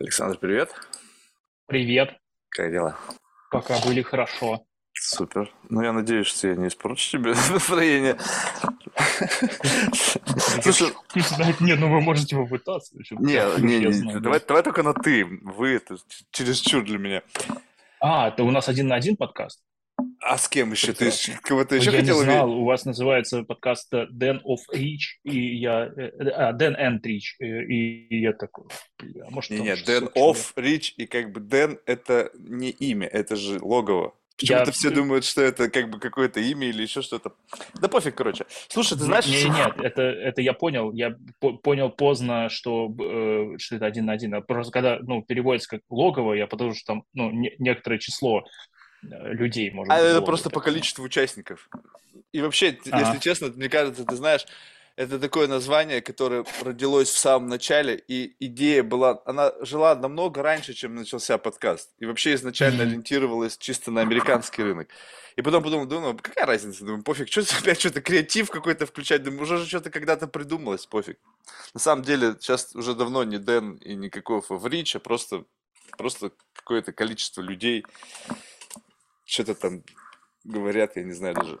Александр, привет. Привет. Как дела? Пока были хорошо. Супер. Ну, я надеюсь, что я не испорчу тебе настроение. Слушай, не, ну вы можете попытаться. Не, не, не, давай, давай только на ты. Вы это чересчур для меня. А, это у нас один на один подкаст? А с кем еще? Ты кого-то еще я хотел не знал, у вас называется подкаст Dan of Reach, и я... А, Dan and Reach, и я такой... Бля, может, не, нет, Dan of Reach, и как бы Dan это не имя, это же логово. Почему-то я... все думают, что это как бы какое-то имя или еще что-то. Да пофиг, короче. Слушай, ты знаешь... Нет, нет, это, это я понял. Я по понял поздно, что, э, что это один на один. А просто когда ну, переводится как логово, я подумал, что там ну, не, некоторое число э, людей может А это просто по количеству участников. И вообще, ага. если честно, мне кажется, ты знаешь, это такое название, которое родилось в самом начале, и идея была, она жила намного раньше, чем начался подкаст. И вообще изначально mm-hmm. ориентировалась чисто на американский рынок. И потом подумал, думаю, ну, какая разница, думаю, пофиг, что опять что-то креатив какой-то включать, думаю, уже что-то когда-то придумалось, пофиг. На самом деле, сейчас уже давно не Дэн и никакого Фаврич, а просто, просто какое-то количество людей что-то там говорят, я не знаю даже.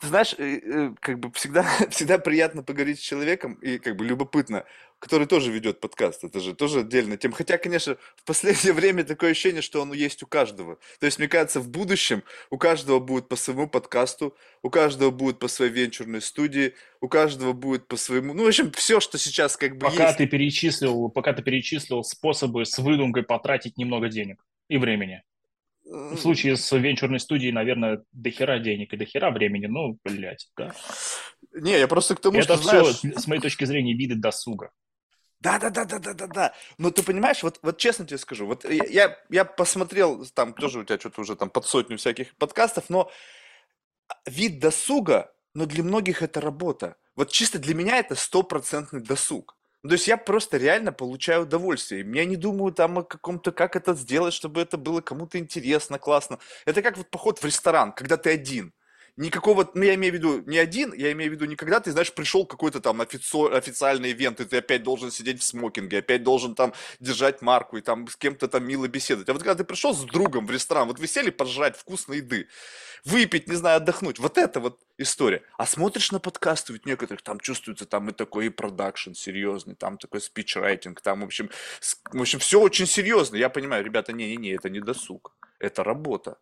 Ты знаешь, э, как бы всегда, всегда приятно поговорить с человеком, и как бы любопытно, который тоже ведет подкаст. Это же тоже отдельная тема. Хотя, конечно, в последнее время такое ощущение, что оно есть у каждого. То есть, мне кажется, в будущем у каждого будет по своему подкасту, у каждого будет по своей венчурной студии, у каждого будет по своему... Ну, в общем, все, что сейчас как бы пока есть. Ты перечислил, пока ты перечислил способы с выдумкой потратить немного денег и времени. В случае с венчурной студией, наверное, до хера денег и до хера времени, ну, блядь, да. Не, я просто к тому, Это что, все, знаешь... с моей точки зрения, виды досуга. Да, да, да, да, да, да, да. Но ты понимаешь, вот, вот честно тебе скажу, вот я, я посмотрел, там тоже у тебя что-то уже там под сотню всяких подкастов, но вид досуга, но для многих это работа. Вот чисто для меня это стопроцентный досуг. Ну, то есть я просто реально получаю удовольствие. Я не думаю там о каком-то, как это сделать, чтобы это было кому-то интересно, классно. Это как вот поход в ресторан, когда ты один никакого, ну я имею в виду не один, я имею в виду не когда ты, знаешь, пришел какой-то там офици- официальный ивент, и ты опять должен сидеть в смокинге, опять должен там держать марку и там с кем-то там мило беседовать. А вот когда ты пришел с другом в ресторан, вот вы сели пожрать вкусной еды, выпить, не знаю, отдохнуть, вот это вот история. А смотришь на подкасты, ведь некоторых там чувствуется, там и такой и продакшн серьезный, там такой спичрайтинг, там, в общем, в общем, все очень серьезно. Я понимаю, ребята, не-не-не, это не досуг, это работа.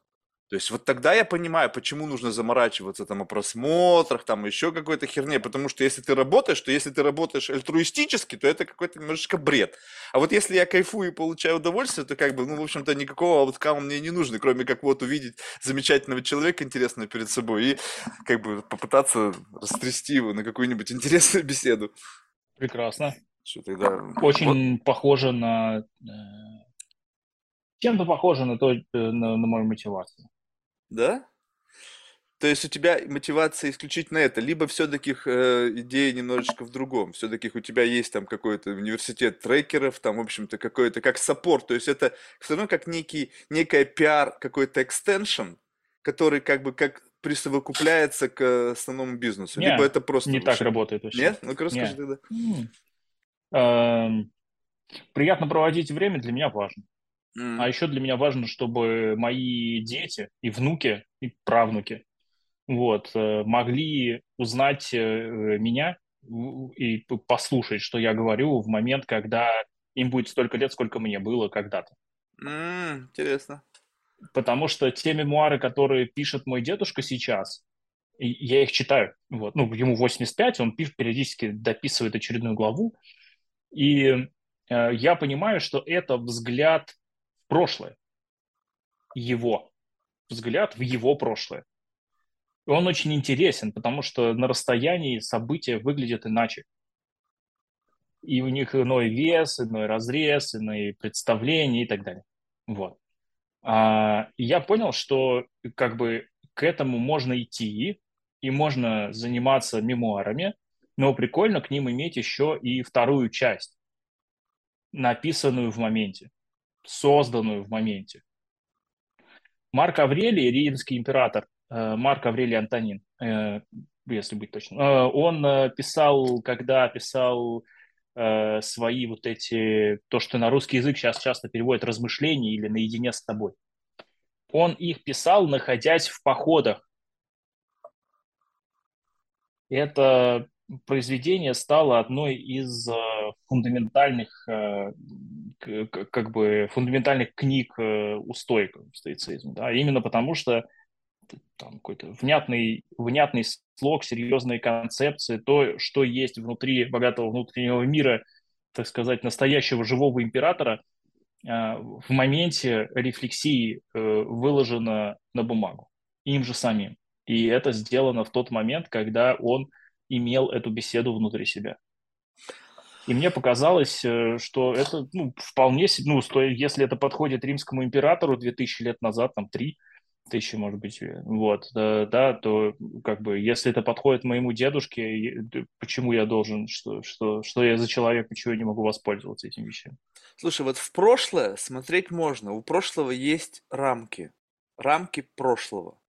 То есть вот тогда я понимаю, почему нужно заморачиваться там о просмотрах, там еще какой-то херне, потому что если ты работаешь, то если ты работаешь альтруистически, то это какой-то немножечко бред. А вот если я кайфую и получаю удовольствие, то как бы, ну, в общем-то, никакого ауткама мне не нужно, кроме как вот увидеть замечательного человека интересного перед собой и как бы попытаться растрясти его на какую-нибудь интересную беседу. Прекрасно. Что тогда... Очень вот. похоже на... Э, чем-то похоже на, то, э, на, на мою мотивацию. Да? То есть у тебя мотивация исключительно это, либо все-таки э, идея немножечко в другом. Все-таки у тебя есть там какой-то университет трекеров, там, в общем-то, какой-то как саппорт. То есть это все равно как некий, некая пиар, какой-то экстеншн, который как бы как присовокупляется к основному бизнесу. Не, либо это просто... Не так работает вообще. Нет? Ну-ка расскажи тогда. Эм, приятно проводить время для меня важно. Mm. А еще для меня важно, чтобы мои дети и внуки, и правнуки вот, э, могли узнать э, меня и послушать, что я говорю в момент, когда им будет столько лет, сколько мне было когда-то. Mm, интересно. Потому что те мемуары, которые пишет мой дедушка сейчас, я их читаю. Вот. Ну, ему 85, он пишет, периодически дописывает очередную главу. И э, я понимаю, что это взгляд прошлое. Его взгляд в его прошлое. И он очень интересен, потому что на расстоянии события выглядят иначе. И у них иной вес, иной разрез, иные представления и так далее. Вот. А, я понял, что как бы к этому можно идти, и можно заниматься мемуарами, но прикольно к ним иметь еще и вторую часть, написанную в моменте созданную в моменте. Марк Аврелий, римский император, э, Марк Аврелий Антонин, э, если быть точным, э, он писал, когда писал свои вот эти, то, что на русский язык сейчас часто переводят размышления или наедине с тобой. Он их писал, находясь в походах. Это произведение стало одной из фундаментальных, как бы фундаментальных книг э, у стоиков стоицизма, да, именно потому что там какой-то внятный, внятный слог, серьезные концепции, то, что есть внутри богатого внутреннего мира, так сказать, настоящего живого императора, в моменте рефлексии выложено на бумагу им же самим. И это сделано в тот момент, когда он имел эту беседу внутри себя. И мне показалось, э, что это ну, вполне, ну, если это подходит римскому императору 2000 лет назад, там, 3 тысячи, может быть, э, вот, да, то как бы, если это подходит моему дедушке, почему я должен, что, что, что я за человек, почему я не могу воспользоваться этим вещами? Слушай, вот в прошлое смотреть можно, у прошлого есть рамки, рамки прошлого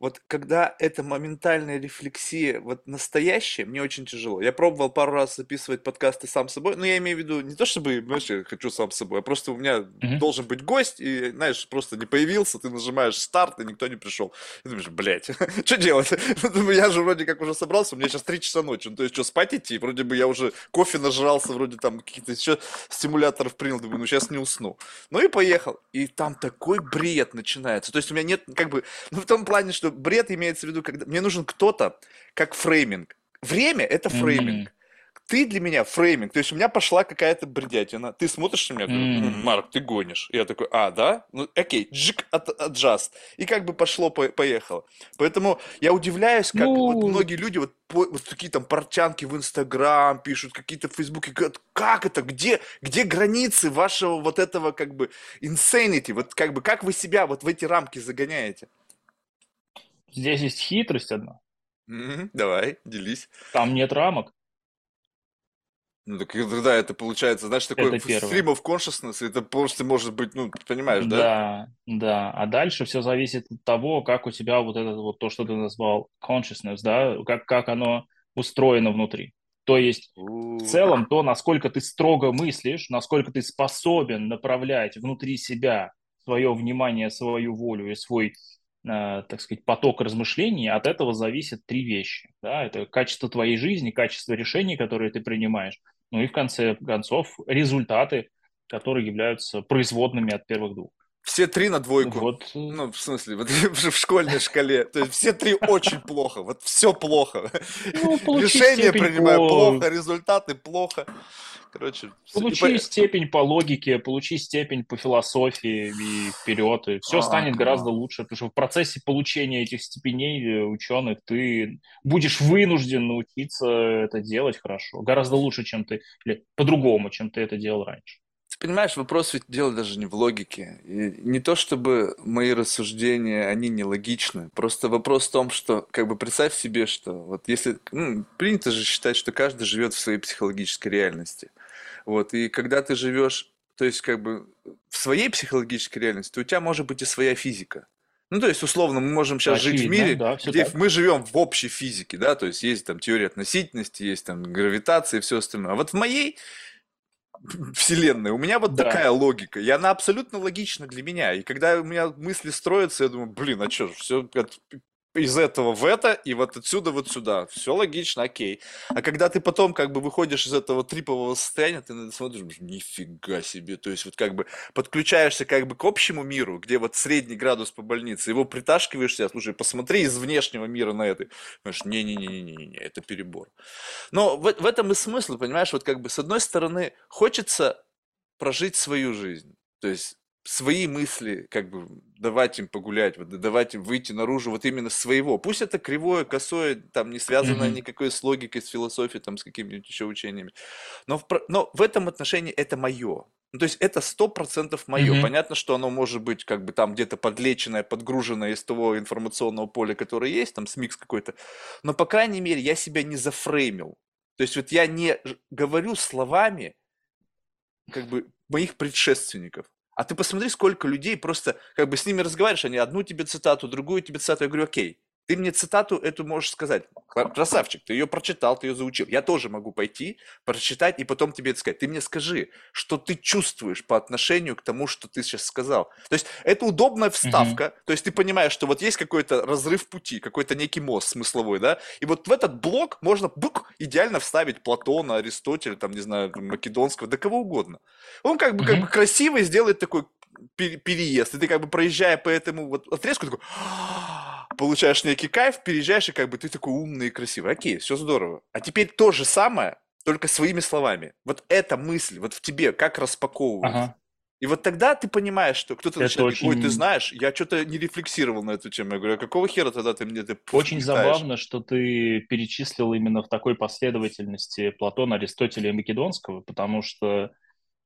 вот когда это моментальная рефлексия, вот настоящая, мне очень тяжело. Я пробовал пару раз записывать подкасты сам собой, но я имею в виду не то, чтобы, знаешь, я хочу сам собой, а просто у меня mm-hmm. должен быть гость, и, знаешь, просто не появился, ты нажимаешь старт, и никто не пришел. И думаешь, блядь, что делать? я же вроде как уже собрался, у меня сейчас три часа ночи, ну то есть что, спать идти? Вроде бы я уже кофе нажрался, вроде там каких-то еще стимуляторов принял, думаю, ну сейчас не усну. Ну и поехал. И там такой бред начинается. То есть у меня нет, как бы, ну в том плане, что бред имеется в виду, когда мне нужен кто-то, как framing. Время – это framing. Mm-hmm. Ты для меня framing. То есть у меня пошла какая-то бредятина. Ты смотришь на меня, mm-hmm. Марк, ты гонишь. И я такой, а, да? Ну, окей, джик, adjust. И как бы пошло, поехало. Поэтому я удивляюсь, как ну... вот многие люди вот, вот такие там портянки в Инстаграм пишут, какие-то в Фейсбуке, говорят, как это, где, где границы вашего вот этого как бы insanity, вот как бы как вы себя вот в эти рамки загоняете? Здесь есть хитрость одна. Mm-hmm. Давай, делись. Там нет рамок. Ну, так тогда это получается, знаешь, такой stream of consciousness, это просто может быть, ну, понимаешь, да? Да, да. А дальше все зависит от того, как у тебя вот это вот то, что ты назвал consciousness, да, как, как оно устроено внутри. То есть в целом то, насколько ты строго мыслишь, насколько ты способен направлять внутри себя свое внимание, свою волю и свой Э, так сказать, поток размышлений, от этого зависят три вещи. Да? Это качество твоей жизни, качество решений, которые ты принимаешь, ну и в конце концов результаты, которые являются производными от первых двух. Все три на двойку. Вот. Ну, в смысле, вот в школьной шкале. То есть все три очень плохо. Вот все плохо. Ну, Решения принимаю по... плохо, результаты плохо. Короче, получи по... степень по логике, получи степень по философии и вперед, и все а, станет гораздо лучше, потому что в процессе получения этих степеней э, ученых ты будешь вынужден научиться это делать хорошо, гораздо лучше, чем ты, или по-другому, чем ты это делал раньше. Ты понимаешь, вопрос ведь дело даже не в логике. И не то чтобы мои рассуждения, они нелогичны. Просто вопрос в том, что, как бы представь себе, что вот если... Ну, принято же считать, что каждый живет в своей психологической реальности. Вот, и когда ты живешь, то есть как бы в своей психологической реальности, у тебя может быть и своя физика. Ну, то есть, условно, мы можем сейчас Очевидно, жить в мире, да, где так. мы живем в общей физике, да, то есть есть там теория относительности, есть там гравитация и все остальное. А вот в моей вселенной у меня вот да. такая логика, и она абсолютно логична для меня. И когда у меня мысли строятся, я думаю, блин, а что, все из этого в это, и вот отсюда вот сюда. Все логично, окей. А когда ты потом как бы выходишь из этого трипового состояния, ты смотришь, нифига себе. То есть вот как бы подключаешься как бы к общему миру, где вот средний градус по больнице, его притаскиваешь себя, слушай, посмотри из внешнего мира на это. Понимаешь, не-не-не-не-не, это перебор. Но в, в этом и смысл, понимаешь, вот как бы с одной стороны хочется прожить свою жизнь. То есть свои мысли, как бы давать им погулять, вот, давать им выйти наружу вот именно своего. Пусть это кривое, косое, там не связанное mm-hmm. никакой с логикой, с философией, там с какими-нибудь еще учениями. Но в, но в этом отношении это мое. Ну, то есть это сто процентов мое. Mm-hmm. Понятно, что оно может быть как бы там где-то подлеченное, подгруженное из того информационного поля, которое есть, там смикс какой-то. Но, по крайней мере, я себя не зафреймил. То есть вот я не говорю словами как бы моих предшественников. А ты посмотри, сколько людей просто, как бы с ними разговариваешь, они одну тебе цитату, другую тебе цитату. Я говорю, окей, Ты мне цитату эту можешь сказать. Красавчик, ты ее прочитал, ты ее заучил. Я тоже могу пойти, прочитать и потом тебе это сказать. Ты мне скажи, что ты чувствуешь по отношению к тому, что ты сейчас сказал. То есть это удобная вставка. Mm-hmm. То есть ты понимаешь, что вот есть какой-то разрыв пути, какой-то некий мост смысловой, да? И вот в этот блок можно бук, идеально вставить Платона, Аристотеля, там, не знаю, Македонского, да кого угодно. Он как бы, mm-hmm. как бы красиво сделает такой переезд. И ты как бы проезжая по этому вот отрезку, такой получаешь некий кайф, переезжаешь, и как бы ты такой умный и красивый. Окей, все здорово. А теперь то же самое, только своими словами. Вот эта мысль, вот в тебе, как распаковывать. Ага. И вот тогда ты понимаешь, что кто-то начинает, очень... ой, ты знаешь, я что-то не рефлексировал на эту тему. Я говорю, а какого хера тогда ты мне это Очень забавно, что ты перечислил именно в такой последовательности Платона, Аристотеля и Македонского, потому что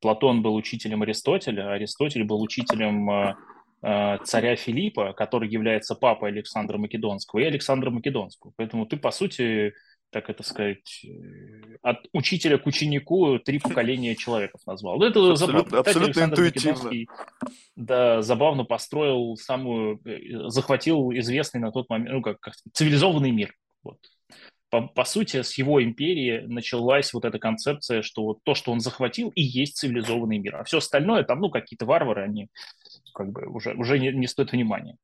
Платон был учителем Аристотеля, а Аристотель был учителем Э, царя Филиппа, который является папой Александра Македонского, и Александра Македонского. Поэтому ты, по сути, так это сказать, э, от учителя к ученику три поколения человеков назвал. Это абсолютно, забавно. Абсолютно Александр интуитивно. Да, забавно построил самую, э, захватил известный на тот момент, ну, как, как цивилизованный мир. Вот. По, по сути, с его империи началась вот эта концепция, что вот то, что он захватил, и есть цивилизованный мир. А все остальное, там, ну, какие-то варвары, они как бы уже, уже не, не стоит внимания.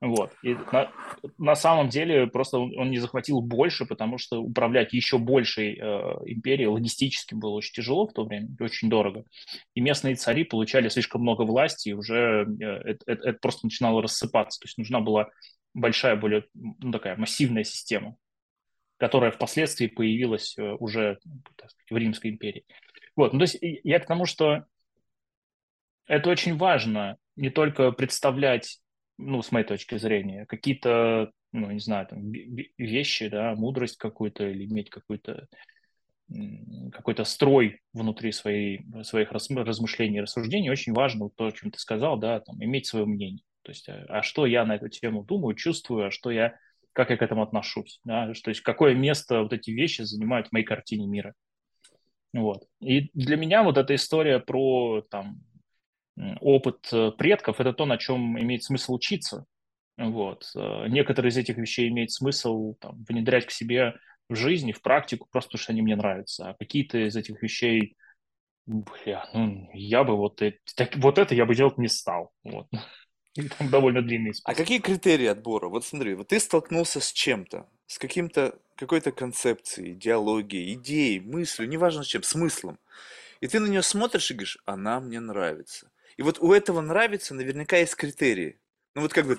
Вот. И на, на самом деле просто он, он не захватил больше, потому что управлять еще большей э, империей логистически было очень тяжело в то время, очень дорого. И местные цари получали слишком много власти, и уже э, это, это, просто начинало рассыпаться. То есть нужна была большая, более ну, такая массивная система, которая впоследствии появилась э, уже так сказать, в Римской империи. Вот. Ну, то есть я к тому, что это очень важно не только представлять, ну, с моей точки зрения, какие-то, ну, не знаю, там, вещи, да, мудрость какую-то или иметь какой-то какой-то строй внутри своей, своих размышлений и рассуждений. Очень важно то, о чем ты сказал, да, там, иметь свое мнение. То есть, а, а что я на эту тему думаю, чувствую, а что я, как я к этому отношусь, да, то есть какое место вот эти вещи занимают в моей картине мира. Вот. И для меня вот эта история про там опыт э, предков – это то, на чем имеет смысл учиться. Вот. Э, некоторые из этих вещей имеет смысл там, внедрять к себе в жизни, в практику, просто потому что они мне нравятся. А какие-то из этих вещей, бля, ну, я бы вот, это, так, вот это я бы делать не стал. Вот. там довольно длинный список. А какие критерии отбора? Вот смотри, вот ты столкнулся с чем-то, с каким-то, какой-то концепцией, идеологией, идеей, мыслью, неважно с чем, смыслом. И ты на нее смотришь и говоришь, она мне нравится. И вот у этого нравится наверняка есть критерии. Ну вот как бы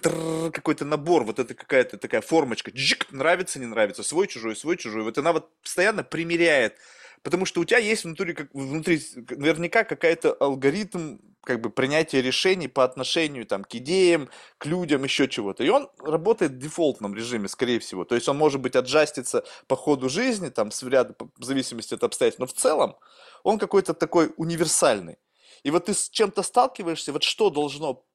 какой-то набор, вот это какая-то такая формочка, джик, нравится, не нравится, свой, чужой, свой, чужой. Вот она вот постоянно примеряет, потому что у тебя есть внутри, как, внутри наверняка какая-то алгоритм как бы принятия решений по отношению там к идеям, к людям, еще чего-то. И он работает в дефолтном режиме, скорее всего. То есть он может быть аджаститься по ходу жизни, там, с ряд, в зависимости от обстоятельств, но в целом он какой-то такой универсальный. И вот ты с чем-то сталкиваешься, вот что должно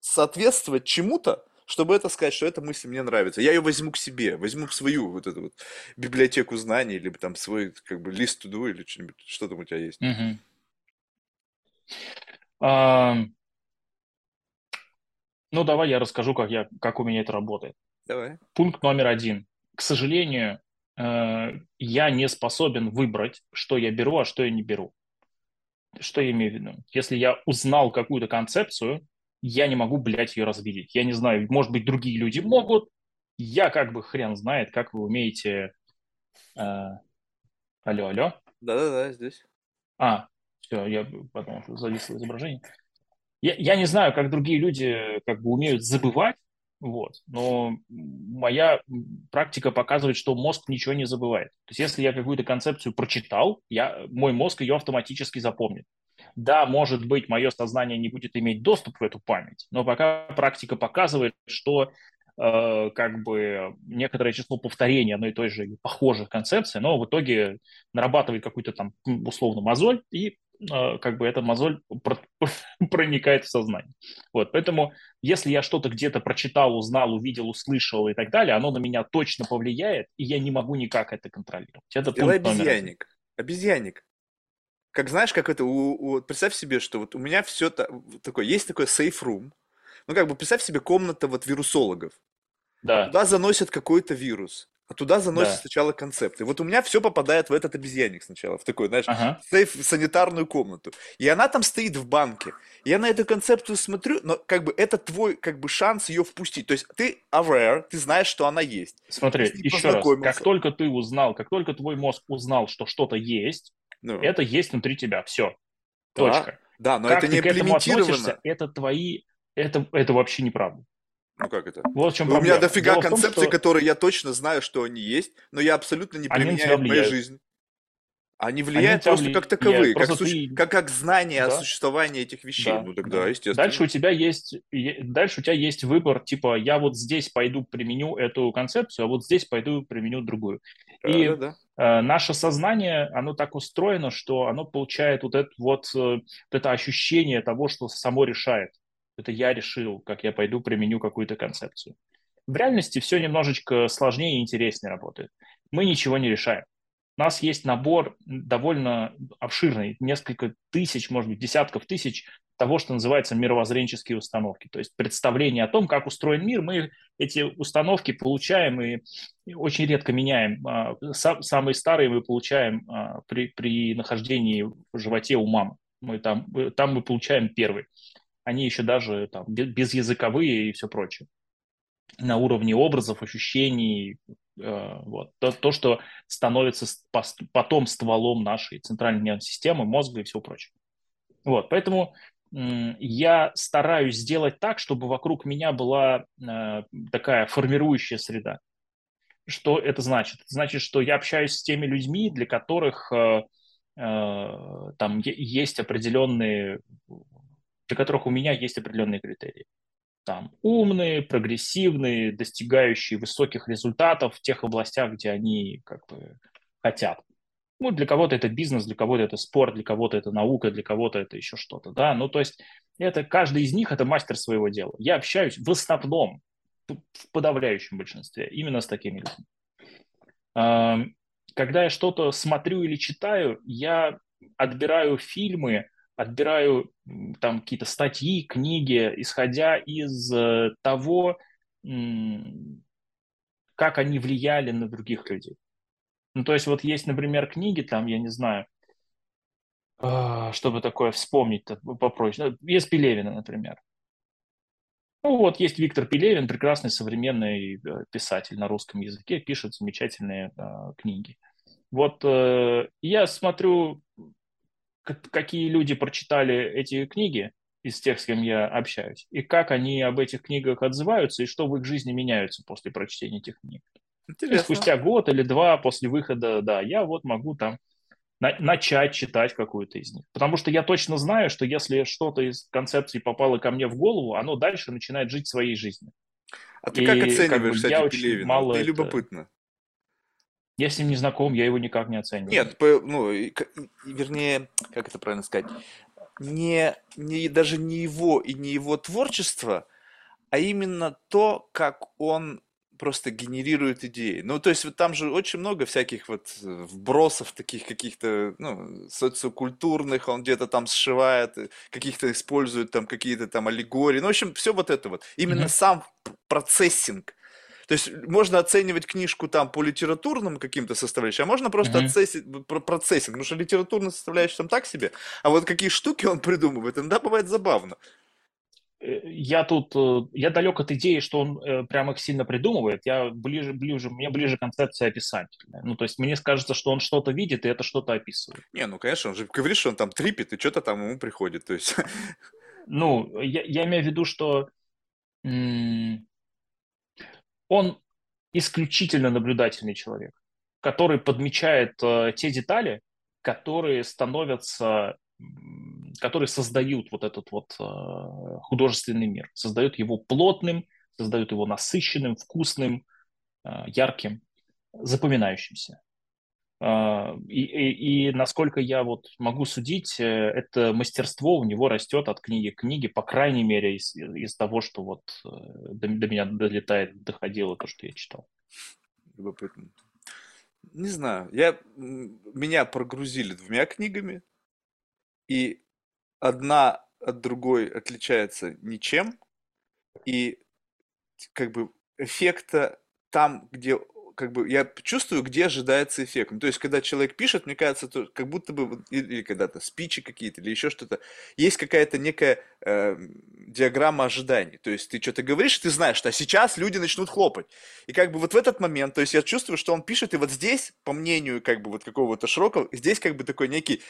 соответствовать чему-то, чтобы это сказать, что эта мысль мне нравится. Я ее возьму к себе, возьму в свою вот эту вот библиотеку знаний, или там свой как бы лист to или что-нибудь, что там у тебя есть. Угу. А, ну, давай я расскажу, как, я, как у меня это работает. Давай. Пункт номер один. К сожалению, э, я не способен выбрать, что я беру, а что я не беру. Что я имею в виду? Если я узнал какую-то концепцию, я не могу, блядь, ее развидеть. Я не знаю, может быть, другие люди могут. Я как бы хрен знает, как вы умеете... Э... Алло, алло. Да-да-да, здесь. А, все, я потом зависло изображение. Я, я не знаю, как другие люди как бы умеют забывать, вот. Но моя практика показывает, что мозг ничего не забывает. То есть если я какую-то концепцию прочитал, я, мой мозг ее автоматически запомнит. Да, может быть, мое сознание не будет иметь доступ в эту память, но пока практика показывает, что э, как бы некоторое число повторений одной и той же похожих концепций, но в итоге нарабатывает какую-то там условно мозоль и как бы эта мозоль проникает в сознание. Вот, поэтому если я что-то где-то прочитал, узнал, увидел, услышал и так далее, оно на меня точно повлияет, и я не могу никак это контролировать. Это Делай обезьянник. Обезьянник. Как знаешь, как это, у, у, представь себе, что вот у меня все та, такое, есть такой safe room, ну как бы представь себе комната вот вирусологов. Да, туда заносят какой-то вирус, а туда заносят да. сначала концепты. Вот у меня все попадает в этот обезьянник сначала, в такой, знаешь, Ага. сейф, санитарную комнату. И она там стоит в банке. Я на эту концепцию смотрю, но как бы это твой как бы шанс ее впустить. То есть ты aware, ты знаешь, что она есть. Смотри, еще раз. Как только ты узнал, как только твой мозг узнал, что что-то есть, Ну, это есть внутри тебя. Все. да, Точка. да, но Как это не ты к этому относишься, имплементировано. это твои... Это, это вообще неправда. Ну как это? Вот в чем У меня дофига Дело в том, концепций, что которые я точно знаю, что они есть, но я абсолютно не они применяю в моей жизни. Они Они влияют тебя просто как влияют. таковые, как, Просто суще- ты... как, как знание о Да, существовании этих вещей. да, Ну тогда, да. естественно. Дальше у тебя есть... Дальше у тебя есть выбор, типа, я вот здесь пойду применю эту концепцию, а вот здесь пойду применю другую. Да, И да, да. э, наше сознание, оно так устроено, что оно получает вот это вот, э, вот это ощущение того, что само решает. Это я решил, как я пойду применю какую-то концепцию. В реальности все немножечко сложнее и интереснее работает. Мы ничего не решаем. У нас есть набор довольно обширный, несколько тысяч, может быть, десятков тысяч того, что называется мировоззренческие установки. То есть представление о том, как устроен мир, мы эти установки получаем и очень редко меняем. А, са- Самые старые мы получаем а, при, при нахождении в животе у мамы. Мы там, э, там мы получаем первый. Они еще даже там, бе- безязыковые и все прочее на уровне образов, ощущений, э, вот. То, то, что становится потом стволом нашей центральной нервной системы, мозга и всего прочего. Вот, поэтому я стараюсь сделать так, чтобы вокруг меня была э, такая формирующая среда. Что это значит? Это значит, что я общаюсь с теми людьми, для которых э, там есть определенные, для которых у меня есть определенные критерии там умные, прогрессивные, достигающие высоких результатов в тех областях, где они как бы хотят. Ну, для кого-то это бизнес, для кого-то это спорт, для кого-то это наука, для кого-то это еще что-то, да. Ну, то есть это каждый из них это мастер своего дела. Я общаюсь в основном, в подавляющем большинстве, именно с такими людьми. Ам, Когда я что-то смотрю или читаю, я отбираю фильмы, отбираю там какие-то статьи, книги, исходя из э, того, как они влияли на других людей. Ну, то есть вот есть, например, книги, там, я не знаю, а, чтобы такое вспомнить попроще. Ну, Есть Пелевина, например. Ну вот, есть Виктор Пелевин, прекрасный современный э, писатель на русском языке, пишет замечательные э, книги. Вот э, я смотрю, какие люди прочитали эти книги из тех, с кем я общаюсь, и как они об этих книгах отзываются, и что в их жизни меняется после прочтения этих книг. И Интересно. спустя год или два после выхода, да, я вот могу там на- начать читать какую-то из них. Потому что я точно знаю, что если что-то из концепций попало ко мне в голову, оно дальше начинает жить своей жизнью. А ты как И как бы оцениваешь, я кстати, очень Пелевина? мало это... любопытно. Я с ним не знаком, я его никак не оцениваю. Нет, ну, вернее, как это правильно сказать, не, не даже не его и не его творчество, а именно то, как он просто генерирует идеи. Ну, то есть вот там же очень много всяких вот э, вбросов таких каких-то, ну, социокультурных, он где-то там сшивает, э, каких-то использует там какие-то там аллегории. Ну, в общем, все вот это вот. Именно Мгм. сам процессинг. То есть можно оценивать книжку там по литературным каким-то составляющим, а можно просто оценить про процессинг, потому что литературная составляющая там так себе, а вот какие штуки он придумывает, иногда бывает забавно. Э, Я тут, э, я далек от идеи, что он э, прям их сильно придумывает. Я ближе, ближе, мне ближе концепция описательная. Ну, то есть мне кажется, что он что-то видит и это что-то описывает. Не, ну конечно, он же говорит, что он там трипит, и что-то там ему приходит. То есть, Ну, я, я имею в виду, что м, он исключительно наблюдательный человек, который подмечает э, те детали, которые становятся, которые создают вот этот вот э, художественный мир, создают его плотным, создают его насыщенным, вкусным, э, ярким, запоминающимся. А, И, и, и насколько я вот могу судить, э, это мастерство у него растет от книги к книге, по крайней мере, из, из того, что вот э, до, до меня долетает, доходило то, что я читал. любопытно. Не знаю, я, меня прогрузили двумя книгами, и одна от другой отличается ничем, и как бы эффекта там, где как бы я чувствую, где ожидается эффект. Ну, то есть, когда человек пишет, мне кажется, то как будто бы, или, или когда-то спичи какие-то, или еще что-то, есть какая-то некая э, диаграмма ожиданий. То есть, ты что-то говоришь, ты знаешь, что сейчас люди начнут хлопать. И как бы вот в этот момент, то есть, я чувствую, что он пишет, и вот здесь, по мнению как бы вот какого-то широкого, здесь как бы такой некий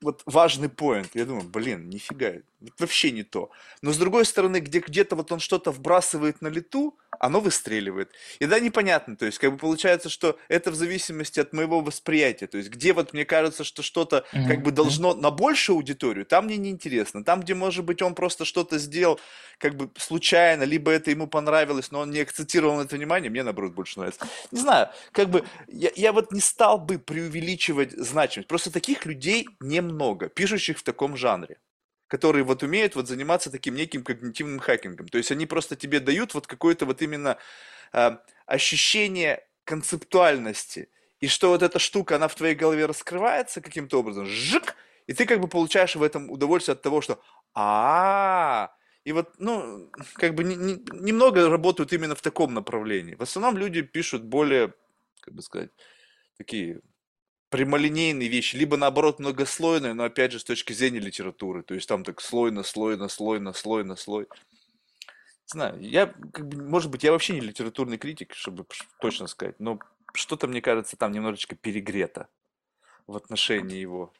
вот важный поинт. Я думаю, блин, нифига, вообще не то. Но с другой стороны, где где-то вот он что-то вбрасывает на лету, оно выстреливает. И да, непонятно, то есть как бы получается, что это в зависимости от моего восприятия. То есть где вот мне кажется, что что-то mm-hmm. как бы должно на большую аудиторию, там мне неинтересно. Там, где, может быть, он просто что-то сделал как бы случайно, либо это ему понравилось, но он не акцентировал на это внимание, мне наоборот больше нравится. Не знаю, как бы я, я вот не стал бы преувеличивать значимость. Просто таких людей немного, пишущих в таком жанре которые вот умеют вот заниматься таким неким когнитивным хакингом. То есть они просто тебе дают вот какое-то вот именно э, ощущение концептуальности. И что вот эта штука, она в твоей голове раскрывается каким-то образом, жик, и ты как бы получаешь в этом удовольствие от того, что а и вот, ну, как бы не, не, немного работают именно в таком направлении. В основном люди пишут более, как бы сказать, такие прямолинейные вещи, либо наоборот многослойные, но опять же с точки зрения литературы. То есть там так слой на слой на слой знаю, я, как бы, может быть, я вообще не литературный критик, чтобы точно сказать, но что-то, мне кажется, там немножечко перегрето в отношении его.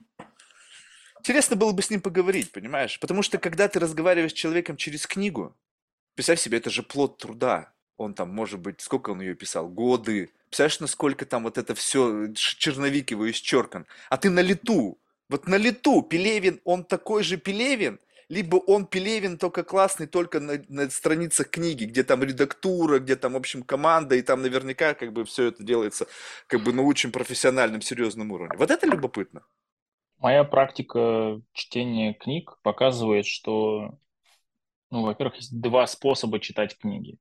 Интересно было бы с ним поговорить, понимаешь? Потому что когда ты разговариваешь с человеком через книгу, представь себе, это же плод труда. Он там, может быть, сколько он ее писал? Годы, Представляешь, насколько там вот это все, черновик его исчеркан. А ты на лету, вот на лету, Пелевин, он такой же Пелевин, либо он Пелевин только классный только на, на страницах книги, где там редактура, где там, в общем, команда, и там наверняка как бы все это делается как бы на очень профессиональном, серьезном уровне. Вот это любопытно. Моя практика чтения книг показывает, что, ну, во-первых, есть два способа читать книги.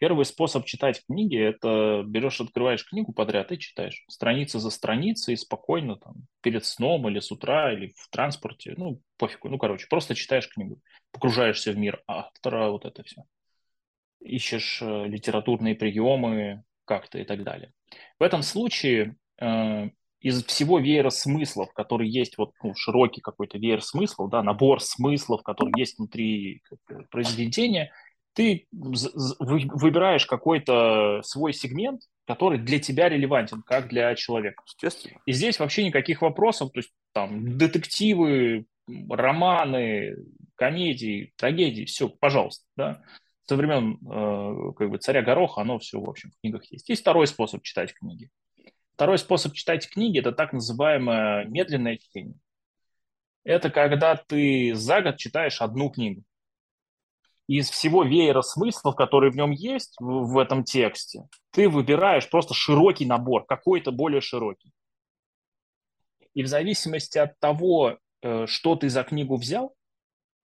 Первый способ читать книги – это берешь, открываешь книгу подряд и читаешь. Страница за страницей, спокойно, там, перед сном или с утра, или в транспорте, ну, пофигу, ну, короче, просто читаешь книгу, погружаешься в мир автора, вот это все. Ищешь э, литературные приемы как-то и так далее. В этом случае э, из всего веера смыслов, который есть, вот ну, широкий какой-то веер смыслов, да, набор смыслов, который есть внутри произведения – ты выбираешь какой-то свой сегмент, который для тебя релевантен, как для человека. Естественно. И здесь вообще никаких вопросов, то есть там детективы, романы, комедии, трагедии, все, пожалуйста, да. Со времен э, как бы царя Гороха оно все, в общем, в книгах есть. Есть второй способ читать книги. Второй способ читать книги – это так называемое медленное чтение. Это когда ты за год читаешь одну книгу из всего веера смыслов, которые в нем есть, в, этом тексте, ты выбираешь просто широкий набор, какой-то более широкий. И в зависимости от того, э, что ты за книгу взял,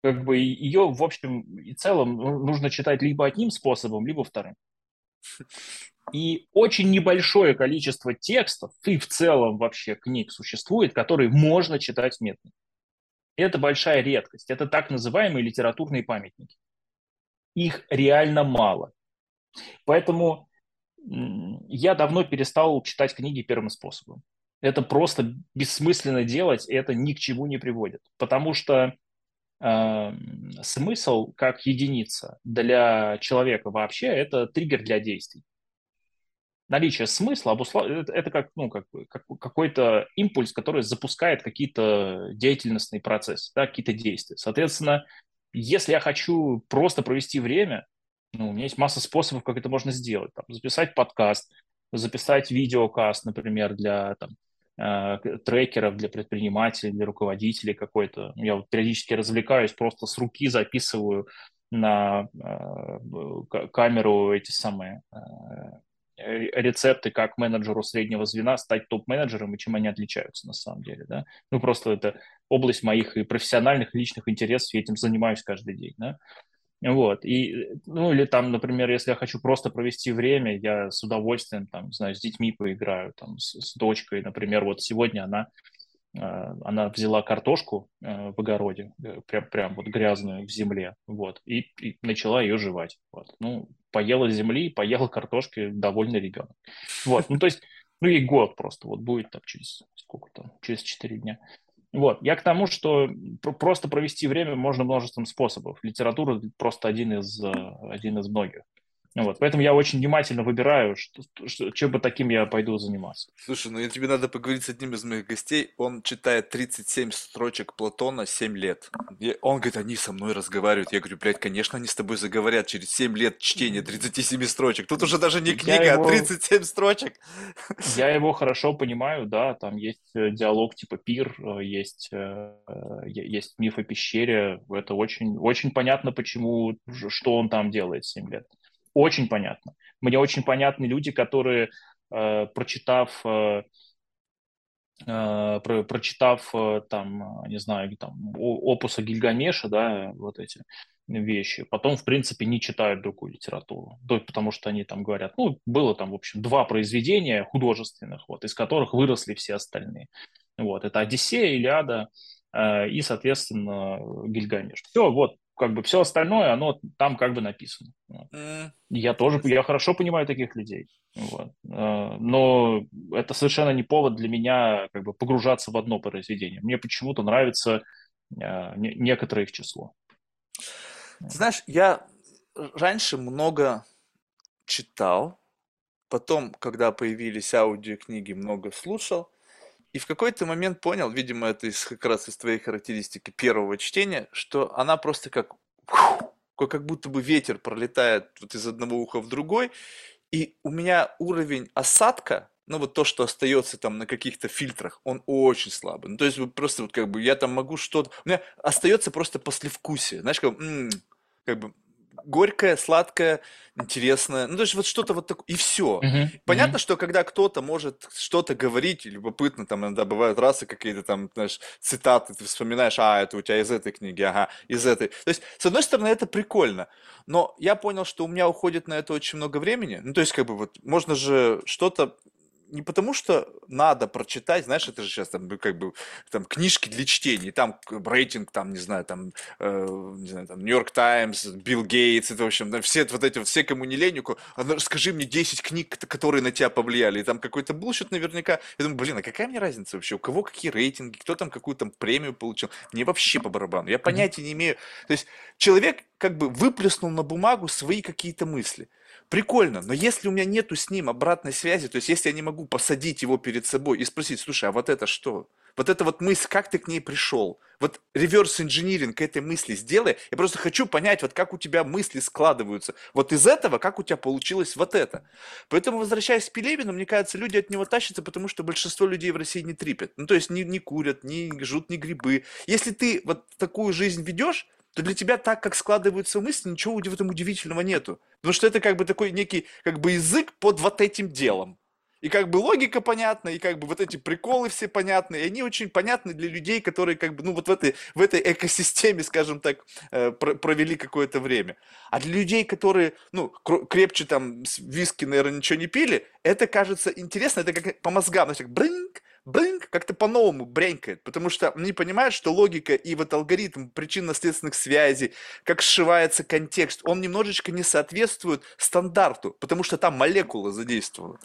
как бы ее, в общем и целом, ну, нужно читать либо одним способом, либо вторым. И очень небольшое количество текстов и в целом вообще книг существует, которые можно читать медленно. Это большая редкость. Это так называемые литературные памятники их реально мало. Поэтому я давно перестал читать книги первым способом. Это просто бессмысленно делать, и это ни к чему не приводит. Потому что э, смысл как единица для человека вообще это триггер для действий. Наличие смысла обуславливает, это как, ну, как, как какой-то импульс, который запускает какие-то деятельностные процессы, да, какие-то действия. Соответственно, если я хочу просто провести время, ну, у меня есть масса способов, как это можно сделать. Там, записать подкаст, записать видеокаст, например, для там, э, трекеров, для предпринимателей, для руководителей какой-то. Я вот периодически развлекаюсь, просто с руки записываю на э, камеру эти самые Э, рецепты, как менеджеру среднего звена стать топ-менеджером и чем они отличаются на самом деле, да. Ну, просто это область моих и профессиональных, личных интересов, я этим занимаюсь каждый день, да. Вот, и, ну, или там, например, если я хочу просто провести время, я с удовольствием, там, не знаю, с детьми поиграю, там, с, с дочкой, например, вот сегодня она она взяла картошку в огороде, прям, прям вот грязную в земле, вот, и, и начала ее жевать. Вот. Ну, поела земли, поела картошки, довольный ребенок. Вот, ну, то есть, ну, ей год просто, вот будет там через сколько там, через 4 дня. Вот. Я к тому, что просто провести время можно множеством способов. Литература просто один из, э, один из многих. Вот. Поэтому я очень внимательно выбираю, что, что, чем бы таким я пойду заниматься. Слушай, ну тебе надо поговорить с одним из моих гостей. Он читает 37 строчек Платона 7 лет. И он говорит, они со мной разговаривают. Я говорю, блядь, конечно, они с тобой заговорят через 7 лет чтения 37 строчек. Тут уже даже не книга, а его... а 37 строчек. Я его хорошо понимаю, да, там есть э, диалог типа пир, э, есть, э, есть миф о пещере. Это очень, очень понятно, почему, что он там делает 7 лет очень понятно. Мне очень понятны люди, которые, э, прочитав, э, э, про, прочитав э, там, не знаю, там, опуса Гильгамеша, да, вот эти вещи, потом, в принципе, не читают другую литературу, потому что они там говорят, ну, было там, в общем, два произведения художественных, вот, из которых выросли все остальные. Вот, это «Одиссея», «Илиада», э, и, соответственно, Гильгамеш. Все, вот, как бы все остальное, оно там как бы написано. Mm. Я тоже, я хорошо понимаю таких людей. Вот. Э, но это совершенно не повод для меня как бы погружаться в одно произведение. Мне почему-то нравится э, некоторое их число. Знаешь, я раньше много читал, потом, когда появились аудиокниги, много слушал, и в какой-то момент понял, видимо, это из, как раз из твоей характеристики первого чтения, что она просто как, как будто бы ветер пролетает вот из одного уха в другой, и у меня уровень осадка, ну вот то, что остается там на каких-то фильтрах, он очень слабый. Ну то есть просто вот как бы я там могу что-то... У меня остается просто послевкусие. Знаешь, как, м-м, как бы горькое, сладкое, интересное. Ну, то есть вот что-то вот такое, и все. Uh-huh. Понятно, uh-huh. что когда кто-то может что-то говорить, любопытно, там иногда бывают расы какие-то там, знаешь, цитаты, ты вспоминаешь, а, это у тебя из этой книги, ага, из этой. То есть, с одной стороны, это прикольно, но я понял, что у меня уходит на это очень много времени. Ну, то есть, как бы вот, можно же что-то не потому, что надо прочитать, знаешь, это же сейчас там как бы там книжки для чтения, там рейтинг, там, не знаю, там, э, не знаю, там, Нью-Йорк Таймс, Билл Гейтс, это, в общем, да, все вот эти все, кому не лень, а, скажи мне 10 книг, которые на тебя повлияли, и там какой-то bullshit наверняка. Я думаю, блин, а какая мне разница вообще, у кого какие рейтинги, кто там какую там премию получил, мне вообще по барабану, я понятия не имею. То есть человек как бы выплеснул на бумагу свои какие-то мысли прикольно, но если у меня нету с ним обратной связи, то есть если я не могу посадить его перед собой и спросить, слушай, а вот это что? Вот эта вот мысль, как ты к ней пришел? Вот реверс инжиниринг этой мысли сделай. Я просто хочу понять, вот как у тебя мысли складываются. Вот из этого, как у тебя получилось вот это. Поэтому, возвращаясь к Пелевину, мне кажется, люди от него тащатся, потому что большинство людей в России не трипят. Ну, то есть не, не курят, не жрут ни грибы. Если ты вот такую жизнь ведешь, то для тебя так, как складываются мысли, ничего в этом удивительного нету. Потому что это как бы такой некий как бы язык под вот этим делом. И как бы логика понятна, и как бы вот эти приколы все понятны, и они очень понятны для людей, которые как бы, ну вот в этой, в этой экосистеме, скажем так, э, провели какое-то время. А для людей, которые, ну, крепче там виски, наверное, ничего не пили, это кажется интересно, это как по мозгам, знаешь, брынк, брынк как-то по-новому бренькает, потому что они понимают, что логика и вот алгоритм причинно-следственных связей, как сшивается контекст, он немножечко не соответствует стандарту, потому что там молекула задействована.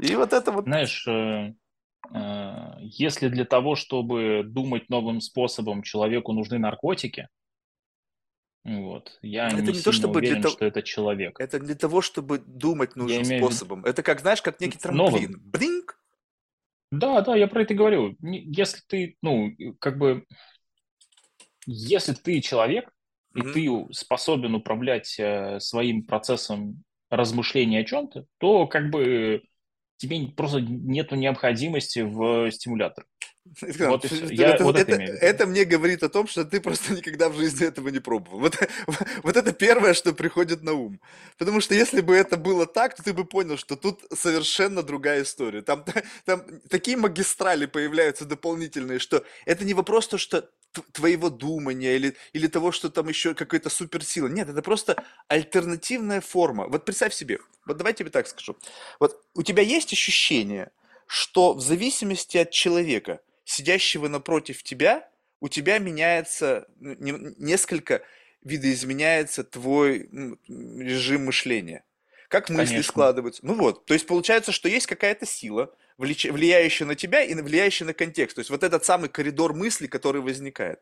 И вот это вот... Знаешь, э, э, если для того, чтобы думать новым способом, человеку нужны наркотики, вот. Я это не, не то, чтобы уверен, для что это человек. Это для того, чтобы думать нужным способом. Это как, знаешь, как некий трамплин. Новым. Блинк, да, да, я про это говорю. Если ты, ну, как бы, если ты человек, и mm-hmm. ты способен управлять э, своим процессом размышления о чем-то, то как бы тебе просто нету необходимости в Вот Я, это, вот это, это, это мне говорит о том, что ты просто никогда в жизни этого не пробовал. Вот, вот это первое, что приходит на ум. Потому что если бы это было так, то ты бы понял, что тут совершенно другая история. Там, там такие магистрали появляются дополнительные, что это не вопрос то, что твоего думания или, или того, что там еще какая-то суперсила. Нет, это просто альтернативная форма. Вот представь себе, вот давай тебе так скажу. Вот у тебя есть ощущение, что в зависимости от человека сидящего напротив тебя, у тебя меняется ну, несколько видоизменяется твой режим мышления. Как мысли Конечно. складываются. Ну вот, то есть получается, что есть какая-то сила, влияющая на тебя и влияющая на контекст. То есть вот этот самый коридор мысли, который возникает.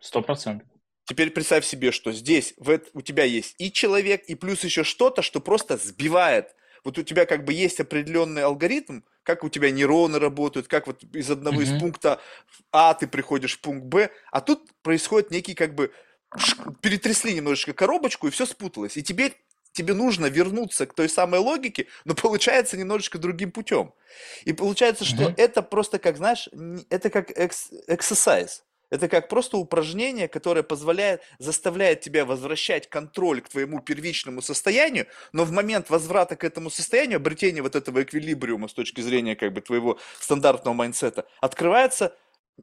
Сто процентов. Теперь представь себе, что здесь в, у тебя есть и человек, и плюс еще что-то, что просто сбивает. Вот у тебя как бы есть определенный алгоритм, как у тебя нейроны работают, как вот из одного mm-hmm. из пункта А ты приходишь в пункт Б, а тут происходит некий как бы перетрясли немножечко коробочку и все спуталось. И теперь тебе нужно вернуться к той самой логике, но получается немножечко другим путем. И получается, что mm-hmm. это просто как, знаешь, это как exercise. Это как просто упражнение, которое позволяет, заставляет тебя возвращать контроль к твоему первичному состоянию, но в момент возврата к этому состоянию, обретения вот этого эквилибриума с точки зрения как бы твоего стандартного майндсета, открывается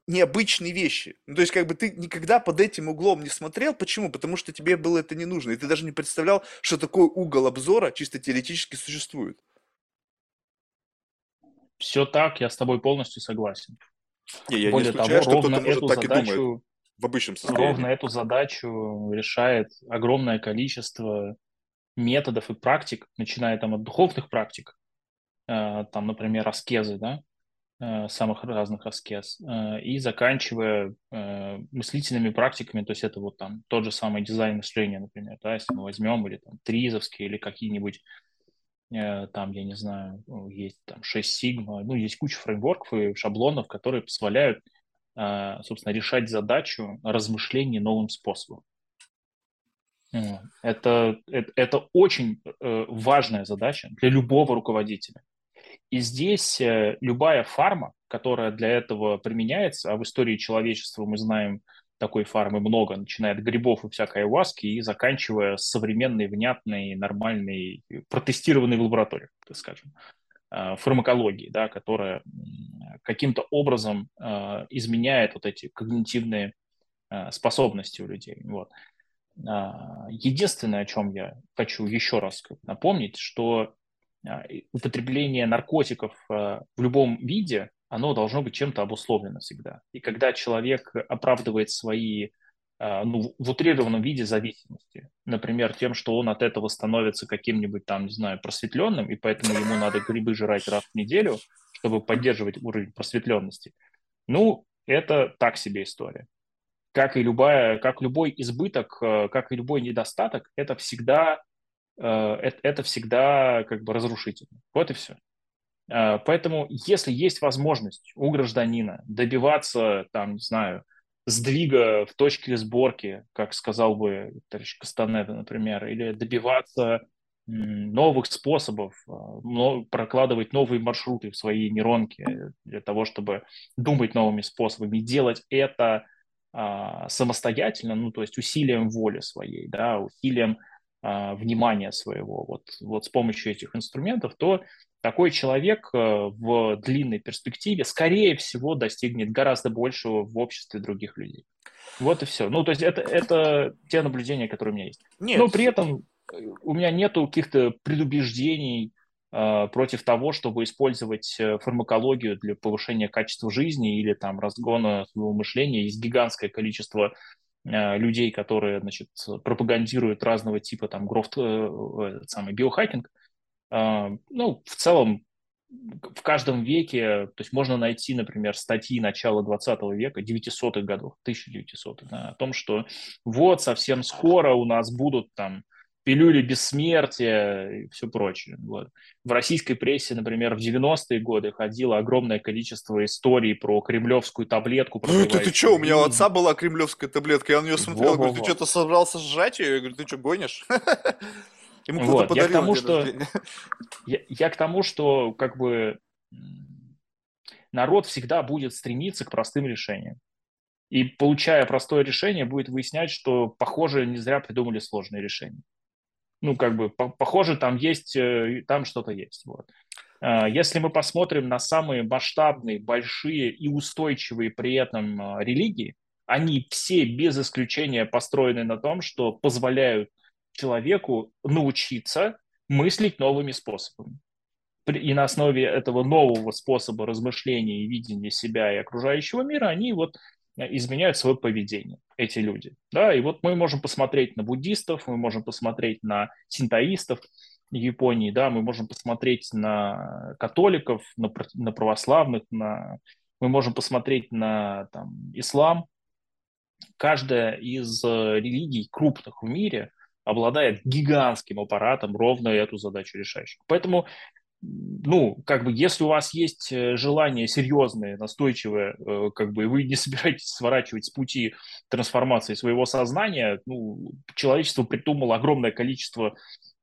необычные вещи. Ну, то есть, как бы ты никогда под этим углом не смотрел. Почему? Потому что тебе было это не нужно. И ты даже не представлял, что такой угол обзора чисто теоретически существует. Все так, я с тобой полностью согласен. Не, я Более не исключаю, того, что ровно эту так задачу, и думает в обычном состоянии. Ровно эту задачу решает огромное количество методов и практик, начиная там от духовных практик, э, там, например, аскезы, да, Э, самых разных аскез, э, и заканчивая мыслительными практиками, то есть это вот там тот же самый дизайн мышления, например, да, если мы возьмем, или там тризовские, или какие-нибудь там, я не знаю, ну, есть там 6 сигма, ну, есть куча фреймворков и шаблонов, которые позволяют, собственно, решать задачу размышлений новым способом. Это, это, это очень важная задача для любого руководителя. И здесь э, любая фарма, которая для этого применяется, а в истории человечества мы знаем такой фармы много, начиная от грибов и всякой айваски и заканчивая современной, внятной, нормальной, протестированной в лабораториях, так скажем, э, фармакологии, да, которая каким-то образом э, изменяет вот эти когнитивные способности у людей. Вот. А, единственное, о чем я хочу еще раз напомнить, что а, употребление наркотиков в любом виде, оно должно быть чем-то обусловлено всегда. И когда человек оправдывает свои а, ну, в утрированном виде зависимости. Например, тем, что он от этого становится каким-нибудь там, не знаю, просветленным, и поэтому ему надо грибы жрать раз в неделю, чтобы поддерживать уровень просветленности. Ну, это так себе история. Как и, любая, как любой избыток, как и любой недостаток, это всегда это, это всегда как бы разрушительно. Вот и все. Э, поэтому, если есть возможность у гражданина добиваться, там, не знаю, сдвига в точке сборки, как сказал бы товарищ Кастанеда, например, или добиваться новых способов, э, прокладывать новые маршруты в своей нейронке для того, чтобы думать новыми способами, делать это а, самостоятельно, ну, то есть усилием воли своей, да, усилием внимания своего вот, вот с помощью этих инструментов, то такой человек э, в длинной перспективе, скорее всего, достигнет гораздо большего в обществе других людей. Вот и все. Ну, то есть это, это те наблюдения, которые у меня есть. Нет. Но при этом э, у меня нет каких-то предубеждений э, против того, чтобы использовать э, фармакологию для повышения качества жизни или там разгона своего мышления. Есть гигантское количество людей, которые, значит, пропагандируют разного типа там грофт, э, самый биохакинг. А, ну, в целом, в каждом веке, то есть можно найти, например, статьи начала 20 века, 900-х годов, 1900-х, да, о том, что вот совсем скоро у нас будут там пилюли бессмертия и все прочее. Вот. В российской прессе, например, в 90-е годы ходило огромное количество историй про кремлевскую таблетку. Ну, ты, ты что, у меня у отца была кремлевская таблетка, я на нее смотрел, говорю, ты что-то собрался сжать ее? Я говорю, ты что, гонишь? Ему кто-то вот, подарил я к тому, что, я, я к тому, что как бы народ всегда будет стремиться к простым решениям. И получая простое решение, будет выяснять, что, похоже, не зря придумали сложные решения ну, как бы, по похоже, там есть, э, там что-то есть. Вот. А, если мы посмотрим на самые масштабные, большие и устойчивые при этом а, религии, они все без исключения построены на том, что позволяют человеку научиться мыслить новыми способами. и на основе этого нового способа размышления и видения себя и окружающего мира они вот изменяют свое поведение, эти люди. Да, и вот мы можем посмотреть на буддистов, мы можем посмотреть на синтоистов Японии, да, мы можем посмотреть на католиков, на, на православных, на, мы можем посмотреть на там, ислам. Каждая из э, религий крупных в мире обладает гигантским аппаратом, ровно эту задачу решающим. Поэтому ну, как бы, если у вас есть э, желание серьезное, настойчивое, э, как бы, и вы не собираетесь сворачивать с пути трансформации своего сознания, ну, человечество придумало огромное количество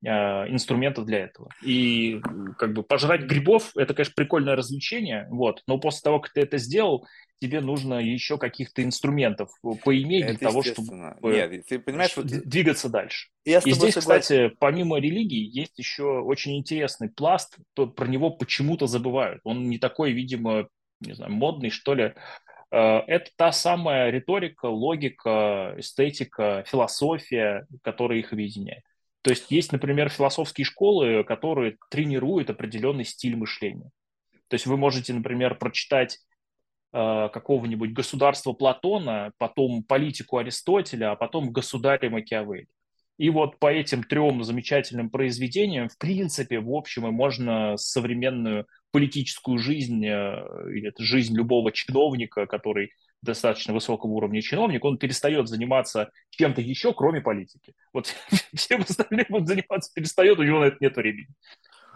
э, инструментов для этого. И как бы пожрать грибов – это, конечно, прикольное развлечение, вот, но после того, как ты это сделал, тебе нужно еще каких-то инструментов поиметь это для того, чтобы Нет, ты понимаешь, вот... двигаться дальше. Я и здесь, согласен. кстати, помимо религии, есть еще очень интересный пласт, то про него почему-то забывают. Он не такой, видимо, не знаю, модный, что ли. Э, это та самая риторика, логика, эстетика, философия, которая их объединяет. То есть есть, например, философские школы, которые тренируют определенный стиль мышления. То есть вы можете, например, прочитать Э, какого-нибудь государства Платона, потом политику Аристотеля, а потом государя Макиавелли. И вот по этим трем замечательным произведениям, в принципе, в общем, и можно современную политическую жизнь, э, или жизнь любого чиновника, который достаточно высокого уровня чиновник, он перестает заниматься чем-то еще, кроме политики. Вот всем остальным он заниматься перестает, у него на это нет времени.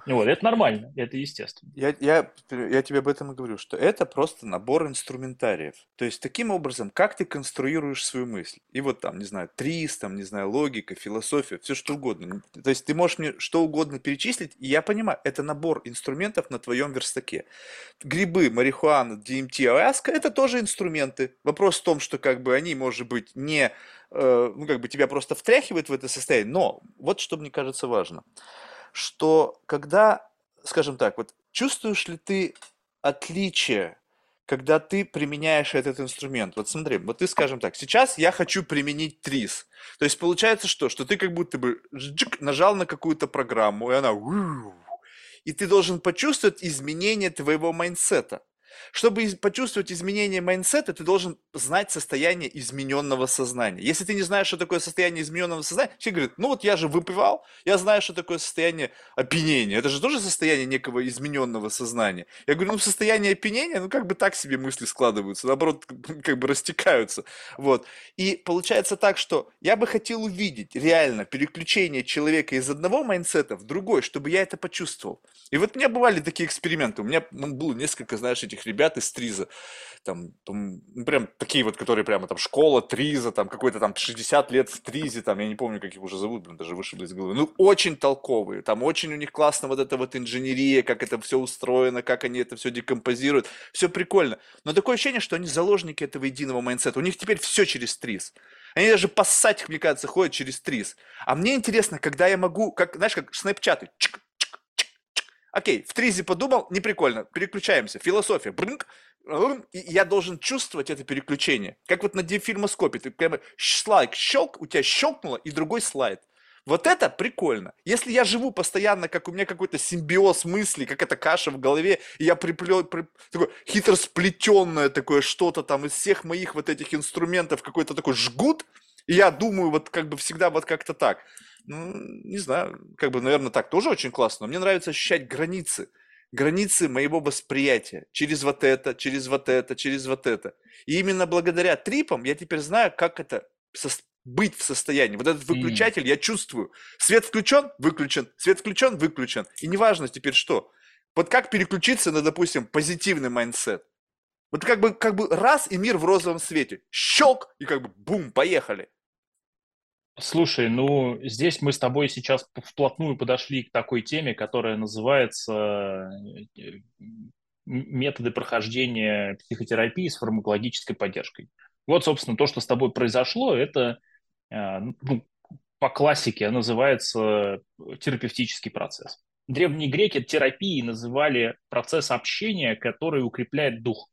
Вот, это нормально, это естественно. Я, я, я тебе об этом и говорю, что это просто набор инструментариев. То есть, таким образом, как ты конструируешь свою мысль. И вот там, не знаю, трис, там, не знаю, логика, философия, все что угодно. То есть, ты можешь мне что угодно перечислить, и я понимаю, это набор инструментов на твоем верстаке. Грибы, марихуана, DMT, ayahuasca – это тоже инструменты. Вопрос в том, что как бы они, может быть, не, э, ну, как бы тебя просто втряхивают в это состояние, но вот что мне кажется важно – что когда, скажем так, вот чувствуешь ли ты отличие, когда ты применяешь этот инструмент? Вот смотри, вот ты, скажем так, сейчас я хочу применить ТРИЗ. То есть получается что? Что ты как будто бы нажал на какую-то программу, и она и ты должен почувствовать изменение твоего майндсета. Чтобы почувствовать изменение майндсета, ты должен знать состояние измененного сознания. Если ты не знаешь, что такое состояние измененного сознания, все говорят, ну вот я же выпивал, я знаю, что такое состояние опьянения. Это же тоже состояние некого измененного сознания. Я говорю, ну в состоянии опьянения, ну как бы так себе мысли складываются, наоборот, как бы растекаются. Вот. И получается так, что я бы хотел увидеть реально переключение человека из одного майндсета в другой, чтобы я это почувствовал. И вот у меня бывали такие эксперименты. У меня ну, было несколько, знаешь, этих ребят из Триза. Там, ну, прям такие вот, которые прямо там школа Триза, там какой-то там 60 лет в Тризе, там, я не помню, как их уже зовут, блин, даже вышибли из головы. Ну, очень толковые. Там очень у них классно вот эта вот инженерия, как это все устроено, как они это все декомпозируют. Все прикольно. Но такое ощущение, что они заложники этого единого майндсета. У них теперь все через Триз. Они даже поссать, мне кажется, ходят через Триз. А мне интересно, когда я могу, как, знаешь, как снэпчаты, чик, Окей, в тризе подумал, не прикольно, переключаемся. Философия, брынк, и я должен чувствовать это переключение. Как вот на диафильмоскопе, ты прямо слайд щелк, у тебя щелкнуло, и другой слайд. Вот это прикольно. Если я живу постоянно, как у меня какой-то симбиоз мыслей, как эта каша в голове, и я приплел, при, такое хитросплетенное такое что-то там из всех моих вот этих инструментов, какой-то такой жгут, и я думаю вот как бы всегда вот как-то так ну, не знаю, как бы, наверное, так тоже очень классно, но мне нравится ощущать границы, границы моего восприятия через вот это, через вот это, через вот это. И именно благодаря трипам я теперь знаю, как это быть в состоянии. Вот этот выключатель mm. я чувствую. Свет включен, выключен, свет включен, выключен. И неважно теперь что. Вот как переключиться на, допустим, позитивный mindset. Вот как бы, как бы раз и мир в розовом свете. Щелк, и как бы бум, поехали. Слушай, ну здесь мы с тобой сейчас вплотную подошли к такой теме, которая называется э, методы прохождения психотерапии с фармакологической поддержкой. Вот, собственно, то, что с тобой произошло, это э, ну, по классике называется терапевтический процесс. Древние греки терапией называли процесс общения, который укрепляет дух.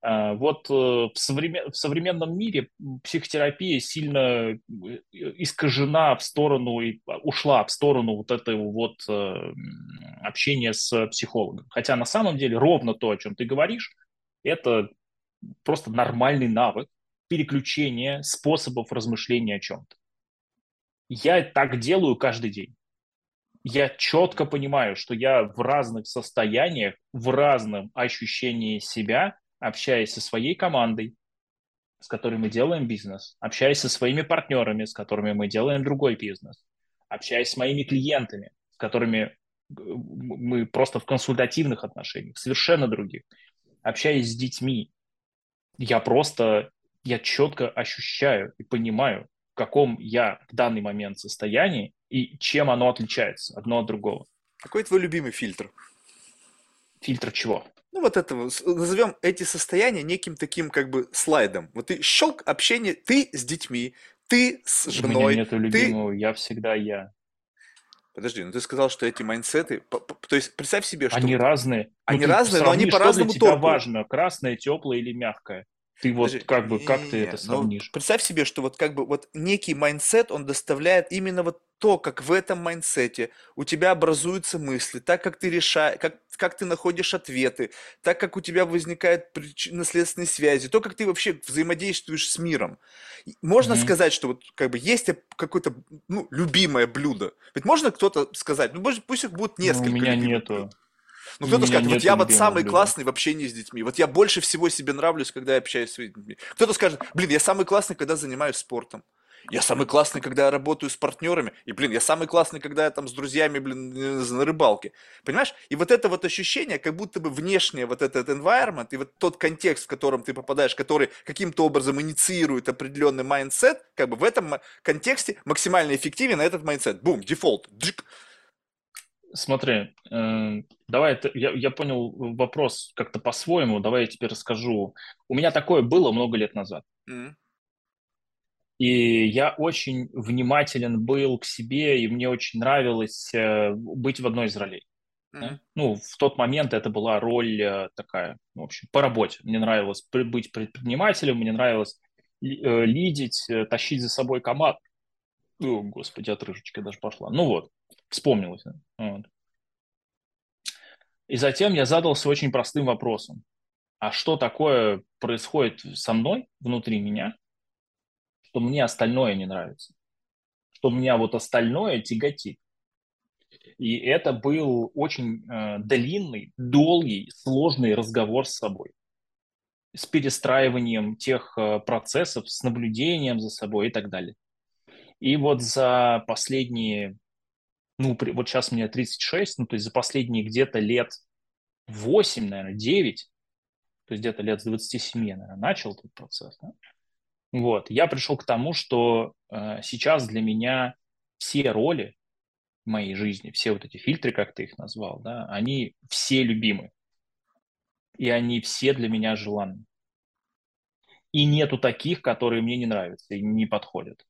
А, вот э, в, современ... в современном мире психотерапия сильно э, искажена в сторону, и ушла в сторону вот этого вот э, общения с психологом. Хотя на самом деле ровно то, о чем ты говоришь, это просто нормальный навык переключения способов размышления о чем-то. Я так делаю каждый день. Я четко понимаю, что я в разных состояниях, в разном ощущении себя общаясь со своей командой, с которой мы делаем бизнес, общаясь со своими партнерами, с которыми мы делаем другой бизнес, общаясь с моими клиентами, с которыми э, мы просто в консультативных отношениях, совершенно других, общаясь с детьми, я просто, я четко ощущаю и понимаю, в каком я в данный момент состоянии и чем оно отличается одно от другого. Какой твой любимый фильтр? Фильтр чего? Ну вот это, назовем эти состояния неким таким как бы слайдом. Вот ты щелк общение, ты с детьми, ты с женой. У меня нету любимого, ты... я всегда я. Подожди, ну ты сказал, что эти mindset ы, то есть представь себе, что... Они разные. Они ну, разные, но они по-разному что для тебя важно, красное, теплое или мягкое? Ты вот Подожди, как бы, как ты это ну, сравнишь? Представь себе, что вот как бы вот некий mindset, он доставляет именно вот то, как в этом mindset е у тебя образуются мысли, так как ты решаешь, как, как ты находишь ответы, так как у тебя возникают наследственные связи, то, как ты вообще взаимодействуешь с миром. Можно mm-hmm. сказать, что вот как бы есть какое-то ну, любимое блюдо. Ведь можно кто-то сказать, ну пусть их будет несколько. Ну, у меня нету. Блюд. Ну, кто-то скажет, вот я вот самый блюда. классный в общении с детьми. Вот я больше всего себе нравлюсь, когда я общаюсь с детьми. Кто-то скажет, блин, я самый классный, когда занимаюсь спортом. Я самый классный, когда я работаю с партнерами. И, блин, я самый классный, когда я там с друзьями, блин, на рыбалке. Понимаешь? И вот это вот ощущение, как будто бы внешнее вот этот environment и вот тот контекст, в котором ты попадаешь, который каким-то образом инициирует определенный mindset, как бы в этом контексте максимально эффективен этот mindset. Бум, дефолт, джик. Смотри, э, давай, я, я понял вопрос как-то по-своему, давай я тебе расскажу. У меня такое было много лет назад. Mm-hmm. И я очень внимателен был к себе, и мне очень нравилось э, быть в одной из ролей. Mm-hmm. Да? Ну, в тот момент это была роль э, такая, в общем, по работе. Мне нравилось быть предпринимателем, мне нравилось э, лидить, э, тащить за собой команду. О, господи, отрыжечка даже пошла. Ну вот, вспомнилось. Вот. И затем я задался очень простым вопросом. А что такое происходит со мной, внутри меня, что мне остальное не нравится? Что меня вот остальное тяготит? И это был очень э, длинный, долгий, сложный разговор с собой. С перестраиванием тех э, процессов, с наблюдением за собой и так далее. И вот за последние ну, при, вот сейчас мне 36, ну, то есть за последние где-то лет 8, наверное, 9, то есть где-то лет с 27 я, наверное, начал этот процесс, да? Вот, я пришел к тому, что э, сейчас для меня все роли в моей жизни, все вот эти фильтры, как ты их назвал, да, они все любимы. И они все для меня желанны. И нету таких, которые мне не нравятся и не подходят.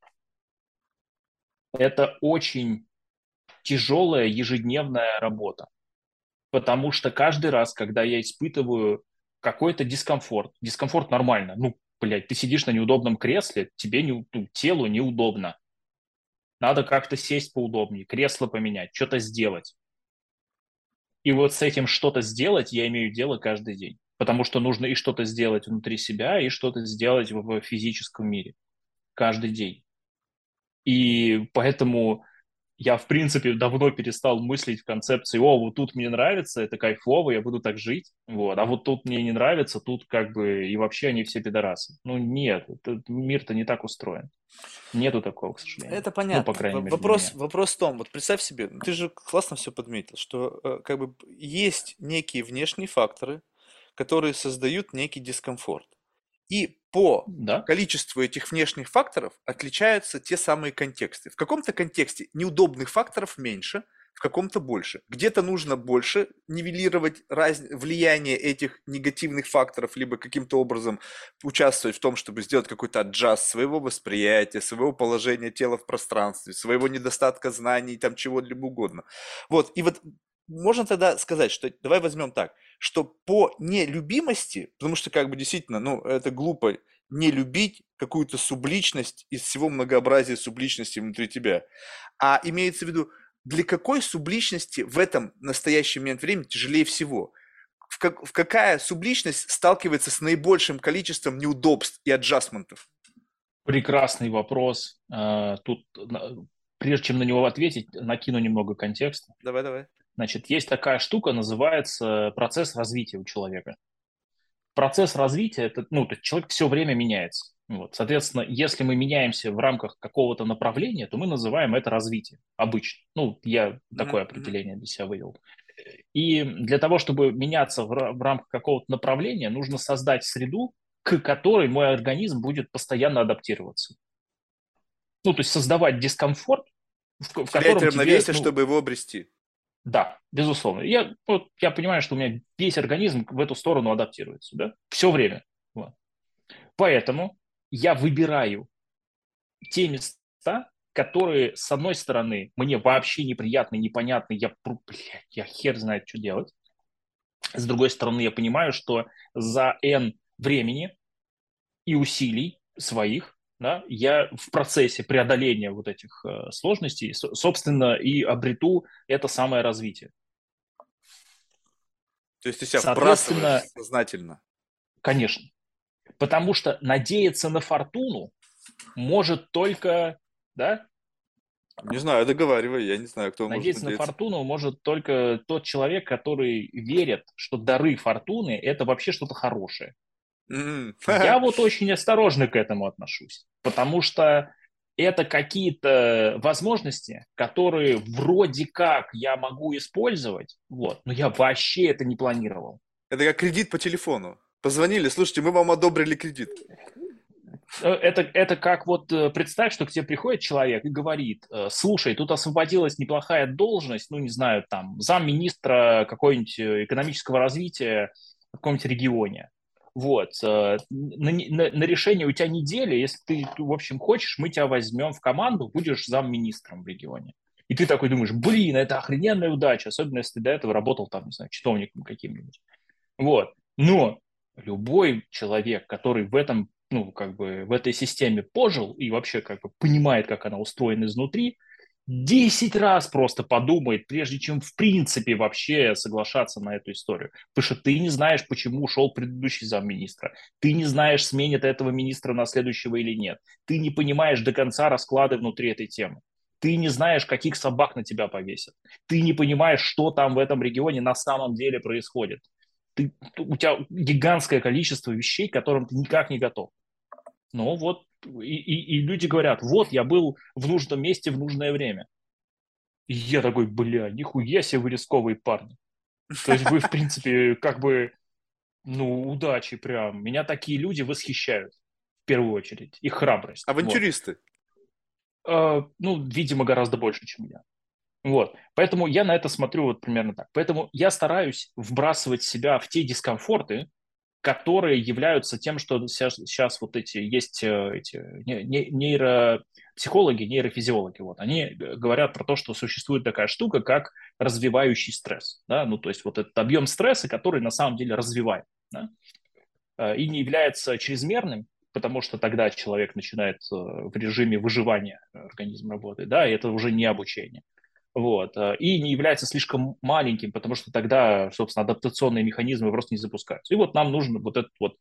Это очень тяжелая ежедневная работа. Потому что каждый раз, когда я испытываю какой-то дискомфорт, дискомфорт нормально, ну, блядь, ты сидишь на неудобном кресле, тебе не, ну, телу неудобно. Надо как-то сесть поудобнее, кресло поменять, что-то сделать. И вот с этим что-то сделать я имею дело каждый день. Потому что нужно и что-то сделать внутри себя, и что-то сделать в физическом мире. Каждый день. И поэтому я, в принципе, давно перестал мыслить в концепции, о, вот тут мне нравится, это кайфово, я буду так жить, вот, а вот тут мне не нравится, тут как бы и вообще они все пидорасы. Ну, нет, мир-то не так устроен. Нету такого, к сожалению. Это понятно. Ну, по крайней мере, вопрос, вопрос в том, вот представь себе, ты же классно все подметил, что э, как бы есть некие внешние факторы, которые создают некий дискомфорт. И по да. количеству этих внешних факторов отличаются те самые контексты. В каком-то контексте неудобных факторов меньше, в каком-то больше. Где-то нужно больше нивелировать раз... влияние этих негативных факторов, либо каким-то образом участвовать в том, чтобы сделать какой-то аджаст своего восприятия, своего положения тела в пространстве, своего недостатка знаний, там чего-либо угодно. Вот, и вот можно тогда сказать, что давай возьмем так, что по нелюбимости, потому что как бы действительно, ну, это глупо не любить какую-то субличность из всего многообразия субличности внутри тебя. А имеется в виду, для какой субличности в этом настоящий момент времени тяжелее всего? В, как, в какая субличность сталкивается с наибольшим количеством неудобств и аджастментов? Прекрасный вопрос. А, тут, прежде чем на него ответить, накину немного контекста. Давай, давай. Значит, есть такая штука, называется процесс развития у человека. Процесс развития, это, ну, то есть человек все время меняется. Вот. Соответственно, если мы меняемся в рамках какого-то направления, то мы называем это развитие обычно. Ну, я такое определение для себя вывел. И для того, чтобы меняться в, в рамках какого-то направления, нужно создать среду, к которой мой организм будет постоянно адаптироваться. Ну, то есть создавать дискомфорт, в, в котором равновесие, тебе, ну, чтобы его обрести. Да, безусловно. Я, вот, я понимаю, что у меня весь организм в эту сторону адаптируется, да, все время. Вот. Поэтому я выбираю те места, которые, с одной стороны, мне вообще неприятны, непонятны, я, блядь, я хер знает, что делать. С другой стороны, я понимаю, что за N времени и усилий своих да, я в процессе преодоления вот этих э, сложностей, собственно, и обрету это самое развитие. То есть ты себя вбрасываешь сознательно? Конечно. Потому что надеяться на фортуну может только, да? Не знаю, договаривай, я не знаю, кто надеяться может надеяться. на фортуну может только тот человек, который верит, что дары фортуны – это вообще что-то хорошее. Я вот очень осторожно к этому отношусь, потому что это какие-то возможности, которые вроде как я могу использовать, вот, но я вообще это не планировал. Это как кредит по телефону. Позвонили, слушайте, мы вам одобрили кредит. Э, это, это как вот э, представь, что к тебе приходит человек и говорит, э, слушай, тут освободилась неплохая должность, ну, не знаю, там, замминистра какого-нибудь экономического развития в каком-нибудь регионе. Вот. Э, на, на, на решение у тебя неделя, если ты, в общем, хочешь, мы тебя возьмем в команду, будешь замминистром в регионе. И ты такой думаешь, блин, это охрененная удача, особенно если ты до этого работал там, не знаю, чиновником каким-нибудь. Вот. Но любой человек, который в этом, ну, как бы в этой системе пожил и вообще как бы понимает, как она устроена изнутри, 10 раз просто подумает, прежде чем в принципе вообще соглашаться на эту историю. Потому что ты не знаешь, почему ушел предыдущий замминистра. Ты не знаешь, сменит этого министра на следующего или нет. Ты не понимаешь до конца расклады внутри этой темы. Ты не знаешь, каких собак на тебя повесят. Ты не понимаешь, что там в этом регионе на самом деле происходит. Ты, у тебя гигантское количество вещей, к которым ты никак не готов. Но вот и, и, и люди говорят, вот, я был в нужном месте в нужное время. И я такой, бля, нихуя себе вы рисковые парни. То есть вы, в принципе, как бы, ну, удачи прям. Меня такие люди восхищают, в первую очередь, их храбрость. Авантюристы? Вот. А, ну, видимо, гораздо больше, чем я. Вот. Поэтому я на это смотрю вот примерно так. Поэтому я стараюсь вбрасывать себя в те дискомфорты, которые являются тем, что сейчас, вот эти есть э, эти нейропсихологи, нейрофизиологи, вот, они говорят про то, что существует такая штука, как развивающий стресс, да, ну, то есть вот этот объем стресса, который на самом деле развивает, да, э, и не является чрезмерным, потому что тогда человек начинает э, в режиме выживания организм работает, да, и это уже не обучение вот, э, и не является слишком маленьким, потому что тогда, собственно, адаптационные механизмы просто не запускаются. И вот нам нужно вот этот вот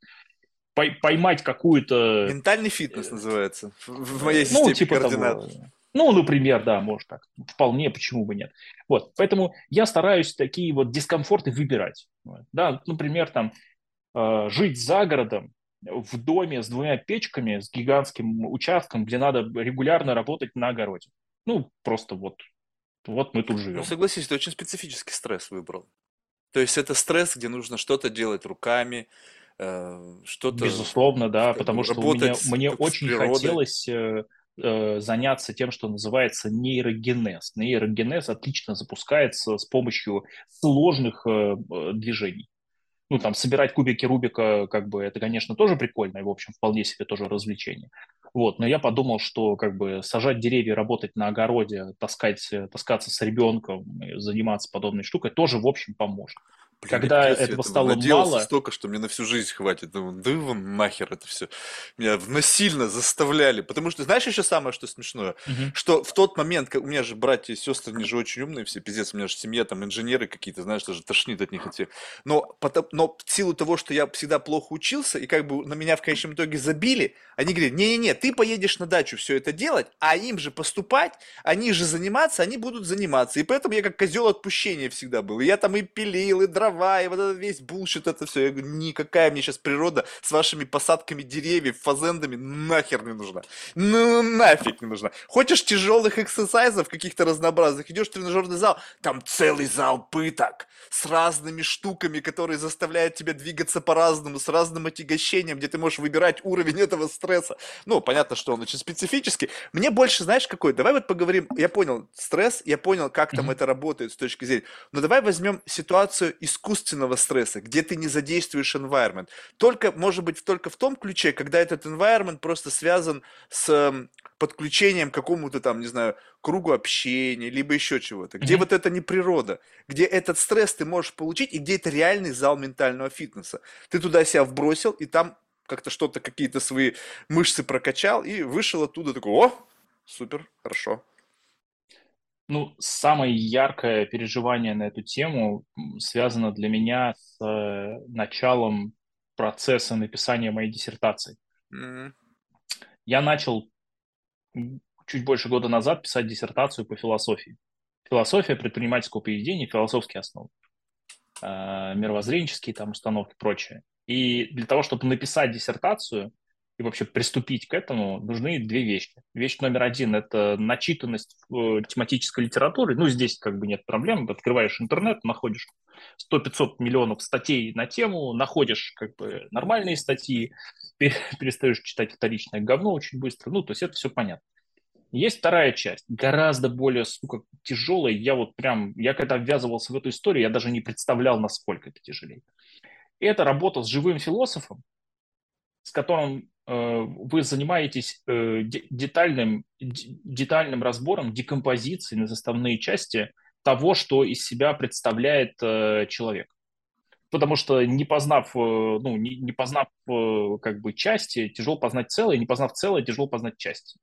поймать какую-то... Ментальный фитнес называется в моей системе ну, типа координат. Того. Ну, например, да, может так. Вполне, почему бы нет. Вот, поэтому я стараюсь такие вот дискомфорты выбирать. Да, например, там, э, жить за городом, в доме с двумя печками, с гигантским участком, где надо регулярно работать на огороде. Ну, просто вот вот мы тут живем. Ну, согласись, ты очень специфический стресс выбрал. То есть это стресс, где нужно что-то делать руками, э, что-то... Безусловно, да, потому что мне, мне очень хотелось э, э, заняться тем, что называется нейрогенез. Нейрогенез отлично запускается с помощью сложных движений. Ну, там, собирать кубики Рубика, как бы, это, конечно, тоже прикольно, и, в общем, вполне себе тоже развлечение. Вот, но я подумал, что как бы сажать деревья, работать на огороде, таскать, таскаться с ребенком, заниматься подобной штукой тоже, в общем, поможет. Блин, Когда я этого стало мало, столько, что мне на всю жизнь хватит. Думаю, да вон нахер это все. Меня насильно заставляли. Потому что, знаешь, еще самое, что смешное? Мгм, Что в тот момент, как у меня же братья и сестры, они же очень умные все, пиздец, у меня же семья, там, инженеры какие-то, знаешь, даже тошнит от них идти. Но, потом, но в силу того, что я всегда плохо учился, и как бы на меня в конечном итоге забили, они говорят, не-не-не, ты поедешь на дачу все это делать, а им же поступать, они же заниматься, они будут заниматься. И поэтому я как козел отпущения всегда был. И я там и пилил, и дрова, и вот этот весь булшит, это все. Я говорю, никакая мне сейчас природа с вашими посадками деревьев, фазендами нахер не нужна. Ну, нафиг не нужна. Хочешь тяжелых эксерсайзов каких-то разнообразных, идешь в тренажерный зал, там целый зал пыток с разными штуками, которые заставляют тебя двигаться по-разному, с разным отягощением, где ты можешь выбирать уровень этого стресса. Ну, понятно, что он очень специфический. Мне больше, знаешь, какой? Давай вот поговорим. Я понял стресс, я понял, как там мгм, это работает с точки зрения. Но давай возьмем ситуацию искусственного стресса, где ты не задействуешь environment. Только, может быть, только в том ключе, когда этот environment просто связан с эм, подключением к какому-то там, не знаю, кругу общения, либо еще чего-то. Где мгм. вот это не природа, где этот стресс ты можешь получить, и где это реальный зал ментального фитнеса. Ты туда себя вбросил, и там как-то что-то, какие-то свои мышцы прокачал, и вышел оттуда такой, о, супер, хорошо. Ну, самое яркое переживание на эту тему связано для меня с э, началом процесса написания моей диссертации. М, Я начал чуть больше года назад писать диссертацию по философии. Философия предпринимательского поведения, философские основы, э, мировоззренческие там установки и прочее. И для того, чтобы написать диссертацию и вообще приступить к этому, нужны две вещи. Вещь номер один– это начитанность в э, тематической литературе. Ну, здесь как бы нет проблем. Открываешь интернет, находишь 100-500 миллионов статей на тему, находишь как бы нормальные статьи, перестаешь читать вторичное говно очень быстро. Ну, то есть это все понятно. Есть вторая часть, гораздо более, сука, тяжелая. Я вот прям, я когда ввязывался в эту историю, я даже не представлял, насколько это тяжелее. Это работа с живым философом, с которым вы занимаетесь э, детальным, детальным разбором декомпозиции на составные части того, что из себя представляет э, человек. Потому что не познав, ну, не, не познав как бы части, тяжело познать целое, не познав целое, тяжело познать части.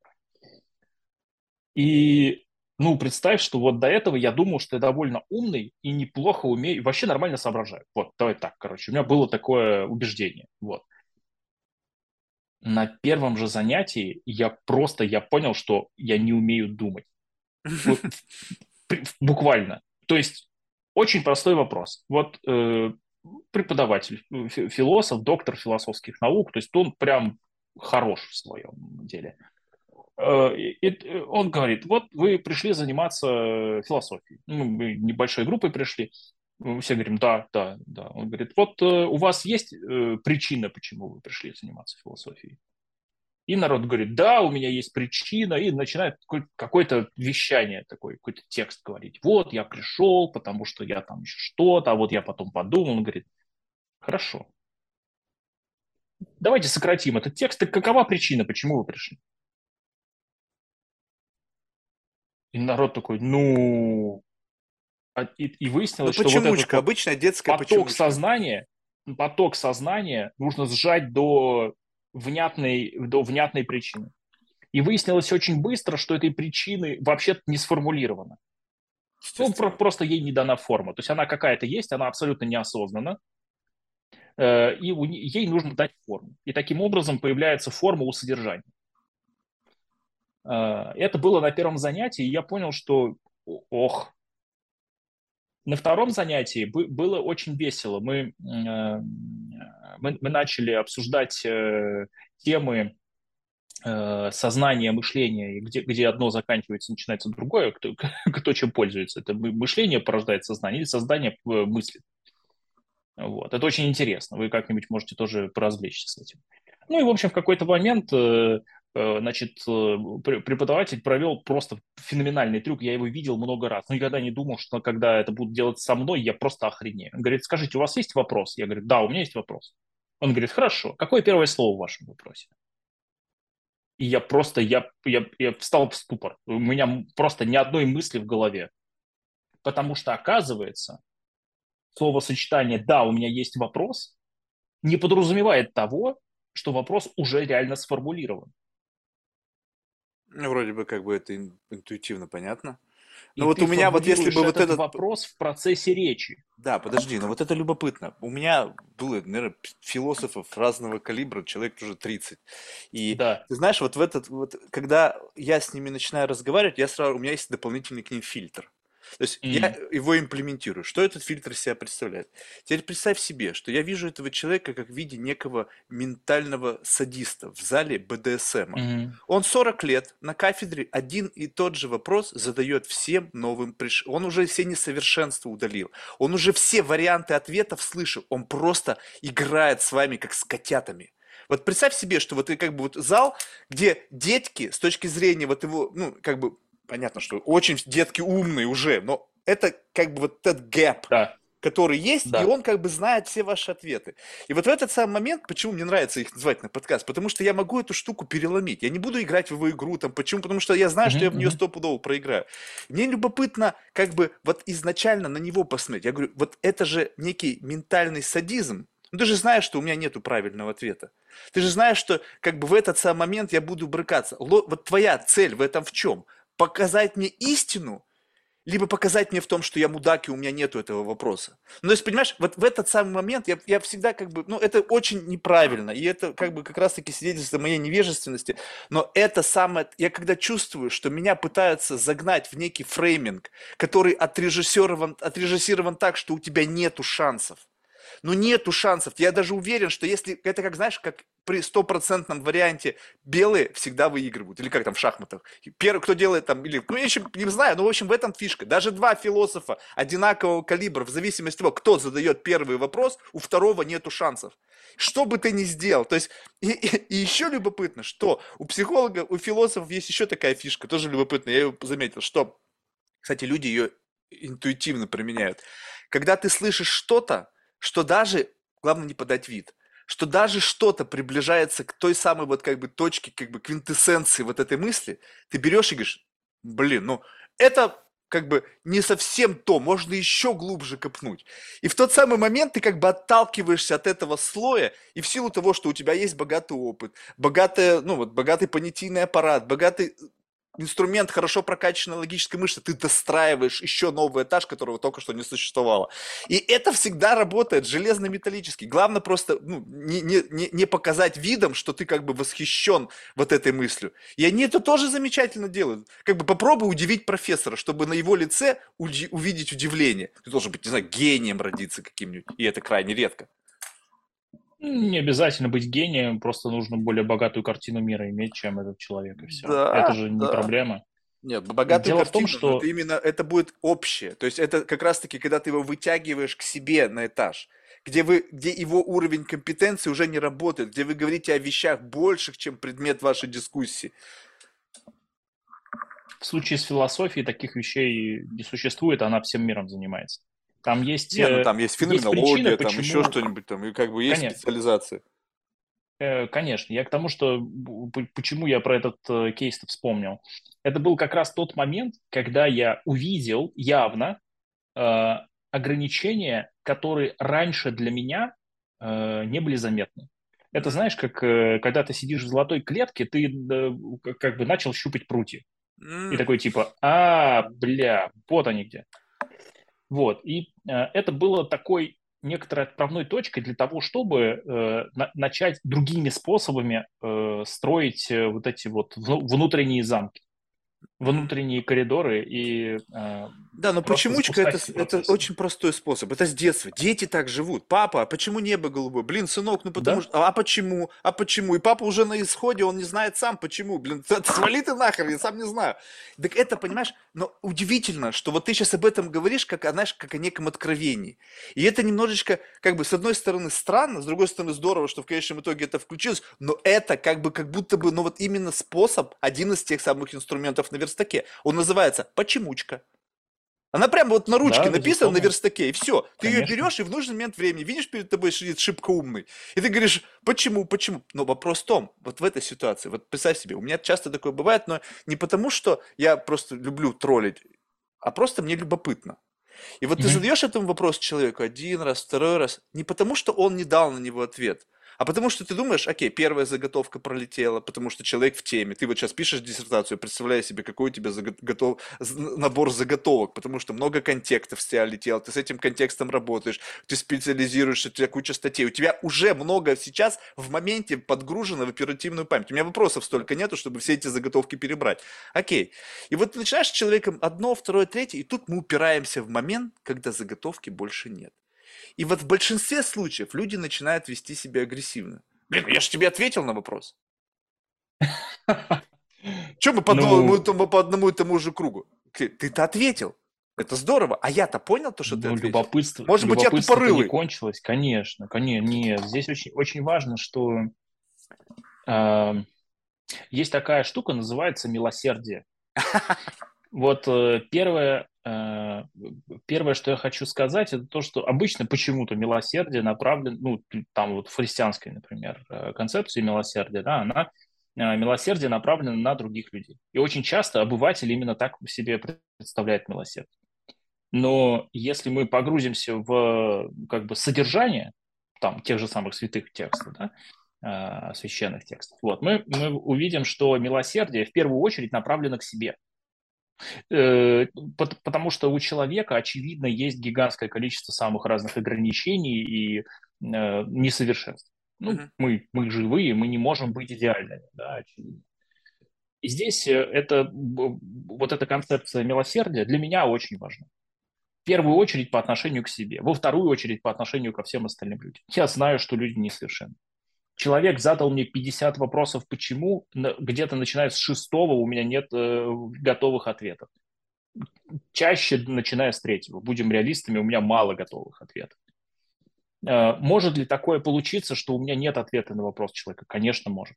И, ну, представь, что вот до этого я думал, что я довольно умный и неплохо умею, вообще нормально соображаю. Вот, давай так, короче, у меня было такое убеждение, вот. На первом же занятии я просто, я понял, что я не умею думать. Вот, буквально. То есть, очень простой вопрос. Вот э, преподаватель, философ, доктор философских наук, то есть он прям хорош в своем деле. Э, и он говорит, вот вы пришли заниматься философией. Ну, мы небольшой группой пришли. Мы все говорим, да, да, да. Он говорит, вот э, у вас есть э, причина, почему вы пришли заниматься философией? И народ говорит, да, у меня есть причина, и начинает какое-то вещание такое, какой-то текст говорить. Вот, я пришел, потому что я там еще что-то, а вот я потом подумал. Он говорит, хорошо. Давайте сократим этот текст. Так какова причина, почему вы пришли? И народ такой, ну... А, и, и выяснилось, ну, что вот этот обычная детская поток почемучка. сознания, поток сознания нужно сжать до внятной, до внятной причины. И выяснилось очень быстро, что этой причины вообще не сформулировано. Ну, про- просто ей не дана форма. То есть она какая-то есть, она абсолютно неосознанна, э, и у, ей нужно дать форму. И таким образом появляется форма у содержания. Э, это было на первом занятии, и я понял, что ох. На втором занятии было очень весело. Мы, мы, мы начали обсуждать темы сознания, мышления, где, где одно заканчивается, начинается другое, кто, кто чем пользуется. Это мышление порождает сознание или создание мысли. Вот. Это очень интересно. Вы как-нибудь можете тоже поразвлечься с этим. Ну и, в общем, в какой-то момент значит, преподаватель провел просто феноменальный трюк, я его видел много раз, но никогда не думал, что когда это будут делать со мной, я просто охренею. Он говорит, скажите, у вас есть вопрос? Я говорю, да, у меня есть вопрос. Он говорит, хорошо, какое первое слово в вашем вопросе? И я просто, я, я, я встал в ступор. У меня просто ни одной мысли в голове. Потому что, оказывается, словосочетание «да, у меня есть вопрос» не подразумевает того, что вопрос уже реально сформулирован. Ну, вроде бы как бы это интуитивно понятно. Но вот у меня вот если бы вот этот вопрос в процессе речи. Да, подожди, но вот это любопытно. У меня было, наверное, философов разного калибра, человек уже 30. И да. ты знаешь, вот в этот, вот, когда я с ними начинаю разговаривать, я сразу, у меня есть дополнительный к ним фильтр. То есть mm-hmm. я его имплементирую. Что этот фильтр из себя представляет? Теперь представь себе, что я вижу этого человека как в виде некого ментального садиста в зале БДСМ. Mm-hmm. Он 40 лет на кафедре один и тот же вопрос задает всем новым приш... Он уже все несовершенства удалил. Он уже все варианты ответов слышал. Он просто играет с вами как с котятами. Вот представь себе, что вот как бы вот зал, где детки с точки зрения вот его, ну, как бы понятно, что очень детки умные уже, но это как бы вот этот гэп, да. который есть, да. и он как бы знает все ваши ответы. И вот в этот самый момент, почему мне нравится их называть на подкаст, потому что я могу эту штуку переломить. Я не буду играть в его игру, там, почему? Потому что я знаю, uh-huh, что я в нее стопудово проиграю. Мне любопытно как бы вот изначально на него посмотреть. Я говорю, вот это же некий ментальный садизм, ну, ты же знаешь, что у меня нету правильного ответа. Ты же знаешь, что как бы в этот самый момент я буду брыкаться. Вот твоя цель в этом в чем? Показать мне истину, либо показать мне в том, что я мудак, и у меня нету этого вопроса. Ну, то есть, понимаешь, вот в этот самый момент я, я всегда как бы, ну, это очень неправильно, и это как бы как раз-таки свидетельство моей невежественности, но это самое, я когда чувствую, что меня пытаются загнать в некий фрейминг, который отрежиссирован, отрежиссирован так, что у тебя нету шансов, ну нету шансов. Я даже уверен, что если это как, знаешь, как при стопроцентном варианте белые всегда выигрывают. Или как там в шахматах. Первый, кто делает там, или, ну, я еще не знаю, но, в общем, в этом фишка. Даже два философа одинакового калибра, в зависимости от того, кто задает первый вопрос, у второго нету шансов. Что бы ты ни сделал. То есть, и, и, и еще любопытно, что у психолога, у философов есть еще такая фишка, тоже любопытно, я ее заметил, что, кстати, люди ее интуитивно применяют. Когда ты слышишь что-то, что даже, главное не подать вид, что даже что-то приближается к той самой вот как бы точке, как бы квинтэссенции вот этой мысли, ты берешь и говоришь, блин, ну это как бы не совсем то, можно еще глубже копнуть. И в тот самый момент ты как бы отталкиваешься от этого слоя, и в силу того, что у тебя есть богатый опыт, богатый, ну вот, богатый понятийный аппарат, богатый инструмент хорошо прокачанной логической мышцы, ты достраиваешь еще новый этаж, которого только что не существовало. И это всегда работает железно-металлически. Главное просто ну, не, не, не показать видом, что ты как бы восхищен вот этой мыслью. И они это тоже замечательно делают. Как бы попробуй удивить профессора, чтобы на его лице увидеть удивление. Ты должен быть, не знаю, гением родиться каким-нибудь. И это крайне редко. Не обязательно быть гением, просто нужно более богатую картину мира иметь, чем этот человек, и все. Да, это же не да. проблема. Нет, богатую Дело картину, в том, что... это именно это будет общее. То есть это как раз-таки, когда ты его вытягиваешь к себе на этаж, где, вы, где его уровень компетенции уже не работает, где вы говорите о вещах больших, чем предмет вашей дискуссии. В случае с философией таких вещей не существует, она всем миром занимается. Там есть... Не, ну э, там есть феноменология, есть причины, там почему... еще что-нибудь, там, и как бы есть Конечно. специализация. Э, конечно, я к тому, что почему я про этот э, кейс вспомнил. Это был как раз тот момент, когда я увидел явно э, ограничения, которые раньше для меня э, не были заметны. Это знаешь, как э, когда ты сидишь в золотой клетке, ты э, как бы начал щупать прутья. Mm. И такой типа, а, бля, вот они где. Вот. И это было такой некоторой отправной точкой для того, чтобы э, на, начать другими способами э, строить э, вот эти вот внутренние замки внутренние коридоры и э, да, но почемучка это, это очень простой способ. Это с детства. Дети так живут. Папа, а почему небо голубое? Блин, сынок, ну потому да? что... А почему? А почему? И папа уже на исходе, он не знает сам почему. Блин, свали ты нахер, я сам не знаю. Так это, понимаешь, но удивительно, что вот ты сейчас об этом говоришь, как, знаешь, как о неком откровении. И это немножечко, как бы, с одной стороны странно, с другой стороны здорово, что в конечном итоге это включилось, но это как бы, как будто бы, ну вот именно способ, один из тех самых инструментов на верстаке. Он называется почемучка. Она прям вот на ручке Да, написана на верстаке, и все. Ты ее Конечно. берешь, и в нужный момент времени видишь перед тобой сидит шибко умный. И ты говоришь, почему, почему? Но вопрос в том, вот в этой ситуации, вот представь себе, у меня часто такое бывает, но не потому, что я просто люблю троллить, а просто мне любопытно. И вот ты Мгм. задаешь этому вопрос человеку один раз, второй раз, не потому, что он не дал на него ответ, а потому что ты думаешь, окей, первая заготовка пролетела, потому что человек в теме. Ты вот сейчас пишешь диссертацию, представляя себе, какой у тебя заго- готов... з- набор заготовок, потому что много контекстов с тебя летело, ты с этим контекстом работаешь, ты специализируешься, у тебя куча статей, у тебя уже много сейчас в моменте подгружено в оперативную память. У меня вопросов столько нету, чтобы все эти заготовки перебрать. Окей. И вот ты начинаешь с человеком одно, второе, третье, и тут мы упираемся в момент, когда заготовки больше нет. И вот в большинстве случаев люди начинают вести себя агрессивно. Блин, я же тебе ответил на вопрос. Че мы по, Ну- одному, по одному и тому же кругу? Ты- Ты-то ответил. Это здорово. А я-то понял то, что ты Ну, ответил? любопытство, Может быть, я любопытство-то не тупорылый. кончилось, конечно, конечно, нет. Здесь очень, очень важно, что а, есть такая штука, называется милосердие. Вот э, первое, первое, что я хочу сказать, это то, что обычно почему-то милосердие направлено, ну, там вот в христианской, например, э, концепции милосердия, да, она э, милосердие направлено на других людей. И очень часто обыватель именно так себе представляет милосердие. Но если мы погрузимся в как бы содержание там тех же самых святых текстов, да, э, священных текстов, вот, мы, мы увидим, что милосердие в первую очередь направлено к себе. Э, пот- Потому что у человека, очевидно, есть гигантское количество самых разных ограничений и э, несовершенств. Ну, Мгм. мы, мы живые, мы не можем быть идеальными, да, очевидно. И здесь э, это, вот эта концепция милосердия для меня очень важна. В первую очередь по отношению к себе, во вторую очередь по отношению ко всем остальным людям. Я знаю, что люди несовершенны. Человек задал мне 50 вопросов, почему, где-то начиная с шестого у меня нет э, готовых ответов. Чаще начиная с третьего. Будем реалистами, у меня мало готовых ответов. Э, может ли такое получиться, что у меня нет ответа на вопрос человека? Конечно, может.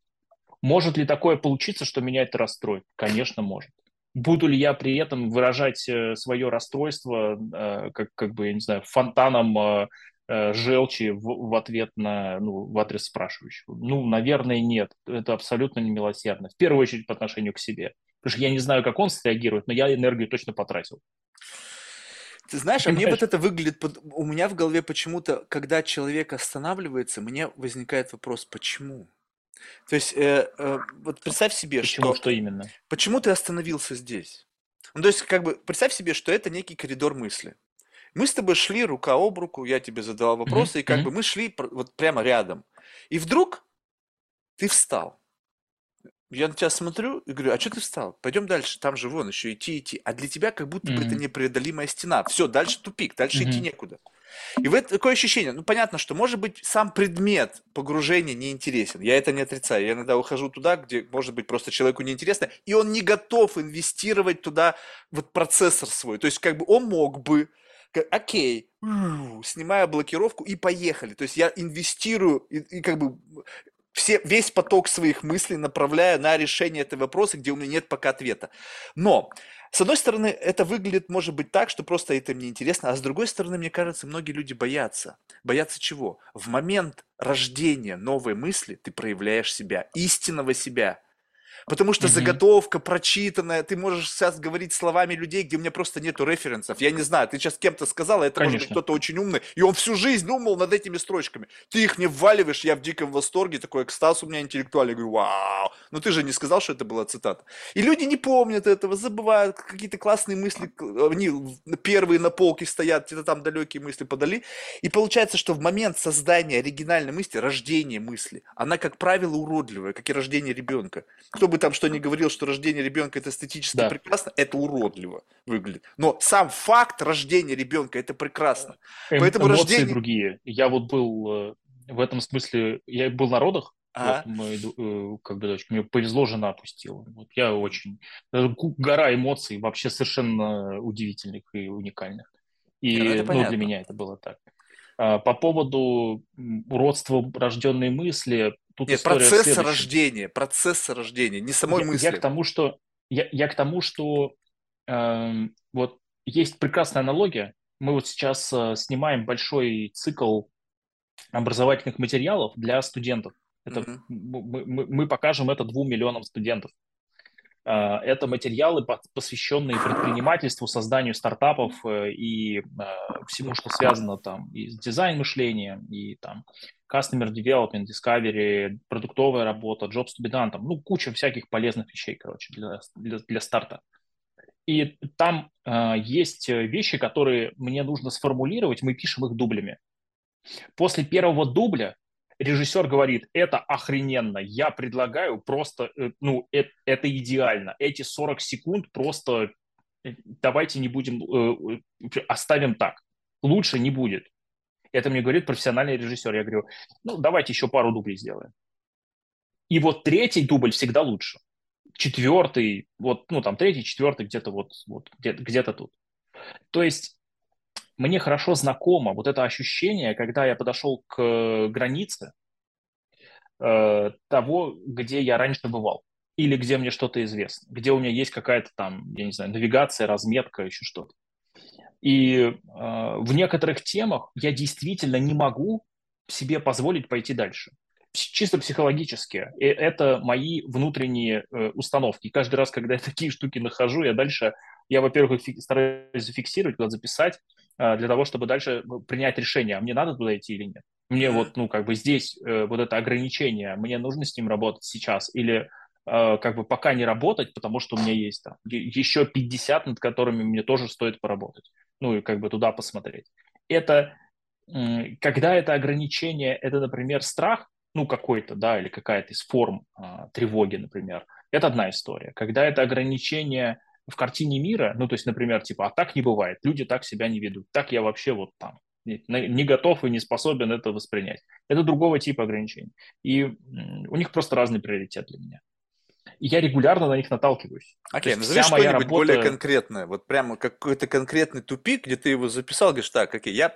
Может ли такое получиться, что меня это расстроит? Конечно, может. Буду ли я при этом выражать э, свое расстройство, э, как, как бы, я не знаю, фонтаном э, желчи в, в ответ на, ну, в адрес спрашивающего? Ну, наверное, нет. Это абсолютно не милосердно. В первую очередь по отношению к себе. Потому что я не знаю, как он среагирует, но я энергию точно потратил. Ты знаешь, а мне вот это выглядит, под- у меня в голове почему-то, когда человек останавливается, мне возникает вопрос, почему? То есть, э, э, вот представь себе, Почему, что что именно? почему ты остановился здесь? Ну, то есть, как бы, представь себе, что это некий коридор мысли. Мы с тобой шли рука об руку, я тебе задавал вопросы, и как мгм. бы мы шли вот прямо рядом. И вдруг ты встал. Я на тебя смотрю и говорю, а что ты встал? Пойдем дальше, там же вон еще идти, идти. А для тебя как будто бы это непреодолимая стена. Все, дальше тупик, дальше идти Мгм. некуда. И в это такое ощущение, ну понятно, что может быть сам предмет погружения не интересен. Я это не отрицаю. Я иногда ухожу туда, где может быть просто человеку неинтересно, и он не готов инвестировать туда вот процессор свой. То есть как бы он мог бы, окей, снимаю блокировку и поехали. То есть я инвестирую и, и как бы все, весь поток своих мыслей направляю на решение этого вопроса, где у меня нет пока ответа. Но, с одной стороны, это выглядит, может быть, так, что просто это мне интересно, а с другой стороны, мне кажется, многие люди боятся. Боятся чего? В момент рождения новой мысли ты проявляешь себя, истинного себя. Потому что Мгм. заготовка прочитанная, ты можешь сейчас говорить словами людей, где у меня просто нету референсов. Я не знаю, ты сейчас кем-то сказал, а это может быть Конечно. кто-то очень умный, и он всю жизнь думал над этими строчками. Ты их мне вваливаешь, я в диком восторге, такой экстаз у меня интеллектуальный, говорю, вау. Но ты же не сказал, что это была цитата. И люди не помнят этого, забывают какие-то классные мысли, они первые на полке стоят, где-то там далекие мысли подали. И получается, что в момент создания оригинальной мысли, рождения мысли, она, как правило, уродливая, как и рождение ребенка. Кто бы там что ни говорил, что рождение ребенка это эстетически Да. прекрасно, это уродливо выглядит. Но сам факт рождения ребенка это прекрасно. Эм- Поэтому эмоции рождение- другие. Я вот был э, в этом смысле, я был на родах, Ага. вот ду- э, бы дочка, мне повезло, жена опустила. Вот я очень, ку- гора эмоций вообще совершенно удивительных и уникальных. И ну ну, понятно. для меня это было так. А, По поводу м, уродства рожденной мысли, тут Нет, следующем. рождения, процесса рождения, не самой я, мысли. я к тому, что я, я к тому, что эм, вот есть прекрасная аналогия. Мы вот сейчас э, снимаем большой цикл образовательных материалов для студентов. Это, mm-hmm. мы, мы, мы покажем это двум миллионам студентов. Э, это материалы, посвященные предпринимательству, созданию стартапов э, и э, всему, что связано там и с дизайн-мышлением, и там customer development, discovery, продуктовая работа, done, там, ну, куча всяких полезных вещей, короче, для, для, для старта. И там э, есть вещи, которые мне нужно сформулировать, мы пишем их дублями. После первого дубля режиссер говорит, это охрененно, я предлагаю просто, э, ну, это, это идеально, эти 40 секунд просто э, давайте не будем, э, оставим так, лучше не будет. Это мне говорит профессиональный режиссер. Я говорю, ну, давайте еще пару дублей сделаем. И вот третий дубль всегда лучше. Четвертый, вот, ну, там, третий, четвертый, где-то вот, вот где-то, где-то тут. То есть мне хорошо знакомо вот это ощущение, когда я подошел к границе э, того, где я раньше бывал, или где мне что-то известно, где у меня есть какая-то там, я не знаю, навигация, разметка, еще что-то. И э, в некоторых темах я действительно не могу себе позволить пойти дальше. Чисто психологически. И это мои внутренние э, установки. Каждый раз, когда я такие штуки нахожу, я дальше, я, во-первых, стараюсь зафиксировать, куда записать, для того, чтобы дальше ну, принять решение, а мне надо туда идти или нет. Мне вот, ну, как бы здесь э, вот это ограничение, мне нужно с ним работать сейчас или э, как бы пока не работать, потому что у меня есть там еще 50, над которыми мне тоже стоит поработать. Ну, и как бы туда посмотреть. Это, когда это ограничение, это, например, страх, ну, какой-то, да, или какая-то из форм а, тревоги, например, это одна история. Когда это ограничение в картине мира, ну, то есть, например, типа, а так не бывает, люди так себя не ведут, так я вообще вот там, не готов и не способен это воспринять. Это другого типа ограничений. И у них просто разный приоритет для меня. И я регулярно на них наталкиваюсь. Окей, okay, назови что-нибудь работа... более конкретное. Вот прямо какой-то конкретный тупик, где ты его записал, говоришь, так, окей, я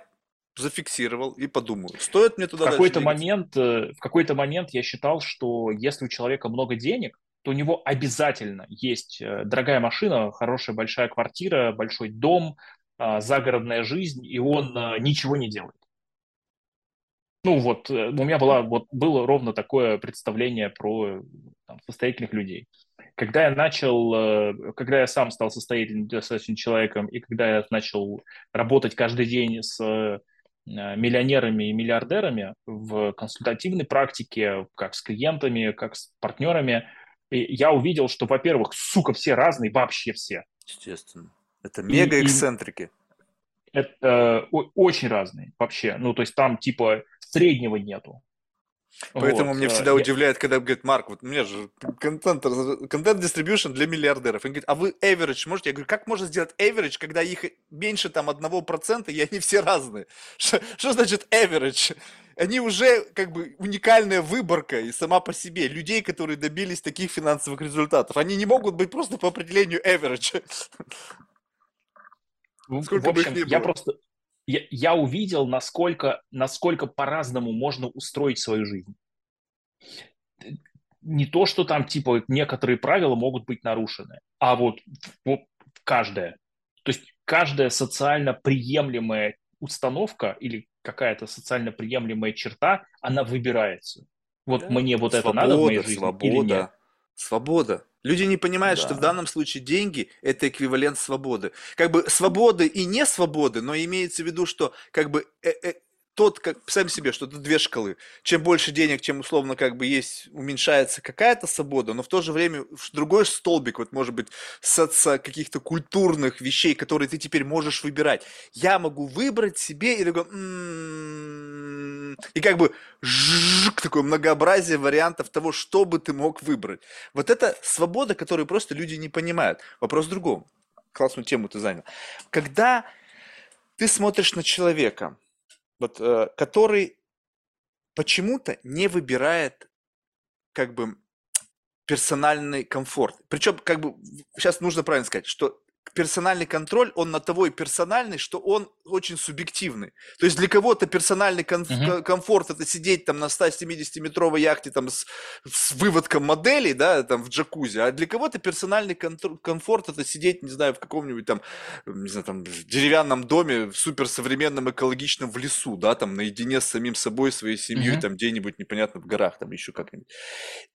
зафиксировал и подумаю, стоит мне туда в какой-то момент, э, В какой-то момент я считал, что если у человека много денег, то у него обязательно есть э, дорогая машина, хорошая большая квартира, большой дом, а, загородная жизнь, и он э, ничего не делает. Ну вот, э, у меня была, вот, было ровно такое представление про там, состоятельных людей. Когда я начал, когда я сам стал состоятельным достаточно человеком, и когда я начал работать каждый день с миллионерами и миллиардерами в консультативной практике, как с клиентами, как с партнерами – и я увидел, что, во-первых, сука, все разные, вообще все. Естественно. Это мега эксцентрики. Это э, очень разные вообще. Ну, то есть там типа среднего нету. Поэтому вот. мне всегда я... удивляет, когда говорит, Марк, вот у меня же контент, контент distribution для миллиардеров. Он говорит, а вы average можете? Я говорю, как можно сделать average, когда их меньше там одного процента, и они все разные? Что, что значит average? Они уже как бы уникальная выборка и сама по себе людей, которые добились таких финансовых результатов. Они не могут быть просто по определению average. Сколько в общем, я просто я, я увидел, насколько, насколько по-разному можно устроить свою жизнь. Не то, что там, типа, некоторые правила могут быть нарушены, а вот, вот каждая. То есть каждая социально приемлемая установка или какая-то социально приемлемая черта, она выбирается. Вот да. мне вот свобода, это надо в моей жизни свобода, или нет. Свобода. Люди не понимают, да. что в данном случае деньги – это эквивалент свободы. Как бы свободы и не свободы, но имеется в виду, что как бы э -э тот, как сам себе, что это две шкалы. Чем больше денег, чем условно как бы есть, уменьшается какая-то свобода, но в то же время другой столбик, вот может быть, соци каких-то культурных вещей, которые ты теперь можешь выбирать. Я могу выбрать себе и такой, м-м-м", и как бы жжик, такое многообразие вариантов того, что бы ты мог выбрать. Вот это свобода, которую просто люди не понимают. Вопрос в. Классную тему ты занял. Когда ты смотришь на человека, вот, э, который почему-то не выбирает как бы персональный комфорт. Причем, как бы, сейчас нужно правильно сказать, что персональный контроль, он на того и персональный, что он очень субъективный. То есть для кого-то персональный ком- uh-huh. комфорт это сидеть там на 170-метровой яхте там с, с выводком моделей, да, там в джакузи, а для кого-то персональный кон- комфорт это сидеть, не знаю, в каком-нибудь там, не знаю, там деревянном доме, в суперсовременном экологичном в лесу, да, там наедине с самим собой, своей семьей, uh-huh. там где-нибудь непонятно в горах, там еще как-нибудь.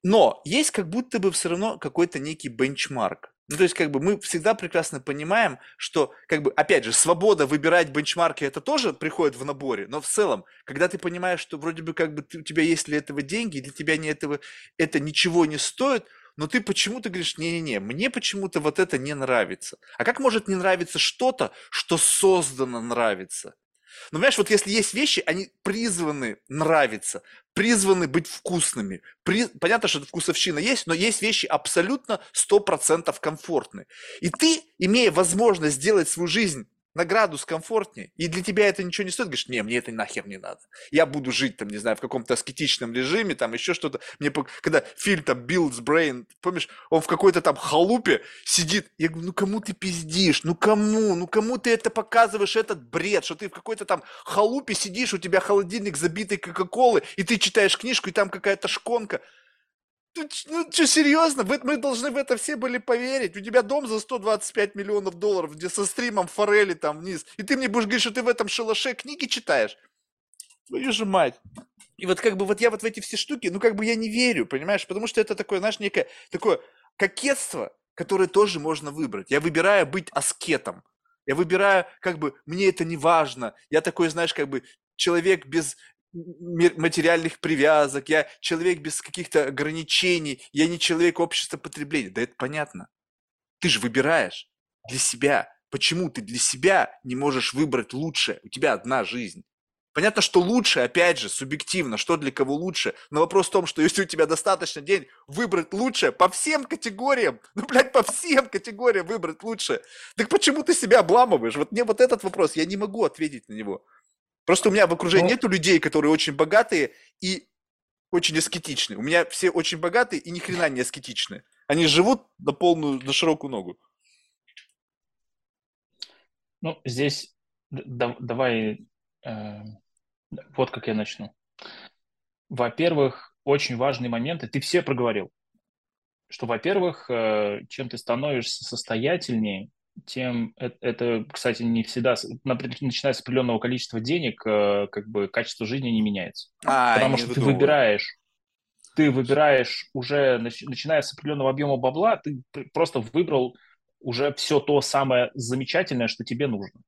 Но есть как будто бы все равно какой-то некий бенчмарк. Ну, то есть, как бы мы всегда прекрасно понимаем, что, как бы, опять же, свобода выбирать бенчмарки, это тоже приходит в наборе, но в целом, когда ты понимаешь, что вроде бы как бы ты, у тебя есть для этого деньги, для тебя не этого, это ничего не стоит, но ты почему-то говоришь, не-не-не, мне почему-то вот это не нравится. А как может не нравиться что-то, что создано нравится? Но понимаешь, вот если есть вещи, они призваны нравиться, призваны быть вкусными. При... Понятно, что вкусовщина есть, но есть вещи абсолютно 100% комфортные. И ты, имея возможность сделать свою жизнь на градус комфортнее, и для тебя это ничего не стоит, говоришь, не, мне это нахер не надо. Я буду жить там, не знаю, в каком-то аскетичном режиме, там еще что-то. Мне, когда фильм там Builds Brain, помнишь, он в какой-то там халупе сидит, я говорю, ну кому ты пиздишь, ну кому, ну кому ты это показываешь, этот бред, что ты в какой-то там халупе сидишь, у тебя холодильник забитый Кока-Колы, и ты читаешь книжку, и там какая-то шконка. Ну, ну что, серьезно? Вы, мы должны в это все были поверить. У тебя дом за 125 миллионов долларов, где со стримом форели там вниз. И ты мне будешь говорить, что ты в этом шалаше книги читаешь? Твою же мать. И вот как бы вот я вот в эти все штуки, ну как бы я не верю, понимаешь? Потому что это такое, знаешь, некое такое кокетство, которое тоже можно выбрать. Я выбираю быть аскетом. Я выбираю, как бы, мне это не важно. Я такой, знаешь, как бы человек без, материальных привязок, я человек без каких-то ограничений, я не человек общества потребления. Да это понятно. Ты же выбираешь для себя. Почему ты для себя не можешь выбрать лучше? У тебя одна жизнь. Понятно, что лучше, опять же, субъективно, что для кого лучше. Но вопрос в том, что если у тебя достаточно денег выбрать лучше по всем категориям, ну, блядь, по всем категориям выбрать лучше, так почему ты себя обламываешь? Вот мне вот этот вопрос, я не могу ответить на него. Просто у меня в окружении Но... нету людей, которые очень богатые и очень аскетичные. У меня все очень богатые и ни хрена не аскетичные. Они живут на полную, на широкую ногу. Ну, здесь да, давай э, вот как я начну. Во-первых, очень важный момент, и ты все проговорил, что, во-первых, э, чем ты становишься состоятельнее, тем это, кстати, не всегда, начиная с определенного количества денег, э, как бы качество жизни не меняется. А, Потому что ты выбираешь, ты выбираешь уже, начиная с определенного объема бабла, ты просто выбрал уже все то самое замечательное, что тебе нужно.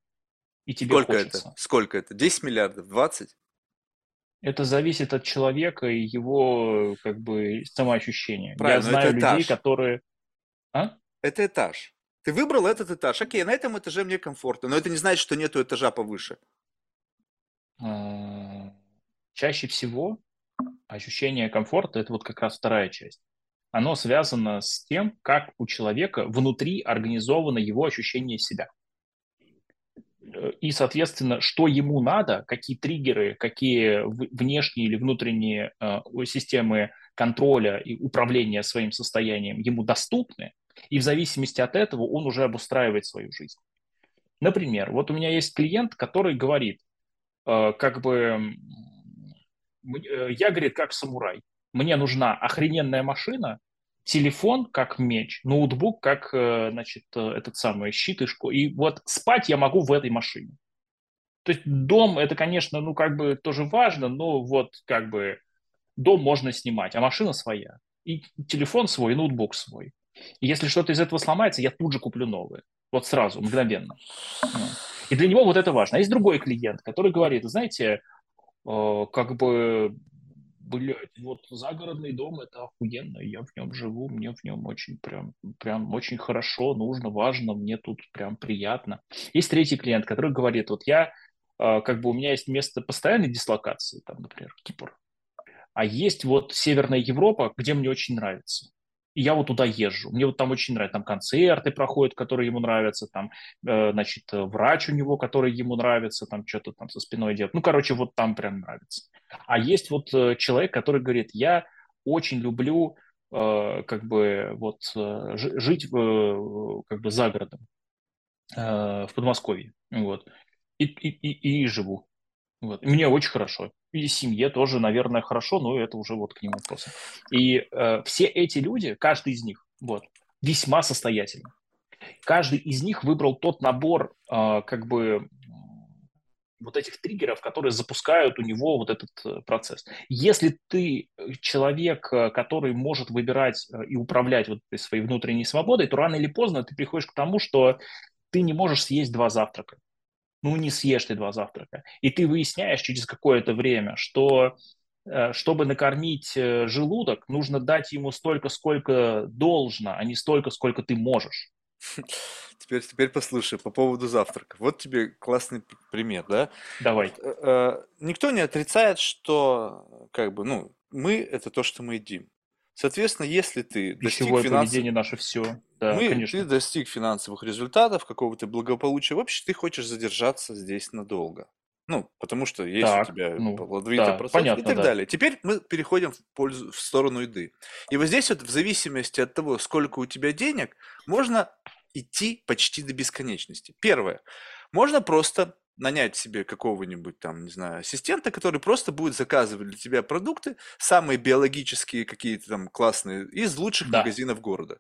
И тебе Сколько хочется. это? Сколько это? 10 миллиардов? 20? Это зависит от человека и его как бы самоощущения. Правильно, Я знаю людей, которые... А? Это этаж. Ты выбрал этот этаж. Окей, на этом этаже мне комфортно, но это не значит, что нету этажа повыше. А, чаще всего ощущение комфорта – это вот как раз вторая часть. Оно связано с тем, как у человека внутри организовано его ощущение себя. И, соответственно, что ему надо, какие триггеры, какие внешние или внутренние э, системы контроля и управления своим состоянием ему доступны, и в зависимости от этого он уже обустраивает свою жизнь. Например, вот у меня есть клиент, который говорит, э, как бы, э, я, говорит, как самурай. Мне нужна охрененная машина, телефон как меч, ноутбук как, э, значит, этот самый щит и школа. И вот спать я могу в этой машине. То есть дом это, конечно, ну как бы тоже важно, но вот как бы дом можно снимать, а машина своя. И телефон свой, и ноутбук свой. И если что-то из этого сломается, я тут же куплю новое. Вот сразу, мгновенно. И для него вот это важно. А есть другой клиент, который говорит, знаете, э, как бы, блядь, вот загородный дом это охуенно, я в нем живу, мне в нем очень прям, прям очень хорошо, нужно, важно, мне тут прям приятно. Есть третий клиент, который говорит, вот я, э, как бы у меня есть место постоянной дислокации, там, например, Кипр, а есть вот Северная Европа, где мне очень нравится и я вот туда езжу. Мне вот там очень нравится, там концерты проходят, которые ему нравятся, там, э, значит, врач у него, который ему нравится, там что-то там со спиной делает. Ну, короче, вот там прям нравится. А есть вот э, человек, который говорит, я очень люблю э, как бы вот э, жить э, как бы за городом. э, в Подмосковье, вот, и, и, и, и живу. Вот. мне очень хорошо. И семье тоже, наверное, хорошо, но это уже вот к ним вопросы. И э, все эти люди, каждый из них, вот, весьма состоятельный. Каждый из них выбрал тот набор, э, как бы, вот этих триггеров, которые запускают у него вот этот э, процесс. Если ты э, человек, э, который может выбирать и управлять вот своей внутренней свободой, то рано или поздно ты приходишь к тому, что ты не можешь съесть два завтрака ну не съешь ты два завтрака. И ты выясняешь через какое-то время, что э, чтобы накормить э, желудок, нужно дать ему столько, сколько должно, а не столько, сколько ты можешь. Теперь, теперь послушай по поводу завтрака. Вот тебе классный пример, да? Давай. Э, никто не отрицает, что как бы, ну, мы это то, что мы едим. Соответственно, если ты достиг Пищевое финансов... поведение наше все. Да, Мы, конечно. Ты достиг финансовых результатов, какого-то благополучия. В общем, ты хочешь задержаться здесь надолго. Ну, потому что есть так, у тебя ну, плодовитый да, процесс понятно, и так да. далее. Теперь мы переходим в, пользу, в сторону еды. И вот здесь вот в зависимости от того, сколько у тебя денег, можно идти почти до бесконечности. Первое. Можно просто нанять себе какого-нибудь там, не знаю, ассистента, который просто будет заказывать для тебя продукты, самые биологические какие-то там классные, из лучших да. магазинов города.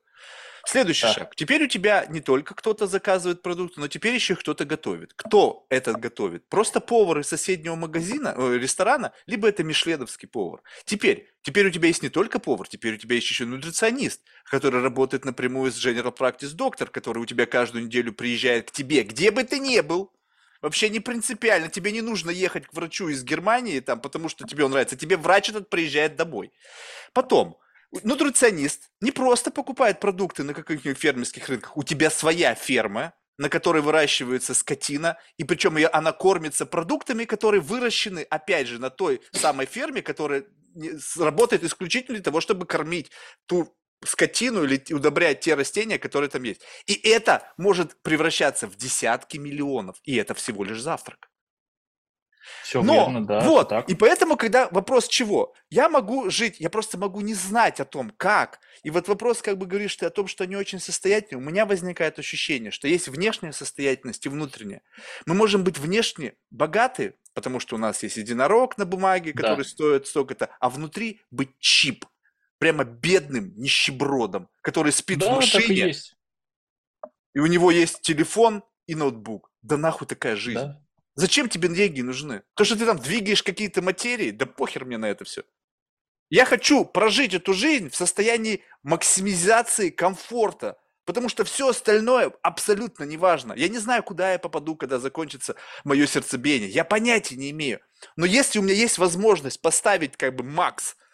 Следующий да. шаг. Теперь у тебя не только кто-то заказывает продукты, но теперь еще кто-то готовит. Кто это готовит? Просто повар из соседнего магазина, э, ресторана, либо это мишленовский повар. Теперь, теперь у тебя есть не только повар, теперь у тебя есть еще нутриционист, который работает напрямую с General Practice доктор, который у тебя каждую неделю приезжает к тебе, где бы ты ни был, Вообще не принципиально. Тебе не нужно ехать к врачу из Германии, там, потому что тебе он нравится. Тебе врач этот приезжает домой. Потом, нутриционист не просто покупает продукты на каких-нибудь фермерских рынках. У тебя своя ферма, на которой выращивается скотина, и причем ее, она кормится продуктами, которые выращены, опять же, на той самой ферме, которая работает исключительно для того, чтобы кормить ту скотину или удобрять те растения, которые там есть. И это может превращаться в десятки миллионов, и это всего лишь завтрак. Все Но, верно, да. Вот, так. и поэтому, когда вопрос чего? Я могу жить, я просто могу не знать о том, как. И вот вопрос, как бы говоришь ты о том, что они очень состоятельны, у меня возникает ощущение, что есть внешняя состоятельность и внутренняя. Мы можем быть внешне богаты, потому что у нас есть единорог на бумаге, который да. стоит столько-то, а внутри быть чип – прямо бедным нищебродом, который спит да, в машине, и, есть. и у него есть телефон и ноутбук. Да нахуй такая жизнь. Да. Зачем тебе деньги нужны? То, что ты там двигаешь какие-то материи, да похер мне на это все. Я хочу прожить эту жизнь в состоянии максимизации комфорта, потому что все остальное абсолютно не важно. Я не знаю, куда я попаду, когда закончится мое сердцебиение. Я понятия не имею. Но если у меня есть возможность поставить как бы макс –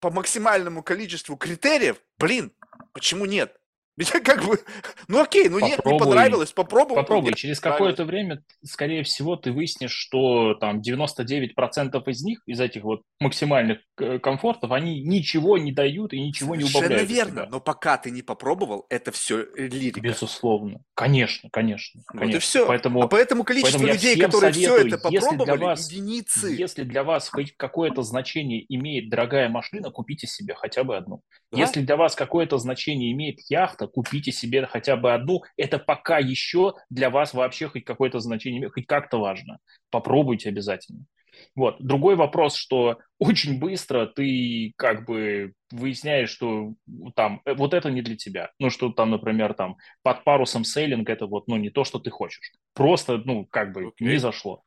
по максимальному количеству критериев, блин, почему нет? Ведь как бы, ну окей, ну попробуй, нет, не понравилось, попробуй. Попробуй, нет, через какое-то время, скорее всего, ты выяснишь, что там 99% из них, из этих вот максимальных э, комфортов, они ничего не дают и ничего Совершенно не убавляют. верно, но пока ты не попробовал, это все лирика. Безусловно, конечно, конечно. Вот конечно. и все. Поэтому, а поэтому количество поэтому людей, которые советую, все это попробовали, если вас, единицы. Если для вас хоть какое-то значение имеет дорогая машина, купите себе хотя бы одну. Да? Если для вас какое-то значение имеет яхта, купите себе хотя бы одну. Это пока еще для вас вообще хоть какое-то значение имеет, хоть как-то важно. Попробуйте обязательно. Вот. Другой вопрос, что очень быстро ты как бы выясняешь, что там э, вот это не для тебя. Ну, что там, например, там под парусом сейлинг это вот, ну, не то, что ты хочешь. Просто, ну, как бы okay. не зашло.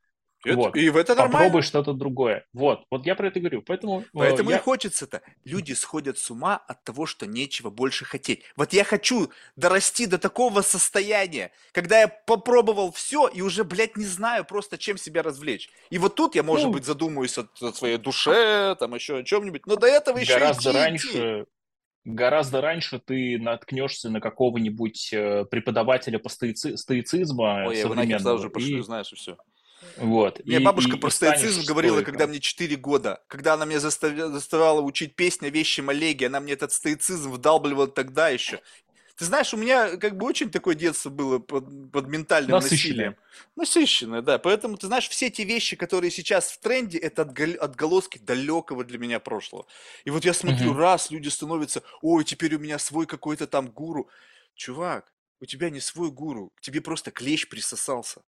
Это, вот. И в это нормально. Попробуй что-то другое. Вот, вот я про это говорю. Поэтому, э, Поэтому я... и хочется-то. Люди сходят с ума от того, что нечего больше хотеть. Вот я хочу дорасти до такого состояния, когда я попробовал все и уже, блядь, не знаю просто, чем себя развлечь. И вот тут я, может ну, быть, задумаюсь о, о своей душе, там еще о чем-нибудь. Но до этого еще гораздо идти, раньше, идти. Гораздо раньше ты наткнешься на какого-нибудь э, преподавателя по стоици- стоицизма Ой, я его нахер сразу же пошлю, и... знаешь, и все. Вот. Мне и, бабушка и, про стоицизм говорила, когда мне 4 года. Когда она меня заставляла, заставляла учить песни о вещем Олеге, она мне этот стоицизм вдалбливала тогда еще. Ты знаешь, у меня как бы очень такое детство было под, под ментальным Насыщенное. насилием. Насыщенное, да. Поэтому, ты знаешь, все эти вещи, которые сейчас в тренде, это отголоски далекого для меня прошлого. И вот я смотрю, угу. раз люди становятся, ой, теперь у меня свой какой-то там гуру. Чувак, у тебя не свой гуру, к тебе просто клещ присосался.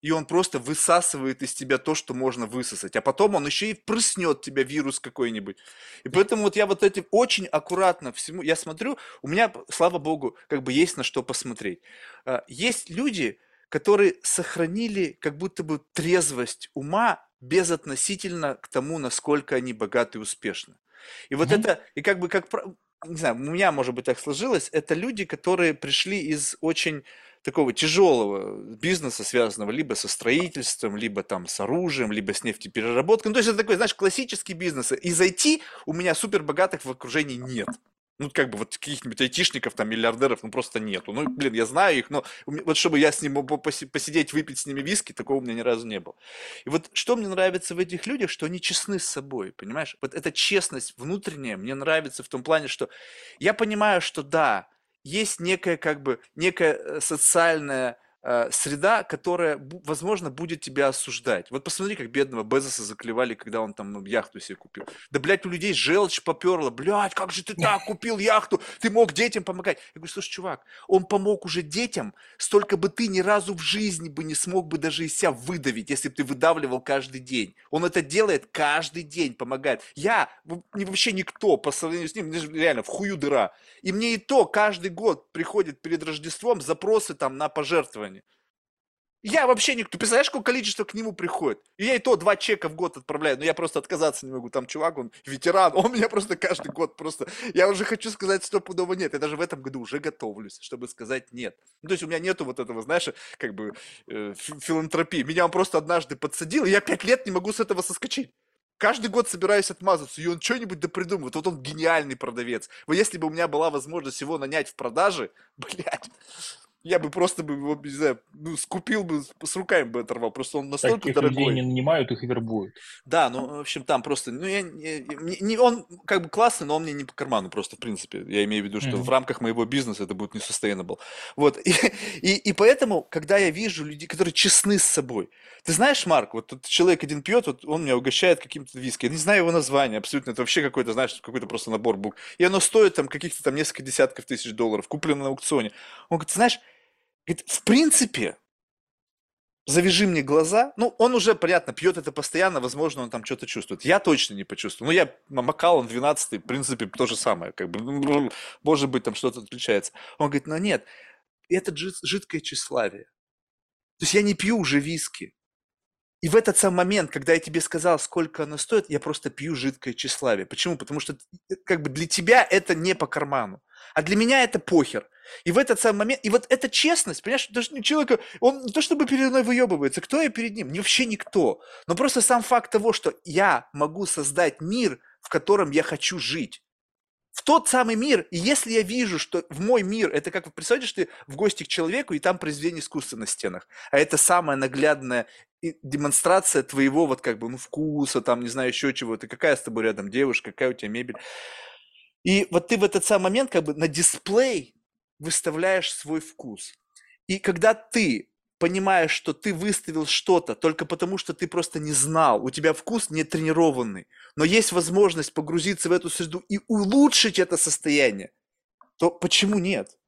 И он просто высасывает из тебя то, что можно высосать. А потом он еще и прыснет тебя вирус какой-нибудь. И поэтому вот я вот этим очень аккуратно всему, я смотрю, у меня, слава богу, как бы есть на что посмотреть. А, есть люди, которые сохранили как будто бы трезвость ума безотносительно к тому, насколько они богаты и успешны. И вот mm-hmm. это, и как бы как, не знаю, у меня, может быть, так сложилось, это люди, которые пришли из очень такого тяжелого бизнеса, связанного либо со строительством, либо там с оружием, либо с нефтепереработкой. Ну, то есть это такой, знаешь, классический бизнес. И зайти у меня супер богатых в окружении нет ну, как бы вот каких-нибудь айтишников, там, миллиардеров, ну, просто нету. Ну, блин, я знаю их, но вот чтобы я с ним посидеть, выпить с ними виски, такого у меня ни разу не было. И вот что мне нравится в этих людях, что они честны с собой, понимаешь? Вот эта честность внутренняя мне нравится в том плане, что я понимаю, что да, есть некая, как бы, некая э, социальная среда, которая, возможно, будет тебя осуждать. Вот посмотри, как бедного Безоса заклевали, когда он там ну, яхту себе купил. Да, блядь, у людей желчь поперла. Блядь, как же ты так купил яхту? Ты мог детям помогать. Я говорю, слушай, чувак, он помог уже детям, столько бы ты ни разу в жизни бы не смог бы даже из себя выдавить, если бы ты выдавливал каждый день. Он это делает каждый день, помогает. Я вообще никто по сравнению с ним, реально, в хую дыра. И мне и то каждый год приходит перед Рождеством запросы там на пожертвование я вообще никто. Представляешь, какое количество к нему приходит? И я и то два чека в год отправляю, но я просто отказаться не могу. Там чувак, он ветеран, он меня просто каждый год просто... Я уже хочу сказать стопудово нет. Я даже в этом году уже готовлюсь, чтобы сказать нет. Ну, то есть у меня нету вот этого, знаешь, как бы э, филантропии. Меня он просто однажды подсадил, и я пять лет не могу с этого соскочить. Каждый год собираюсь отмазаться, и он что-нибудь да придумывает. Вот он гениальный продавец. Вот если бы у меня была возможность его нанять в продаже, блядь, я бы просто бы его, не знаю, ну, скупил бы, с руками бы оторвал. Просто он настолько Таких дорогой. людей не нанимают, их вербуют. Да, ну, в общем, там просто, ну, я, не, не, он как бы классный, но он мне не по карману просто, в принципе. Я имею в виду, что mm-hmm. в рамках моего бизнеса это будет не sustainable. Вот, и, и, и поэтому, когда я вижу людей, которые честны с собой, ты знаешь, Марк, вот тут человек один пьет, вот он меня угощает каким-то виски, я не знаю его название, абсолютно, это вообще какой-то, знаешь, какой-то просто набор букв. И оно стоит там каких-то там несколько десятков тысяч долларов, куплено на аукционе. Он говорит, знаешь, Говорит, в принципе, завяжи мне глаза. Ну, он уже, понятно, пьет это постоянно, возможно, он там что-то чувствует. Я точно не почувствую. Ну, я макал, он 12 в принципе, то же самое. Как бы, может быть, там что-то отличается. Он говорит, ну нет, это жидкое тщеславие. То есть я не пью уже виски. И в этот самый момент, когда я тебе сказал, сколько оно стоит, я просто пью жидкое тщеславие. Почему? Потому что э, как бы для тебя это не по карману. А для меня это похер. И в этот самый момент, и вот эта честность, понимаешь, даже человека, он не то чтобы передо мной выебывается, кто я перед ним? Не вообще никто. Но просто сам факт того, что я могу создать мир, в котором я хочу жить. В тот самый мир, и если я вижу, что в мой мир, это как, представляешь, ты в гости к человеку, и там произведение искусства на стенах, а это самая наглядная демонстрация твоего вот как бы, ну, вкуса, там, не знаю, еще чего-то, какая с тобой рядом девушка, какая у тебя мебель. И вот ты в этот самый момент как бы на дисплей выставляешь свой вкус. И когда ты понимаешь, что ты выставил что-то только потому, что ты просто не знал, у тебя вкус не тренированный, но есть возможность погрузиться в эту среду и улучшить это состояние, то почему нет?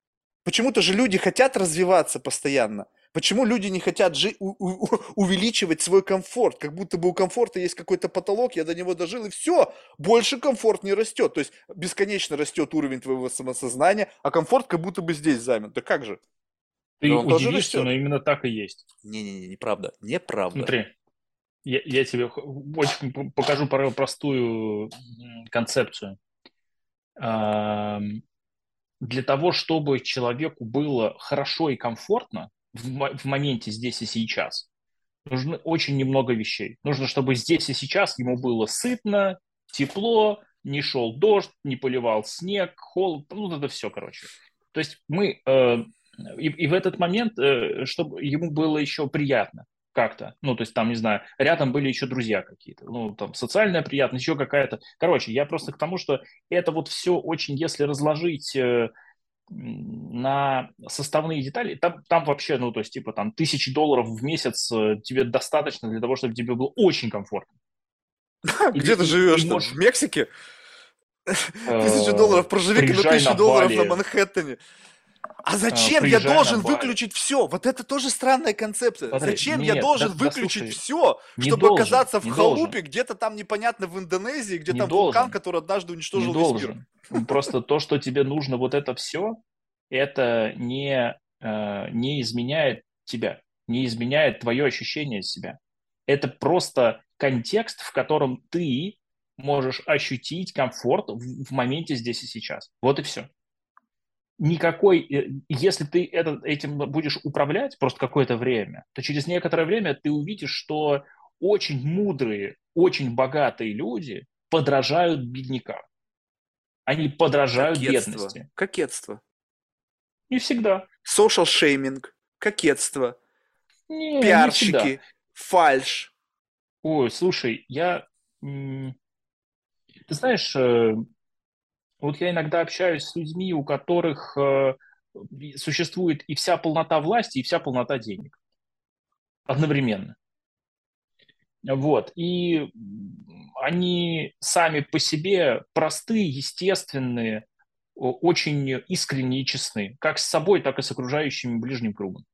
Почему-то же люди хотят развиваться постоянно. Почему люди не хотят жи- у- у- увеличивать свой комфорт? Как будто бы у комфорта есть какой-то потолок, я до него дожил, и все, больше комфорт не растет. То есть бесконечно растет уровень твоего самосознания, а комфорт как будто бы здесь замет. Да как же? Ты но удивишься, но именно так и есть. Не-не-не, неправда. Неправда. Смотри, я, я тебе очень покажу простую концепцию. Для того, чтобы человеку было хорошо и комфортно, в, в моменте здесь и сейчас. Нужно очень немного вещей. Нужно, чтобы здесь и сейчас ему было сытно, тепло, не шел дождь, не поливал снег, холод, ну это все, короче. То есть мы э, и, и в этот момент, э, чтобы ему было еще приятно как-то, ну, то есть там, не знаю, рядом были еще друзья какие-то, ну, там, социальная приятность, еще какая-то. Короче, я просто к тому, что это вот все очень, если разложить э, на составные детали, там, там вообще, ну, то есть, типа, там, тысячи долларов в месяц э, тебе достаточно для того, чтобы тебе было очень комфортно. Где ты живешь? В Мексике? Тысячу долларов проживи на тысячу долларов на Манхэттене. А зачем я должен выключить все? Вот это тоже странная концепция. Смотри, зачем нет, я должен да, выключить да, все, чтобы должен, оказаться в халупе, где-то там непонятно в Индонезии, где не там должен, вулкан, который однажды уничтожил не весь должен. мир? Просто то, что тебе нужно вот это все, это не, э, не изменяет тебя, не изменяет твое ощущение себя. Это просто контекст, в котором ты можешь ощутить комфорт в моменте здесь и сейчас. Вот и все никакой, э, если ты это, этим будешь управлять просто какое-то время, то через некоторое время ты увидишь, что очень мудрые, очень богатые люди подражают беднякам. Они подражают кокетство. бедности. Кокетство. Не всегда. Social шейминг, кокетство, не, пиарщики, не фальш. Ой, слушай, я... Ты знаешь, э, вот я иногда общаюсь с людьми, у которых э, существует и вся полнота власти, и вся полнота денег одновременно. Вот. И они сами по себе простые, естественные, очень искренние и честны, как с собой, так и с окружающими ближним кругом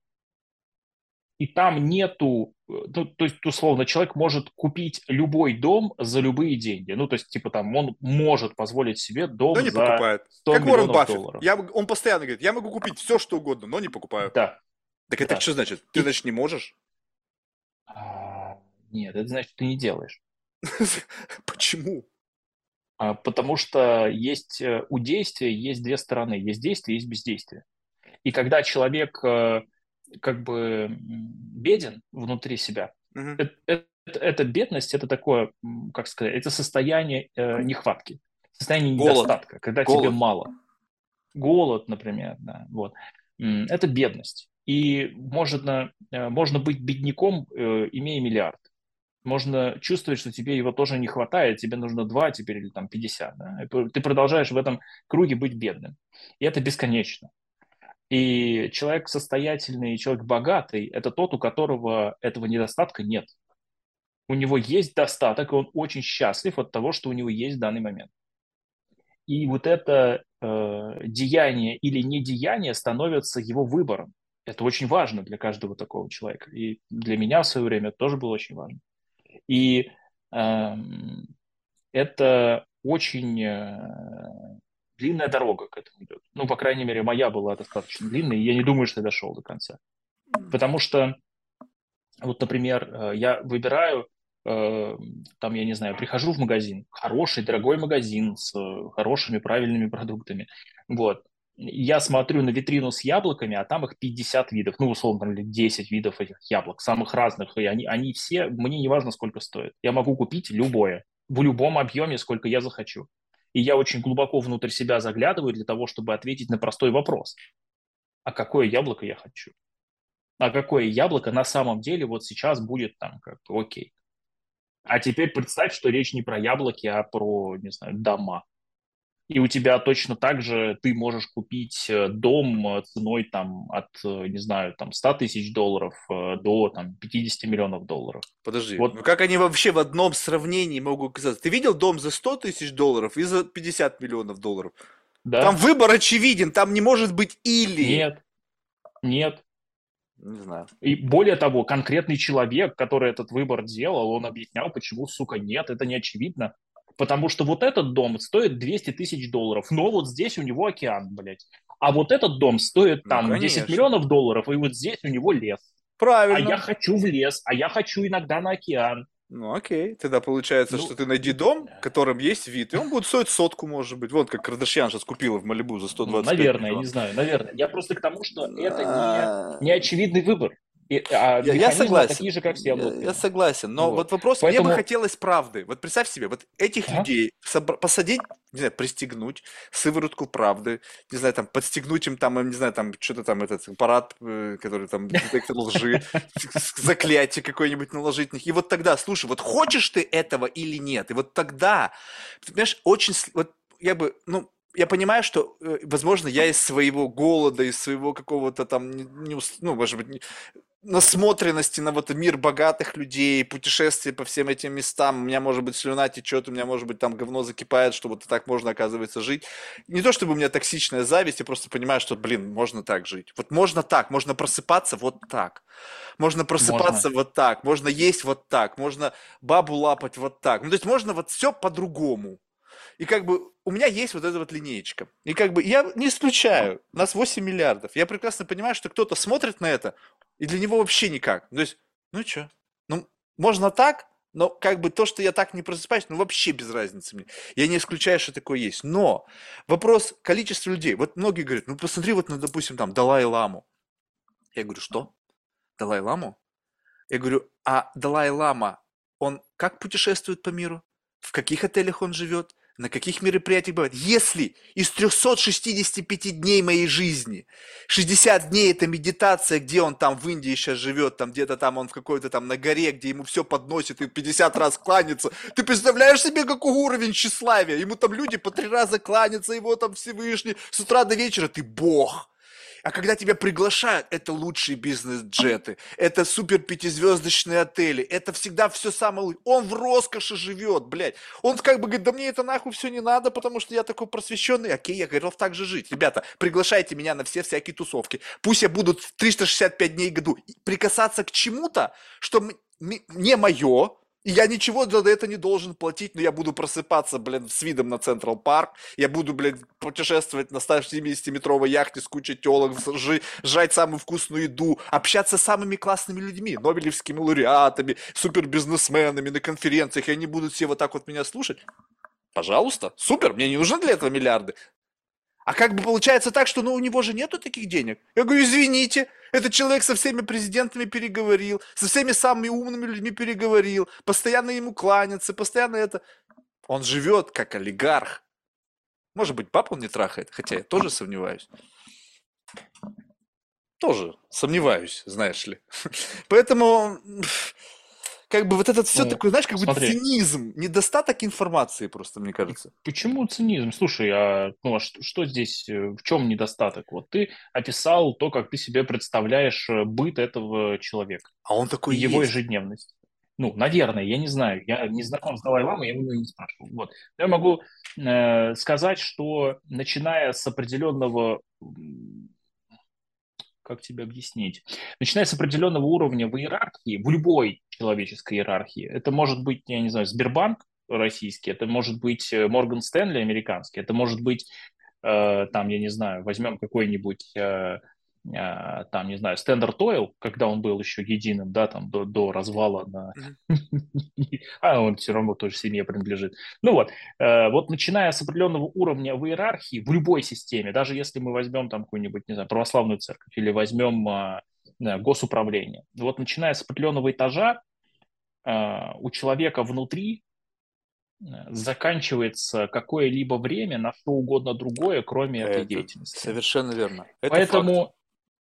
и там нету, э, ну, то есть, условно, человек может купить любой дом за любые деньги. Ну, то есть, типа, там, он может позволить себе дом но не за покупает. 100 как Уоррен Баффет. долларов. Я, он постоянно говорит, я могу купить все, что угодно, но не покупаю. Да. Так это да. что значит? Ты, значит, не можешь? А, нет, это значит, ты не делаешь. Почему? А, потому что есть э, у действия есть две стороны. Есть действие, есть бездействие. И когда человек э, как бы беден внутри себя. Угу. Это, это, это бедность, это такое, как сказать, это состояние э, нехватки, состояние Голод. недостатка, когда Голод. тебе мало. Голод, например, да, вот. Это бедность. И можно, э, можно быть бедняком, э, имея миллиард. Можно чувствовать, что тебе его тоже не хватает, тебе нужно 2 теперь или там 50. Да? Ты продолжаешь в этом круге быть бедным. И это бесконечно. И человек состоятельный, человек богатый – это тот, у которого этого недостатка нет. У него есть достаток, и он очень счастлив от того, что у него есть в данный момент. И вот это э, деяние или недеяние становится его выбором. Это очень важно для каждого такого человека. И для меня в свое время тоже было очень важно. И э, это очень э, длинная дорога к этому идет. Ну, по крайней мере, моя была достаточно длинной, и я не думаю, что я дошел до конца. Потому что, вот, например, э, я выбираю, э, там, я не знаю, прихожу в магазин, хороший, дорогой магазин с э, хорошими, правильными продуктами, вот, я смотрю на витрину с яблоками, а там их 50 видов, ну, условно, или 10 видов этих яблок, самых разных, и они, они все, мне не важно, сколько стоят. Я могу купить любое, в любом объеме, сколько я захочу. И я очень глубоко внутрь себя заглядываю для того, чтобы ответить на простой вопрос. А какое яблоко я хочу? А какое яблоко на самом деле вот сейчас будет там как окей. А теперь представь, что речь не про яблоки, а про, не знаю, дома и у тебя точно так же ты можешь купить э, дом э, ценой там от, э, не знаю, там 100 тысяч долларов до там 50 миллионов долларов. Подожди, вот. ну как они вообще в одном сравнении могут казаться? Ты видел дом за 100 тысяч долларов и за 50 миллионов долларов? Да. Там выбор очевиден, там не может быть или. Нет, нет. Не знаю. И более того, конкретный человек, который этот выбор делал, он объяснял, почему, сука, нет, это не очевидно. Потому что вот этот дом стоит 200 тысяч долларов, но вот здесь у него океан, блядь. А вот этот дом стоит ну, там ну, 10 миллионов долларов, и вот здесь у него лес. Правильно. А я хочу в лес, а я хочу иногда на океан. Ну окей, тогда получается, ну, что ты найди дом, в котором есть вид, и он будет стоить сотку, может быть. Вот как Кардашьян сейчас купила в Малибу за 120 ну, Наверное, не знаю, наверное. Я просто к тому, что это не, не очевидный выбор. И, а я, я согласен. Такие же, как с Я, я согласен. Но вот, вот вопрос, Поэтому... мне бы хотелось правды. Вот представь себе, вот этих а? людей собр... посадить, не знаю, пристегнуть, сыворотку правды, не знаю, там, подстегнуть им там, не знаю, там, что-то там, этот аппарат, э, который там, детектор лжи, заклятие какое-нибудь наложить на них. И вот тогда, слушай, вот хочешь ты этого или нет? И вот тогда, понимаешь, очень, вот я бы, ну, я понимаю, что, э, возможно, я из своего голода, из своего какого-то там, не, не, ну, может быть, не, насмотренности на вот мир богатых людей, путешествия по всем этим местам, у меня может быть слюна течет, у меня может быть там говно закипает, что вот так можно, оказывается, жить. Не то чтобы у меня токсичная зависть, я просто понимаю, что, блин, можно так жить. Вот можно так, можно просыпаться вот так. Можно просыпаться можно. вот так, можно есть вот так, можно бабу лапать вот так. Ну, то есть можно вот все по-другому. И как бы у меня есть вот эта вот линеечка. И как бы я не исключаю, нас 8 миллиардов. Я прекрасно понимаю, что кто-то смотрит на это, и для него вообще никак. То есть, ну что, ну можно так, но как бы то, что я так не просыпаюсь, ну вообще без разницы мне. Я не исключаю, что такое есть. Но вопрос количества людей. Вот многие говорят, ну посмотри вот на, допустим, там Далай-Ламу. Я говорю, что? Далай-Ламу? Я говорю, а Далай-Лама, он как путешествует по миру? В каких отелях он живет? На каких мероприятиях бывает. Если из 365 дней моей жизни 60 дней это медитация, где он там в Индии сейчас живет, там где-то там он в какой-то там на горе, где ему все подносит и 50 раз кланяется. Ты представляешь себе, какой уровень тщеславия? Ему там люди по три раза кланятся, его там Всевышний, с утра до вечера ты бог. А когда тебя приглашают, это лучшие бизнес-джеты, это супер пятизвездочные отели, это всегда все самое лучшее. Он в роскоши живет, блядь. Он как бы говорит, да мне это нахуй все не надо, потому что я такой просвещенный. Окей, я готов так же жить. Ребята, приглашайте меня на все всякие тусовки. Пусть я буду 365 дней в году прикасаться к чему-то, что не мое, и я ничего за это не должен платить, но я буду просыпаться, блин, с видом на Централ Парк. Я буду, блин, путешествовать на 170-метровой яхте с кучей телок, жрать самую вкусную еду, общаться с самыми классными людьми, нобелевскими лауреатами, супербизнесменами на конференциях, и они будут все вот так вот меня слушать. Пожалуйста, супер, мне не нужны для этого миллиарды. А как бы получается так, что ну у него же нету таких денег. Я говорю, извините, этот человек со всеми президентами переговорил, со всеми самыми умными людьми переговорил, постоянно ему кланятся, постоянно это. Он живет как олигарх. Может быть, папа он не трахает, хотя я тоже сомневаюсь. Тоже сомневаюсь, знаешь ли. Поэтому как бы вот этот все ну, такое, знаешь, как бы цинизм, недостаток информации просто, мне кажется. Почему цинизм? Слушай, а, ну, а что, что здесь, э, в чем недостаток? Вот ты описал то, как ты себе представляешь э, быт этого человека. А он такой его ежедневность. Ну, наверное, я не знаю, я не знаком с Далай-Ламой, я его не спрашивал. Вот. Я могу э, сказать, что начиная с определенного как тебе объяснить? Начиная с определенного уровня в иерархии, в любой человеческой иерархии, это может быть, я не знаю, Сбербанк российский, это может быть Морган Стэнли американский, это может быть, э, там, я не знаю, возьмем какой-нибудь э, там, не знаю, Standard Oil, когда он был еще единым, да, там, до, до развала на... а он все равно тоже семье принадлежит. Ну вот, э, вот начиная с определенного уровня в иерархии, в любой системе, даже если мы возьмем там какую-нибудь, не знаю, православную церковь или возьмем а, госуправление, вот начиная с определенного этажа, а, у человека внутри э, заканчивается какое-либо время на что угодно другое, кроме этой Это деятельности. Совершенно верно. Это Поэтому факт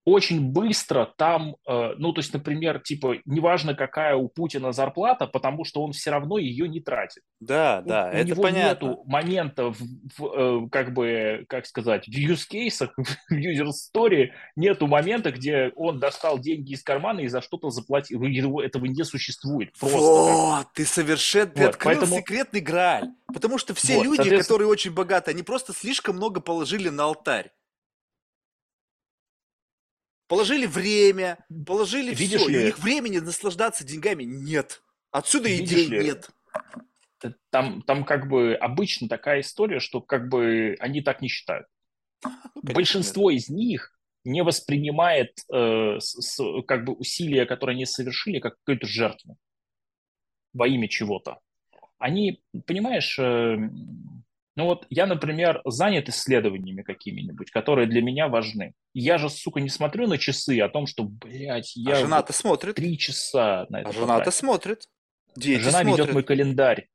очень быстро там, э, ну, то есть, например, типа, неважно, какая у Путина зарплата, потому что он все равно ее не тратит. Да, у, да, у это него понятно. нету момента, в, в, э, как бы, как сказать, в cases, в story нету момента, где он достал деньги из кармана и за что-то заплатил. Его, этого не существует. Просто. Вот, ты совершенно, ты вот, открыл поэтому... секретный грааль. Потому что все вот, люди, соответственно... которые очень богаты, они просто слишком много положили на алтарь. Положили время, положили Видишь все. Ли... И у них времени наслаждаться деньгами нет. Отсюда Видишь идей ли... нет. Там, там как бы обычно такая история, что как бы они так не считают. Ну, Большинство нет. из них не воспринимает э, с, как бы усилия, которые они совершили, как какую-то жертву во имя чего-то. Они, понимаешь, э, ну вот я, например, занят исследованиями какими-нибудь, которые для меня важны. Я же, сука, не смотрю на часы о том, что, блядь, я... А жена-то смотрит. Три часа на это А жена-то смотрит. Дети Жена смотрят. ведет мой календарь.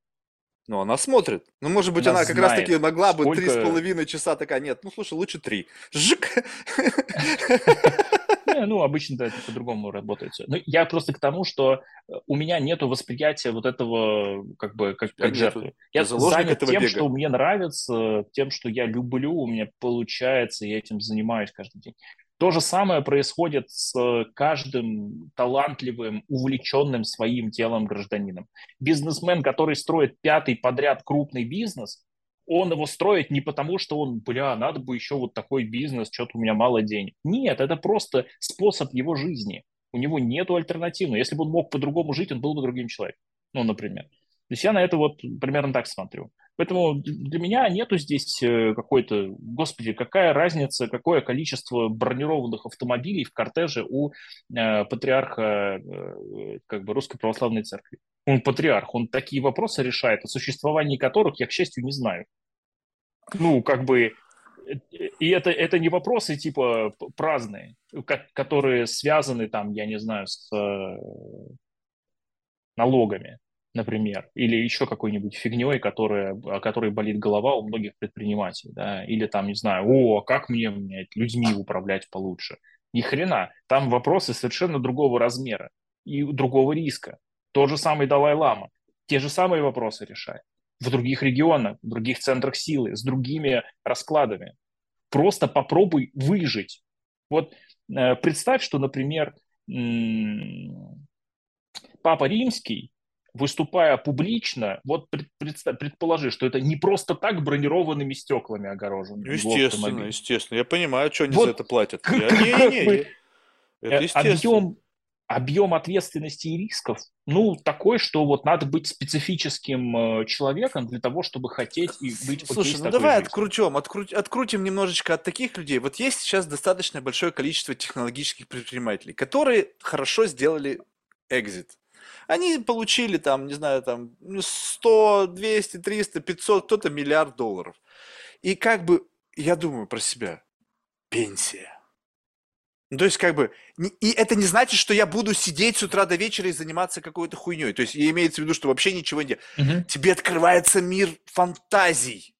Ну, она смотрит. Ну, может быть, она, она как раз-таки могла бы три с половиной часа такая, нет, ну, слушай, лучше три. Жик! Не, ну, обычно это по-другому работает. Ну, я просто к тому, что э, у меня нет восприятия вот этого как бы как, как жертвы. Я занят этого тем, бега. что мне нравится, тем, что я люблю, у меня получается, я этим занимаюсь каждый день. То же самое происходит с каждым талантливым, увлеченным своим делом гражданином. Бизнесмен, который строит пятый подряд крупный бизнес, он его строит не потому, что он, бля, надо бы еще вот такой бизнес, что-то у меня мало денег. Нет, это просто способ его жизни. У него нету альтернативы. Если бы он мог по-другому жить, он был бы другим человеком. Ну, например. То есть я на это вот примерно так смотрю. Поэтому для меня нету здесь э, какой-то, господи, какая разница, какое количество бронированных автомобилей в кортеже у э, патриарха э, как бы русской православной церкви. Он патриарх, он такие вопросы решает, о существовании которых я, к счастью, не знаю. Ну, как бы, и это, это не вопросы типа праздные, которые связаны там, я не знаю, с э, налогами например, или еще какой-нибудь фигней, которая, о которой болит голова у многих предпринимателей, да, или там, не знаю, о, как мне, мне людьми управлять получше. Ни хрена, там вопросы совершенно другого размера и другого риска. Тот же самый Далай-Лама, те же самые вопросы решает в других регионах, в других центрах силы, с другими раскладами. Просто попробуй выжить. Вот э, представь, что, например, Папа Римский выступая публично, вот предположи, что это не просто так бронированными стеклами огорожено. Естественно, естественно. Я понимаю, что они вот за это платят. Я, не, не, не. Это э, объем, объем ответственности и рисков, ну, такой, что вот надо быть специфическим э, человеком для того, чтобы хотеть и быть Слушай, ну давай жизнью. открутим, открутим, открутим немножечко от таких людей. Вот есть сейчас достаточно большое количество технологических предпринимателей, которые хорошо сделали экзит. Они получили там, не знаю, там 100, 200, 300, 500, кто-то миллиард долларов. И как бы, я думаю про себя, пенсия. Ну, то есть, как бы, и это не значит, что я буду сидеть с утра до вечера и заниматься какой-то хуйней. То есть, имеется в виду, что вообще ничего не... Угу. Тебе открывается мир фантазий.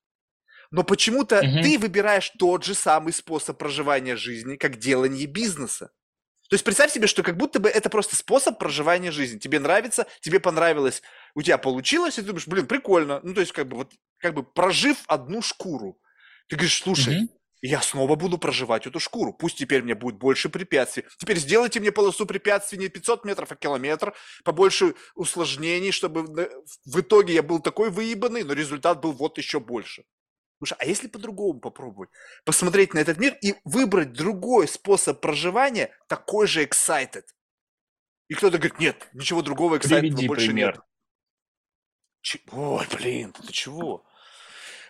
Но почему-то угу. ты выбираешь тот же самый способ проживания жизни, как делание бизнеса. То есть представь себе, что как будто бы это просто способ проживания жизни. Тебе нравится, тебе понравилось, у тебя получилось, и ты думаешь, блин, прикольно. Ну, то есть как бы вот, как бы прожив одну шкуру, ты говоришь, слушай, mm-hmm. Я снова буду проживать эту шкуру. Пусть теперь мне будет больше препятствий. Теперь сделайте мне полосу препятствий не 500 метров, а километр, побольше усложнений, чтобы в итоге я был такой выебанный, но результат был вот еще больше. Слушай, а если по-другому попробовать? Посмотреть на этот мир и выбрать другой способ проживания, такой же excited. И кто-то говорит, нет, ничего другого excited больше пример. нет. Ч... Ой, блин, ты чего?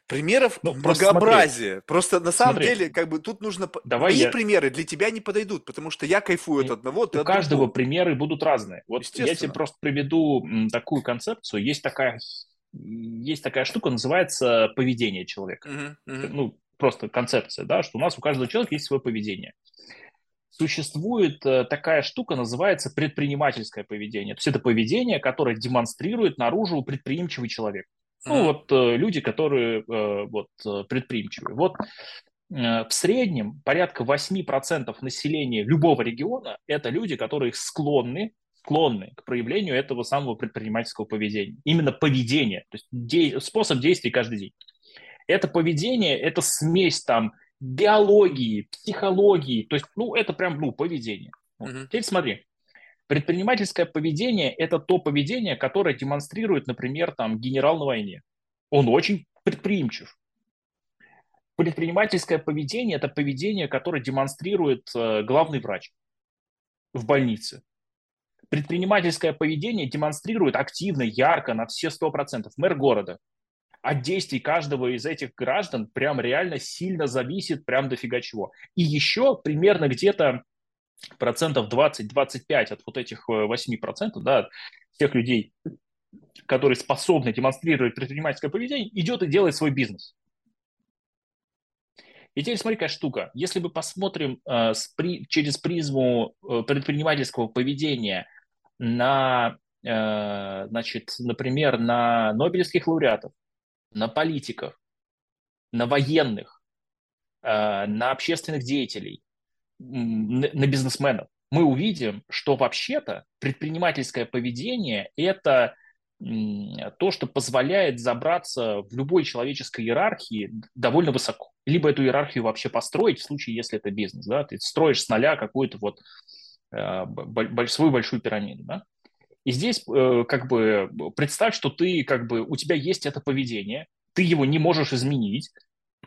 Примеров ну, многообразие. Просто, просто на самом смотри. деле, как бы тут нужно... Давай Мои я... примеры для тебя не подойдут, потому что я кайфую от одного, ты У от каждого другого. примеры будут разные. Вот я тебе просто приведу такую концепцию. Есть такая есть такая штука, называется поведение человека. Uh-huh, uh-huh. Ну, просто концепция, да, что у нас у каждого человека есть свое поведение. Существует э, такая штука, называется предпринимательское поведение. То есть это поведение, которое демонстрирует наружу предприимчивый человек. Ну, вот э, люди, которые э, вот предприимчивые. Вот в среднем порядка 8% населения любого региона – это люди, которые склонны склонны к проявлению этого самого предпринимательского поведения. Именно поведение, то есть де- способ действий каждый день. Это поведение, это смесь там биологии, психологии, то есть, ну, это прям, ну, поведение. Вот. Uh-huh. Теперь смотри, предпринимательское поведение – это то поведение, которое демонстрирует, например, там, генерал на войне. Он очень предприимчив. Предпринимательское поведение – это поведение, которое демонстрирует э, главный врач в больнице предпринимательское поведение демонстрирует активно, ярко, на все 100% мэр города. От действий каждого из этих граждан прям реально сильно зависит прям дофига чего. И еще примерно где-то процентов 20-25 от вот этих 8%, э, да, тех людей, которые способны демонстрировать предпринимательское поведение, идет и делает свой бизнес. И теперь смотри, какая штука. Если мы посмотрим э, с при, через призму э, предпринимательского поведения на, э, значит, например, на Нобелевских лауреатов, на политиков, на военных, э, на общественных деятелей, на бизнесменов. Мы увидим, что вообще-то предпринимательское поведение – это то, что позволяет забраться в любой человеческой иерархии довольно высоко. Либо эту иерархию вообще построить, в случае, если это бизнес. Да? Ты строишь с нуля какую-то вот э, свою большую пирамиду. Да? И здесь э, как бы представь, что ты как бы у тебя есть это поведение, ты его не можешь изменить,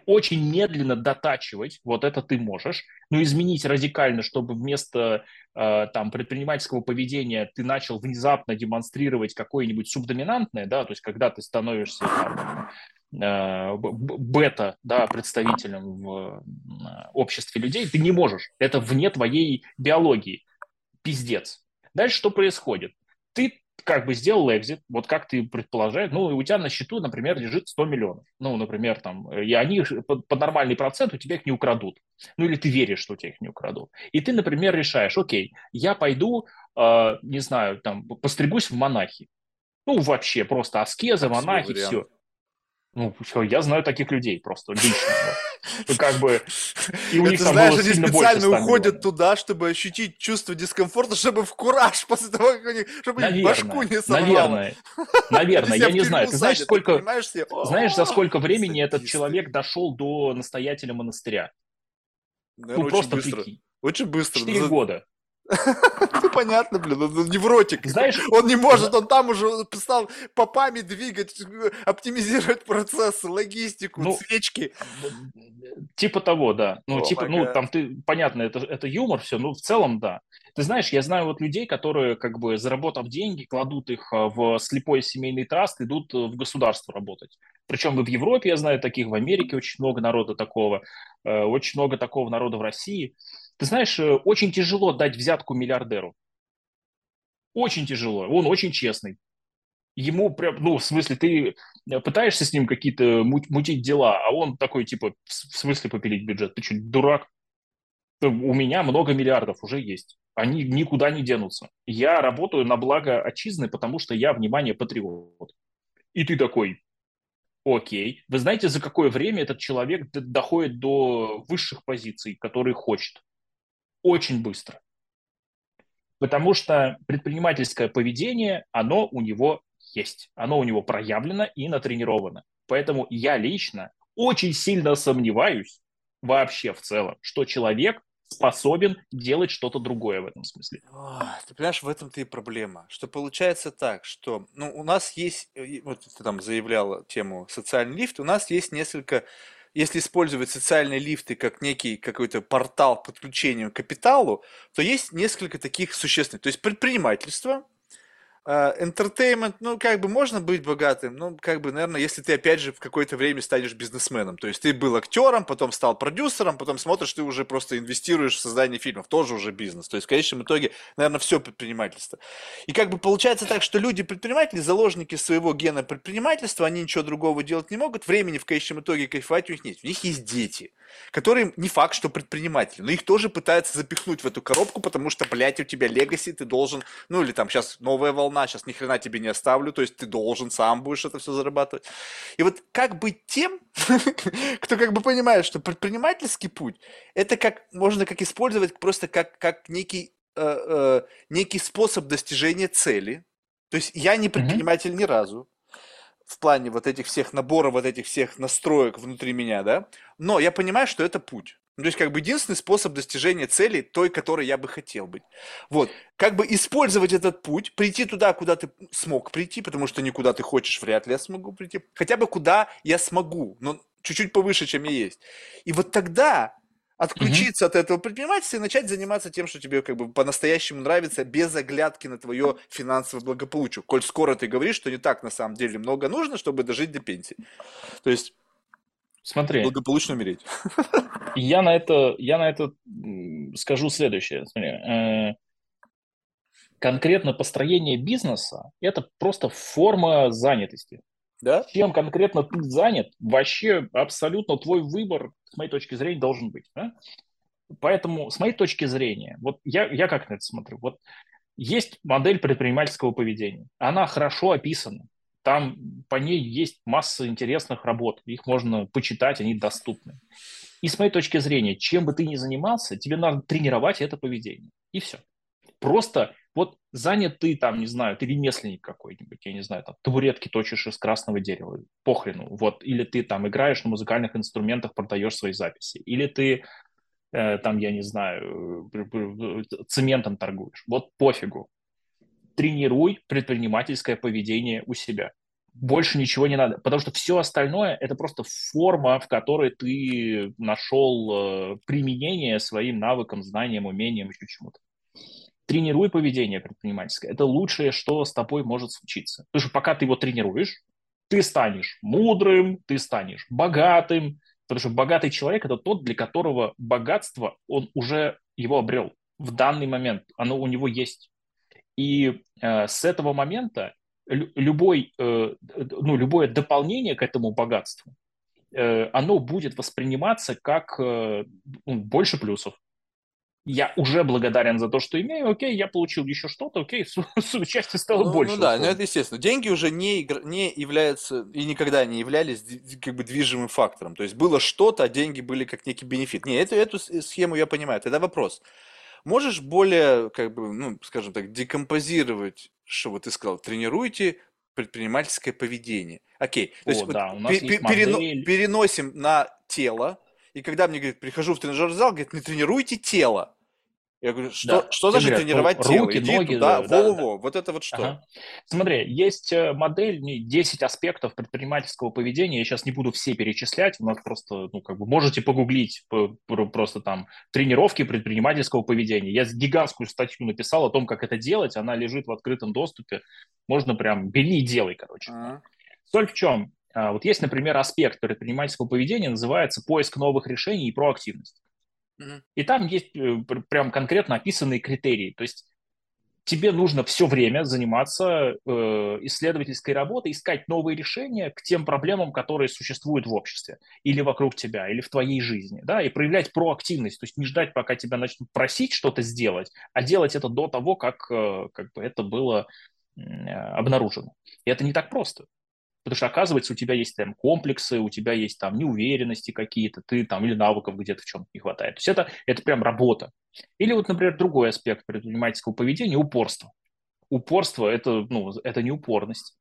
очень медленно дотачивать, вот это ты можешь, но изменить радикально, чтобы вместо э, там предпринимательского поведения ты начал внезапно демонстрировать какое-нибудь субдоминантное, да, то есть когда ты становишься там, э, бета, да, представителем в э, обществе людей, ты не можешь, это вне твоей биологии, пиздец. Дальше что происходит? Ты как бы сделал экзит, вот как ты предполагаешь, ну, у тебя на счету, например, лежит 100 миллионов, ну, например, там, и они под, под нормальный процент у тебя их не украдут, ну, или ты веришь, что у тебя их не украдут. И ты, например, решаешь, окей, я пойду, э, не знаю, там, постригусь в монахи, ну, вообще, просто аскеза, монахи, все. Ну, все, я знаю таких людей просто лично. Ну, как бы, и у них там знаешь, было они специально уходят туда, чтобы ощутить чувство дискомфорта, чтобы в кураж после того, как они, чтобы наверное, башку не сорвало. Наверное, наверное, я не знаю. Ты знаешь, сколько, знаешь, за сколько времени этот человек дошел до настоятеля монастыря? ну, просто прикинь. Очень быстро. Четыре года. Ну, понятно, блин, он невротик. Знаешь, он не может, он там уже стал попами двигать, оптимизировать процессы, логистику, ну, свечки. Типа того, да. Ну, О, типа, ну, там ты, понятно, это, это юмор, все, ну, в целом, да. Ты знаешь, я знаю вот людей, которые, как бы, заработав деньги, кладут их а, в слепой семейный траст, идут в государство работать. Причем и в Европе, я знаю таких, в Америке очень много народа такого, э, очень много такого народа в России. Ты знаешь, э, очень тяжело дать взятку миллиардеру. Очень тяжело. Он очень честный. Ему прям, ну, в смысле, ты э, пытаешься с ним какие-то мутить дела, а он такой, типа, в смысле попилить бюджет? Ты что, дурак? Э, у меня много миллиардов уже есть. Они никуда не денутся. Я работаю на благо отчизны, потому что я, внимание, патриот. И ты такой, окей. Вы знаете, за какое время этот человек доходит до высших позиций, которые хочет? Очень быстро. Потому что предпринимательское поведение, оно у него есть. Оно у него проявлено и натренировано. Поэтому я лично очень сильно сомневаюсь вообще в целом, что человек способен делать что-то другое в этом смысле. ты понимаешь, в этом-то и проблема. Что получается так, что ну, у нас есть, э, вот ты там заявляла тему социальный лифт, у нас есть несколько если использовать социальные лифты как некий какой-то портал к подключению к капиталу, то есть несколько таких существенных. То есть предпринимательство, entertainment, ну, как бы можно быть богатым, ну, как бы, наверное, если ты, опять же, в какое-то время станешь бизнесменом. То есть ты был актером, потом стал продюсером, потом смотришь, ты уже просто инвестируешь в создание фильмов, тоже уже бизнес. То есть в конечном итоге, наверное, все предпринимательство. И как бы получается так, что люди-предприниматели, заложники своего гена предпринимательства, они ничего другого делать не могут, времени в конечном итоге кайфовать у них нет. У них есть дети, которые не факт, что предприниматели, но их тоже пытаются запихнуть в эту коробку, потому что, блядь, у тебя легаси, ты должен, ну, или там сейчас новая волна волна, сейчас ни хрена тебе не оставлю, то есть ты должен сам будешь это все зарабатывать. И вот как быть тем, кто как бы понимает, что предпринимательский путь, это как можно как использовать просто как, как некий, э, э, некий способ достижения цели. То есть я не предприниматель mm-hmm. ни разу, в плане вот этих всех наборов, вот этих всех настроек внутри меня, да, но я понимаю, что это путь. Ну, то есть, как бы единственный способ достижения цели, той, которой я бы хотел быть. Вот. Как бы использовать этот путь, прийти туда, куда ты смог прийти, потому что никуда ты хочешь, вряд ли я смогу прийти. Хотя бы куда я смогу, но чуть-чуть повыше, чем я есть. И вот тогда отключиться mm-hmm. от этого предпринимательства и начать заниматься тем, что тебе как бы по-настоящему нравится, без оглядки на твое финансовое благополучие. Коль скоро ты говоришь, что не так на самом деле много нужно, чтобы дожить до пенсии. То есть Смотри. Благополучно умереть. Я на это, я на это скажу следующее. Смотри, э, конкретно построение бизнеса – это просто форма занятости. Да? Чем конкретно ты занят, вообще абсолютно твой выбор, с моей точки зрения, должен быть. Да? Поэтому, с моей точки зрения, вот я, я как на это смотрю, вот есть модель предпринимательского поведения, она хорошо описана, там по ней есть масса интересных работ, их можно почитать, они доступны. И с моей точки зрения, чем бы ты ни занимался, тебе надо тренировать это поведение. И все. Просто вот занят ты там, не знаю, ты ремесленник какой-нибудь, я не знаю, там табуретки точишь из красного дерева, похрену, вот, или ты там играешь на музыкальных инструментах, продаешь свои записи, или ты э, там, я не знаю, цементом торгуешь, вот пофигу. Тренируй предпринимательское поведение у себя больше ничего не надо, потому что все остальное это просто форма, в которой ты нашел э, применение своим навыкам, знаниям, умениям, еще чему-то. Тренируй поведение предпринимательское. Это лучшее, что с тобой может случиться. Потому что пока ты его тренируешь, ты станешь мудрым, ты станешь богатым, потому что богатый человек это тот, для которого богатство, он уже его обрел в данный момент, оно у него есть. И э, с этого момента любой, э, ну, любое дополнение к этому богатству, э, оно будет восприниматься как э, ну, больше плюсов. Я уже благодарен за то, что имею, окей, я получил еще что-то, окей, счастья стало ну, больше. Ну да, ну это естественно. Деньги уже не, не являются и никогда не являлись как бы движимым фактором. То есть было что-то, а деньги были как некий бенефит. Не, эту, эту схему я понимаю. Тогда вопрос. Можешь более, как бы, ну, скажем так, декомпозировать что вот ты сказал, тренируйте предпринимательское поведение. Окей, то О, есть да, вот у нас пе- есть перено- переносим на тело, и когда мне говорят, прихожу в тренажерный зал, говорят, не тренируйте тело. Я говорю, что, Да. что значит говорят, тренировать ну, тело? руки, Иди ноги, туда, да, да, во-во-во, вот это вот что? Ага. Смотри, есть э, модель, не, 10 аспектов предпринимательского поведения. Я сейчас не буду все перечислять, у нас просто, ну, как бы, можете погуглить по- про- просто там тренировки предпринимательского поведения. Я гигантскую статью написал о том, как это делать, она лежит в открытом доступе. Можно прям бери и делай, короче. Ага. Соль в чем? А, Вот есть, например, аспект предпринимательского поведения, называется поиск новых решений и проактивность. Мгм. И там есть э, пр- прям конкретно описанные критерии. То есть тебе нужно все время заниматься э, исследовательской работой, искать новые решения к тем проблемам, которые существуют в обществе или вокруг тебя, или в твоей жизни, да, и проявлять проактивность, то есть не ждать, пока тебя начнут просить что-то сделать, а делать это до того, как, э, как бы это было э, обнаружено. И это не так просто. Потому что, оказывается, у тебя есть там комплексы, у тебя есть там неуверенности какие-то, ты там или навыков где-то в чем-то не хватает. То есть это, это прям работа. Или вот, например, другой аспект предпринимательского поведения – упорство. Упорство – это, ну, это не упорность.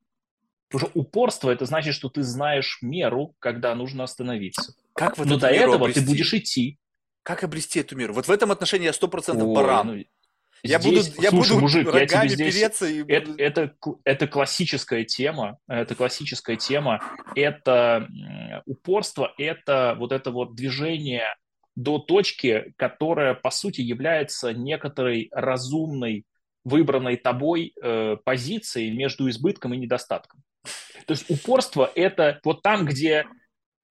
Потому что упорство – это значит, что ты знаешь меру, когда нужно остановиться. Как вот Но до этого обрести? ты будешь идти. Как обрести эту меру? Вот в этом отношении я сто процентов Ой, баран. ну, я здесь- буду, я слушай, буду мужик, я тебе здесь- переться и Это, это, это классическая тема, это классическая тема, это упорство, это вот это вот движение до точки, которая, по сути, является некоторой разумной, выбранной тобой э, позицией между избытком и недостатком. То есть упорство – это вот там, где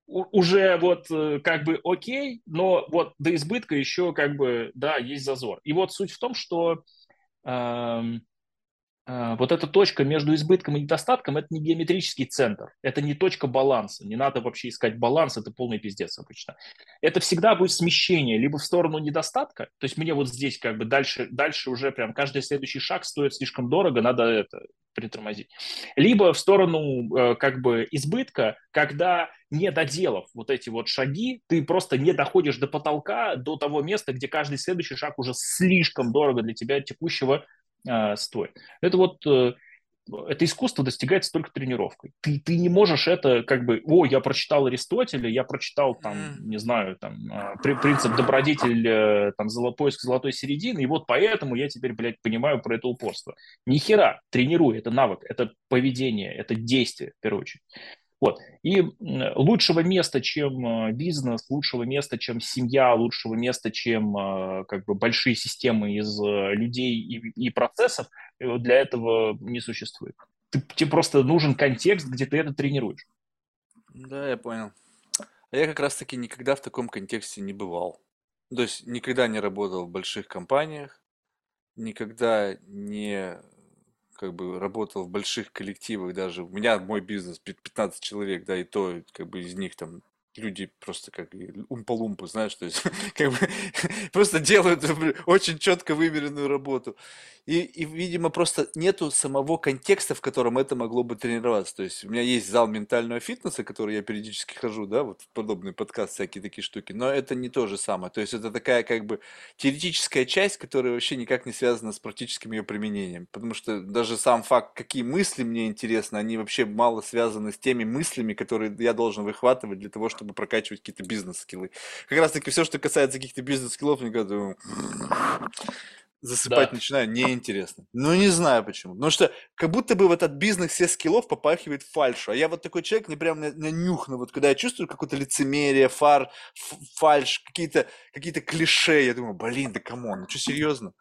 уже вот э, как бы окей, но вот до избытка еще как бы, да, есть зазор. И вот суть в том, что эм, э, вот эта точка между избытком и недостатком – это не геометрический центр, это не точка баланса, не надо вообще искать баланс, это полный пиздец обычно. Это всегда будет смещение либо в сторону недостатка, то есть мне вот здесь как бы дальше, дальше уже прям каждый следующий шаг стоит слишком дорого, надо это притормозить. Либо в сторону э, как бы избытка, когда не доделав вот эти вот шаги, ты просто не доходишь до потолка, до того места, где каждый следующий шаг уже слишком дорого для тебя текущего э, стоит. Это вот э, это искусство достигается только тренировкой. Ты, ты не можешь это как бы, о, я прочитал Аристотеля, я прочитал там, не знаю, там, при- принцип добродетель, э, там, поиск золотой середины, и вот поэтому я теперь, блядь, понимаю про это упорство. Ни хера, тренируй, это навык, это поведение, это действие, в первую очередь. Вот. И лучшего места, чем э, бизнес, лучшего места, чем семья, лучшего места, чем э, как бы большие системы из э, людей и, и процессов, для этого не существует. Ты- тебе просто нужен контекст, где ты это тренируешь. Да, я понял. А я как раз-таки никогда в таком контексте не бывал. То есть никогда не работал в больших компаниях, никогда не как бы работал в больших коллективах даже. У меня мой бизнес пи- 15 человек, да, и то как бы из них там люди просто как умпа-лумпы, знаешь, то есть как бы просто делают очень четко вымеренную работу. И, и, видимо, просто нету самого контекста, в котором это могло бы тренироваться. То есть у меня есть зал ментального фитнеса, который я периодически хожу, да, вот в подобный подкаст, всякие такие штуки, но это не то же самое. То есть это такая как бы теоретическая часть, которая вообще никак не связана с практическим ее применением. Потому что даже сам факт, какие мысли мне интересны, они вообще мало связаны с теми мыслями, которые я должен выхватывать для того, чтобы прокачивать какие-то бизнес-скиллы. Как раз таки все, что касается каких-то бизнес-скиллов, мне кажется, засыпать да. начинаю, неинтересно. Ну, не знаю почему. Потому что как будто бы в этот бизнес все скиллов попахивает фальшу. А я вот такой человек, не прям на, на нюх, но вот когда я чувствую какое-то лицемерие, фар, фальш, какие-то какие клише, я думаю, блин, да come on, ну что, серьезно?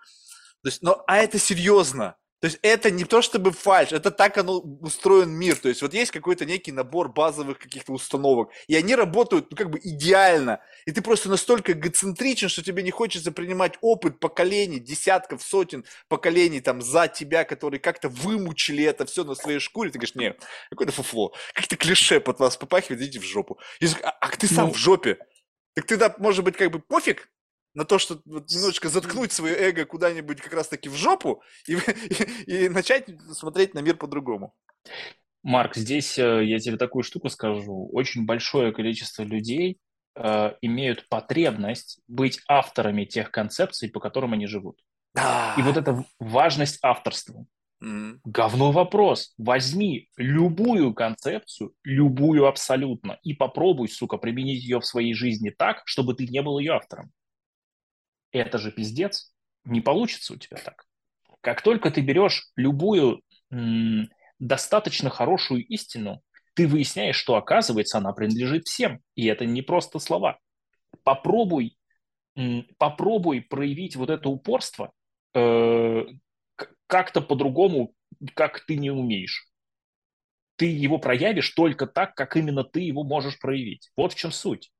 То есть, ну, а это серьезно. То есть это не то чтобы фальш, это так оно устроен мир. То есть вот есть какой-то некий набор базовых каких-то установок, и они работают ну, как бы идеально. И ты просто настолько эгоцентричен, что тебе не хочется принимать опыт поколений, десятков, сотен поколений там за тебя, которые как-то вымучили это все на своей шкуре. Ты говоришь, нет, какое-то фуфло, как-то клише под вас попахивает, идите в жопу. Я говорю, а, а ты сам ну... в жопе. Так ты, да, может быть, как бы пофиг, на то, что вот немножечко заткнуть свое эго куда-нибудь как раз-таки в жопу и, и, и начать смотреть на мир по-другому. Марк, здесь э, я тебе такую штуку скажу. Очень большое количество людей э, имеют потребность быть авторами тех концепций, по которым они живут. Да. И вот эта важность авторства. Mm. Говно вопрос. Возьми любую концепцию, любую абсолютно, и попробуй, сука, применить ее в своей жизни так, чтобы ты не был ее автором это же пиздец, не получится у тебя так. Как только ты берешь любую м, достаточно хорошую истину, ты выясняешь, что оказывается она принадлежит всем, и это не просто слова. Попробуй, м, попробуй проявить вот это упорство э, как-то по-другому, как ты не умеешь. Ты его проявишь только так, как именно ты его можешь проявить. Вот в чем суть.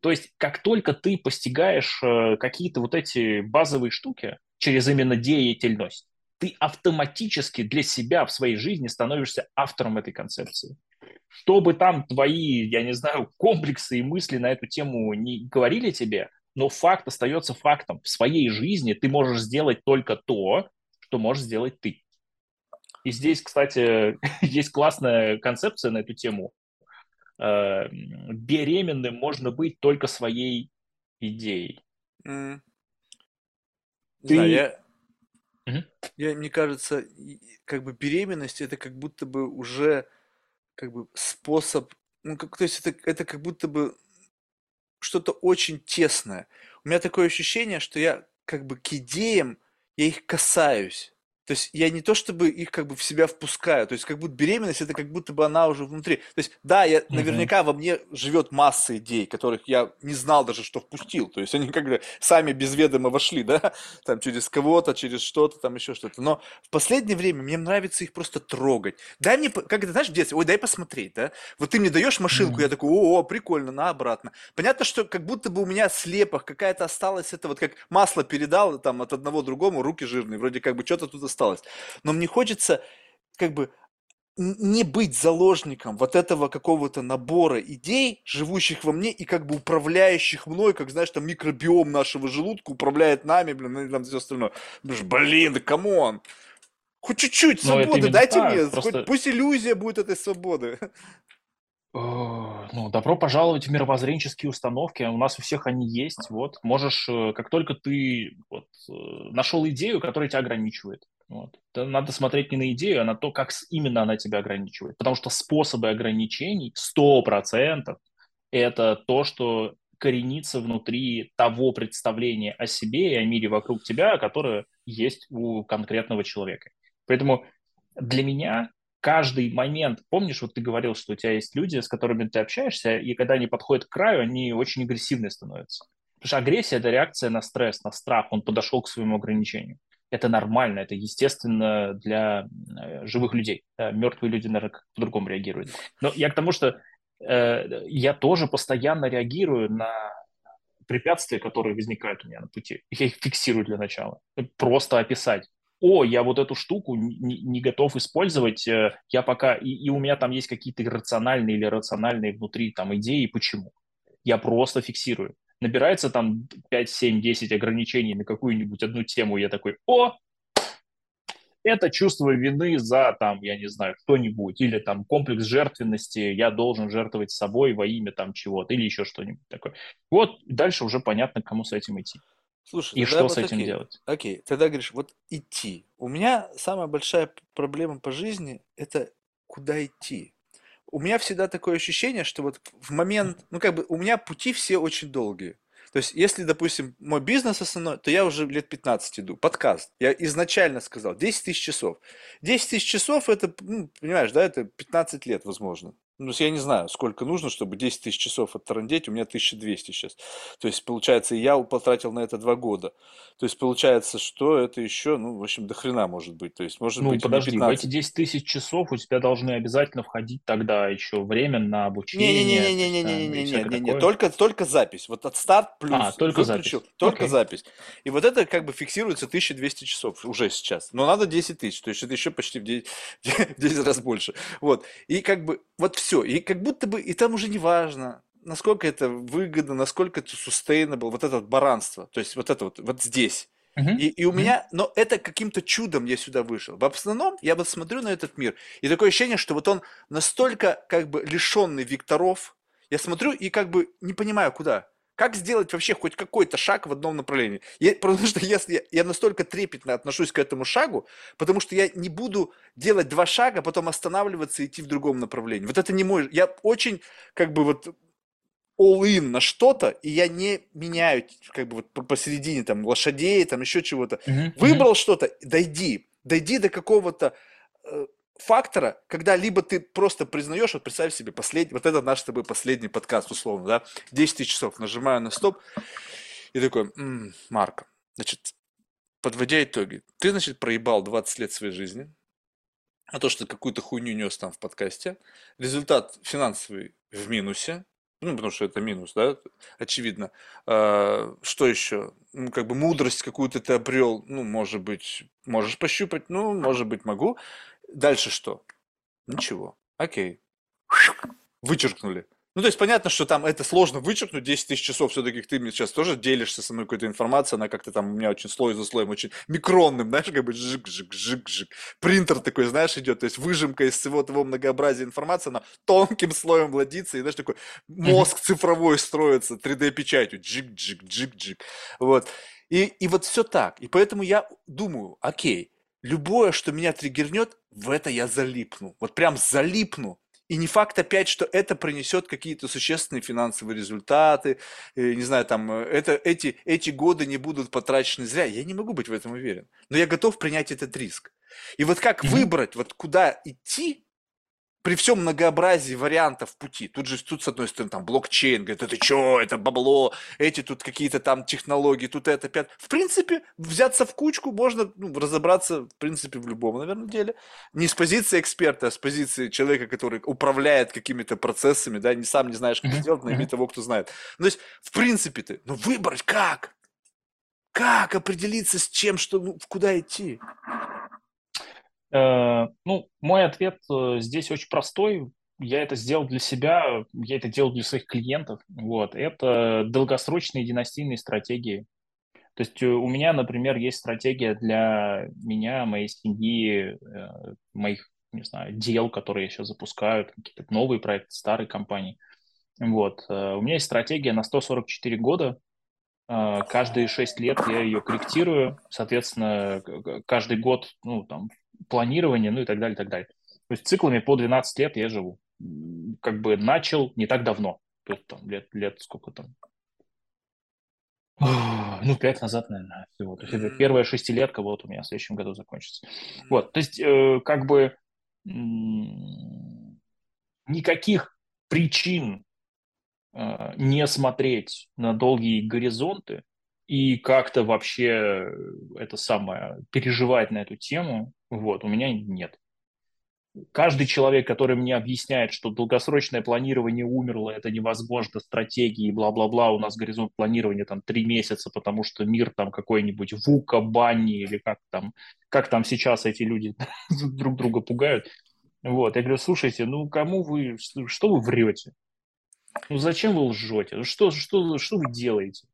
То есть, как только ты постигаешь э, какие-то вот эти базовые штуки через именно деятельность, ты автоматически для себя в своей жизни становишься автором этой концепции. Чтобы там твои, я не знаю, комплексы и мысли на эту тему не говорили тебе, но факт остается фактом. В своей жизни ты можешь сделать только то, что можешь сделать ты. И здесь, кстати, есть классная концепция на эту тему. Э, беременным можно быть только своей идеей. Mm. Ты... Да, я... Угу. я, мне кажется, как бы беременность это как будто бы уже как бы способ, ну как, то есть это, это как будто бы что-то очень тесное. У меня такое ощущение, что я как бы к идеям, я их касаюсь. То есть я не то чтобы их как бы в себя впускаю, то есть как будто беременность это как будто бы она уже внутри. То есть да, я угу. наверняка во мне живет масса идей, которых я не знал даже, что впустил. То есть они как бы сами без ведома вошли, да, там через кого-то, через что-то, там еще что-то. Но в последнее время мне нравится их просто трогать. Дай мне, как это знаешь, в детстве, ой, дай посмотреть, да. Вот ты мне даешь машинку, угу. я такой, о, прикольно, на обратно. Понятно, что как будто бы у меня слепах какая-то осталась, это вот как масло передал там от одного другому, руки жирные, вроде как бы что-то тут осталось осталось. Но мне хочется как бы не быть заложником вот этого какого-то набора идей, живущих во мне и как бы управляющих мной, как, знаешь, там микробиом нашего желудка управляет нами, блин, и там все остальное. Блин, да come on! Хоть чуть-чуть свободы дайте мне, просто... хоть пусть иллюзия будет этой свободы. Ну, добро пожаловать в мировоззренческие установки. У нас у всех они есть. Вот, можешь, э, как только ты вот, э, нашел идею, которая тебя ограничивает, вот. Надо смотреть не на идею, а на то, как именно она тебя ограничивает. Потому что способы ограничений 100% это то, что коренится внутри того представления о себе и о мире вокруг тебя, которое есть у конкретного человека. Поэтому для меня каждый момент, помнишь, вот ты говорил, что у тебя есть люди, с которыми ты общаешься, и когда они подходят к краю, они очень агрессивные становятся. Потому что агрессия – это реакция на стресс, на страх, он подошел к своему ограничению это нормально, это естественно для э, живых людей. Мертвые люди, наверное, по-другому реагируют. Но я к тому, что э, я тоже постоянно реагирую на препятствия, которые возникают у меня на пути. Я их фиксирую для начала. Просто описать. О, я вот эту штуку не, не готов использовать, э, я пока, и, и у меня там есть какие-то иррациональные или рациональные внутри там идеи, почему. я просто фиксирую. Набирается там 5, 7, 10 ограничений на какую-нибудь одну тему, я такой, о, это чувство вины за, там, я не знаю, что-нибудь, или там комплекс жертвенности, я должен жертвовать собой во имя там чего-то, или еще что-нибудь такое. Вот дальше уже понятно, кому с этим идти. Слушай, и что вот с этим окей, делать. окей, тогда говоришь, вот идти. У меня самая большая проблема по жизни – это куда идти. У меня всегда такое ощущение, что вот в момент, ну как бы у меня пути все очень долгие. То есть, если, допустим, мой бизнес основной, то я уже лет 15 иду. Подкаст. Я изначально сказал 10 тысяч часов. 10 тысяч часов это, ну, понимаешь, да, это 15 лет, возможно. Ну, я не знаю, сколько нужно, чтобы 10 тысяч часов оттарандеть, у меня 1200 сейчас. То есть, получается, я потратил на это два года. То есть, получается, что это еще, ну, в общем, до хрена может быть. То есть, может ну, быть, подожди, 15... в эти 10 тысяч часов у тебя должны обязательно входить тогда еще время на обучение. Не-не-не-не-не-не-не-не, только, только запись. Вот от старт плюс. А, только выключил, запись. Только okay. запись. И вот это как бы фиксируется 1200 часов уже сейчас. Но надо 10 тысяч, то есть это еще почти в 10, 10 раз больше. Вот. И как бы вот все все. И как будто бы, и там уже не важно, насколько это выгодно, насколько это sustainable, вот это вот баранство, то есть вот это вот, вот здесь. Uh-huh. И, и у uh-huh. меня, но это каким-то чудом я сюда вышел. В основном я вот смотрю на этот мир, и такое ощущение, что вот он настолько как бы лишенный векторов, я смотрю и как бы не понимаю, куда. Как сделать вообще хоть какой-то шаг в одном направлении? Я, потому что если я, настолько трепетно отношусь к этому шагу, потому что я не буду делать два шага, потом останавливаться и идти в другом направлении. Вот это не мой... Я очень как бы вот all-in на что-то, и я не меняю как бы вот посередине там лошадей, там еще чего-то. Uh-huh, Выбрал uh-huh. что-то, дойди. Дойди до какого-то э, фактора, когда либо ты просто признаешь, вот представь себе, последний, вот это наш с тобой последний подкаст, условно, да, 10 тысяч часов, нажимаю на стоп, и такой, м-м, Марко, значит, подводя итоги, ты, значит, проебал 20 лет своей жизни, а то, что какую-то хуйню нес там в подкасте, результат финансовый в минусе, ну, потому что это минус, да, очевидно. А, что еще? Ну, как бы мудрость какую-то ты обрел, ну, может быть, можешь пощупать, ну, может быть, могу. Дальше что? Ничего. Окей. Вычеркнули. Ну, то есть понятно, что там это сложно вычеркнуть, 10 тысяч часов все-таки ты мне сейчас тоже делишься со мной какой-то информацией, она как-то там у меня очень слой за слоем, очень микронным, знаешь, как бы жик-жик-жик-жик. Принтер такой, знаешь, идет, то есть выжимка из всего того многообразия информации, она тонким слоем владится, и знаешь, такой мозг цифровой строится 3D-печатью, джик-джик-джик-джик. Вот. И, и вот все так. И поэтому я думаю, окей, любое, что меня триггернет, в это я залипну. Вот прям залипну. И не факт опять, что это принесет какие-то существенные финансовые результаты, э, не знаю, там, э, это, эти, эти годы не будут потрачены зря. Я не могу быть в этом уверен. Но я готов принять этот риск. И вот как mm-hmm. выбрать, вот куда идти, при всем многообразии вариантов пути, тут же тут с одной стороны там блокчейн, говорит, это что, это бабло, эти тут какие-то там технологии, тут это, пят. В принципе, взяться в кучку можно ну, разобраться, в принципе, в любом, наверное, деле. Не с позиции эксперта, а с позиции человека, который управляет какими-то процессами, да, не сам не знаешь, как сделать, найми того, кто знает. Ну, то есть, в принципе, ты, ну, выбрать как? Как определиться с чем, что, ну, куда идти? Э, ну, мой ответ э, здесь очень простой. Я это сделал для себя, я это делал для своих клиентов. Вот. Это долгосрочные династийные стратегии. То есть э, у меня, например, есть стратегия для меня, моей семьи, моих, не знаю, дел, которые я сейчас запускаю, какие-то новые проекты, старые компании. Вот. У меня есть стратегия на 144 года. Каждые 6 лет я ее корректирую. Соответственно, каждый год, ну, там, планирование, ну и так далее, и так далее. То есть циклами по 12 лет я живу. Как бы начал не так давно. То есть там лет, лет сколько там? Ну, пять назад, наверное, всего. То есть это первая шестилетка вот у меня в следующем году закончится. Вот, то есть э, как бы никаких причин э, не смотреть на долгие горизонты и как-то вообще это самое переживать на эту тему вот, у меня нет. Каждый человек, который мне объясняет, что долгосрочное планирование умерло, это невозможно, стратегии, бла-бла-бла, у нас горизонт планирования там три месяца, потому что мир там какой-нибудь Вука, Банни или как там, как там сейчас эти люди друг друга пугают. Вот, я говорю, слушайте, ну кому вы, что вы врете? Ну зачем вы лжете? Что, что, что вы делаете?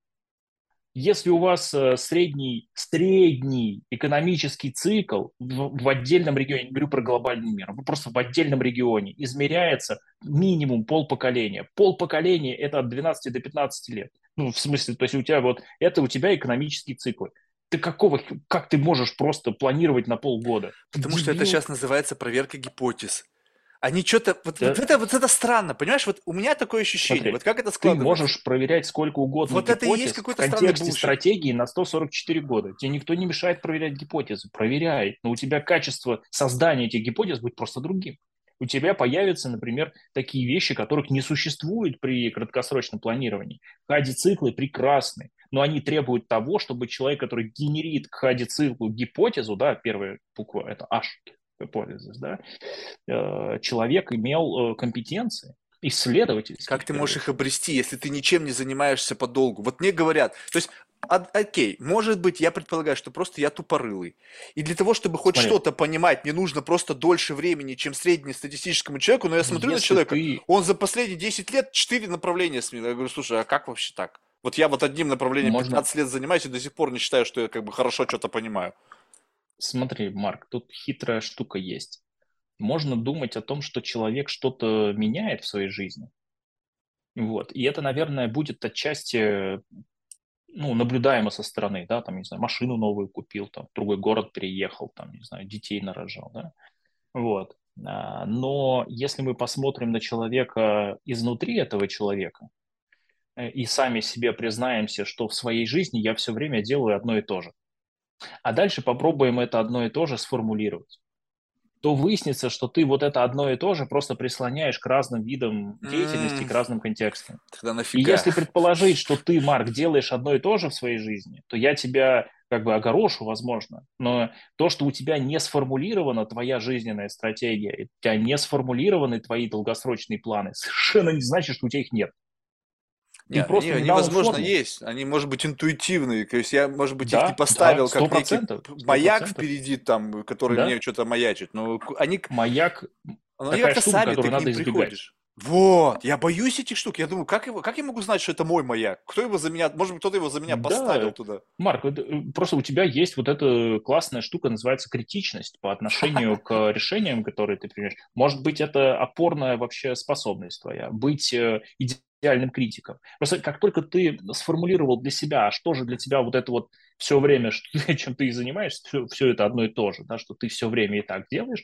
Если у вас э, средний, средний экономический цикл в, в отдельном регионе, не говорю про глобальный мир, просто в отдельном регионе измеряется минимум полпоколения. Полпоколения – это от 12 до 15 лет. Ну, в смысле, то есть у тебя вот, это у тебя экономические циклы. Ты какого, как ты можешь просто планировать на полгода? Потому Дебил. что это сейчас называется проверка гипотез. Они что-то... Вот, да. вот, это, вот это странно, понимаешь? Вот у меня такое ощущение. Смотри, вот как это складывается? Ты можешь проверять сколько угодно Вот это и есть какой-то в контексте стратегии на 144 года. Тебе никто не мешает проверять гипотезы. Проверяй. Но у тебя качество создания этих гипотез будет просто другим. У тебя появятся, например, такие вещи, которых не существует при краткосрочном планировании. Хади-циклы прекрасны, но они требуют того, чтобы человек, который генерит к хади-циклу гипотезу, да, первая буква – это H, hypothesis, да, э, человек имел э, компетенции, исследовательские. Как ты можешь их обрести, если ты ничем не занимаешься подолгу? Вот мне говорят, то есть, а, окей, может быть, я предполагаю, что просто я тупорылый. И для того, чтобы хоть Смотри. что-то понимать, мне нужно просто дольше времени, чем среднестатистическому человеку, но я смотрю если на человека, ты... он за последние 10 лет 4 направления сменил. Я говорю, слушай, а как вообще так? Вот я вот одним направлением Можно... 15 лет занимаюсь и до сих пор не считаю, что я как бы хорошо что-то понимаю. Смотри, Марк, тут хитрая штука есть. Можно думать о том, что человек что-то меняет в своей жизни. Вот. И это, наверное, будет отчасти ну, наблюдаемо со стороны, да, там, не знаю, машину новую купил, там, в другой город переехал, там, не знаю, детей нарожал, да, вот. А, но если мы посмотрим на человека изнутри этого человека э, и сами себе признаемся, что в своей жизни я все время делаю одно и то же, а дальше попробуем это одно и то же сформулировать то выяснится, что ты вот это одно и то же просто прислоняешь к разным видам деятельности, mm. к разным контекстам. Тогда нафига? И если предположить, что ты, Марк, делаешь одно и то же в своей жизни, то я тебя как бы огорошу, возможно, но то, что у тебя не сформулирована твоя жизненная стратегия, у тебя не сформулированы твои долгосрочные планы, совершенно не значит, что у тебя их нет. Нет, просто они, они возможно, форму. есть. Они, может быть, интуитивные. То есть я, может быть, да, их не поставил да, как некий маяк впереди, там, который да? мне что-то маячит. Но они... Маяк но они как-то сами, ты надо избегать. приходишь. Вот, я боюсь этих штук. Я думаю, как, его, как я могу знать, что это мой маяк? Кто его за меня, может быть, кто-то его за меня поставил да. туда? Марк, э, просто у тебя есть вот эта классная штука, называется критичность по отношению к решениям, которые ты принимаешь. Может быть, это опорная вообще способность твоя, быть э, идеальным критиком. Просто как только ты сформулировал для себя, а что же для тебя вот это вот все время, что, чем ты занимаешься, все, все это одно и то же, да, что ты все время и так делаешь,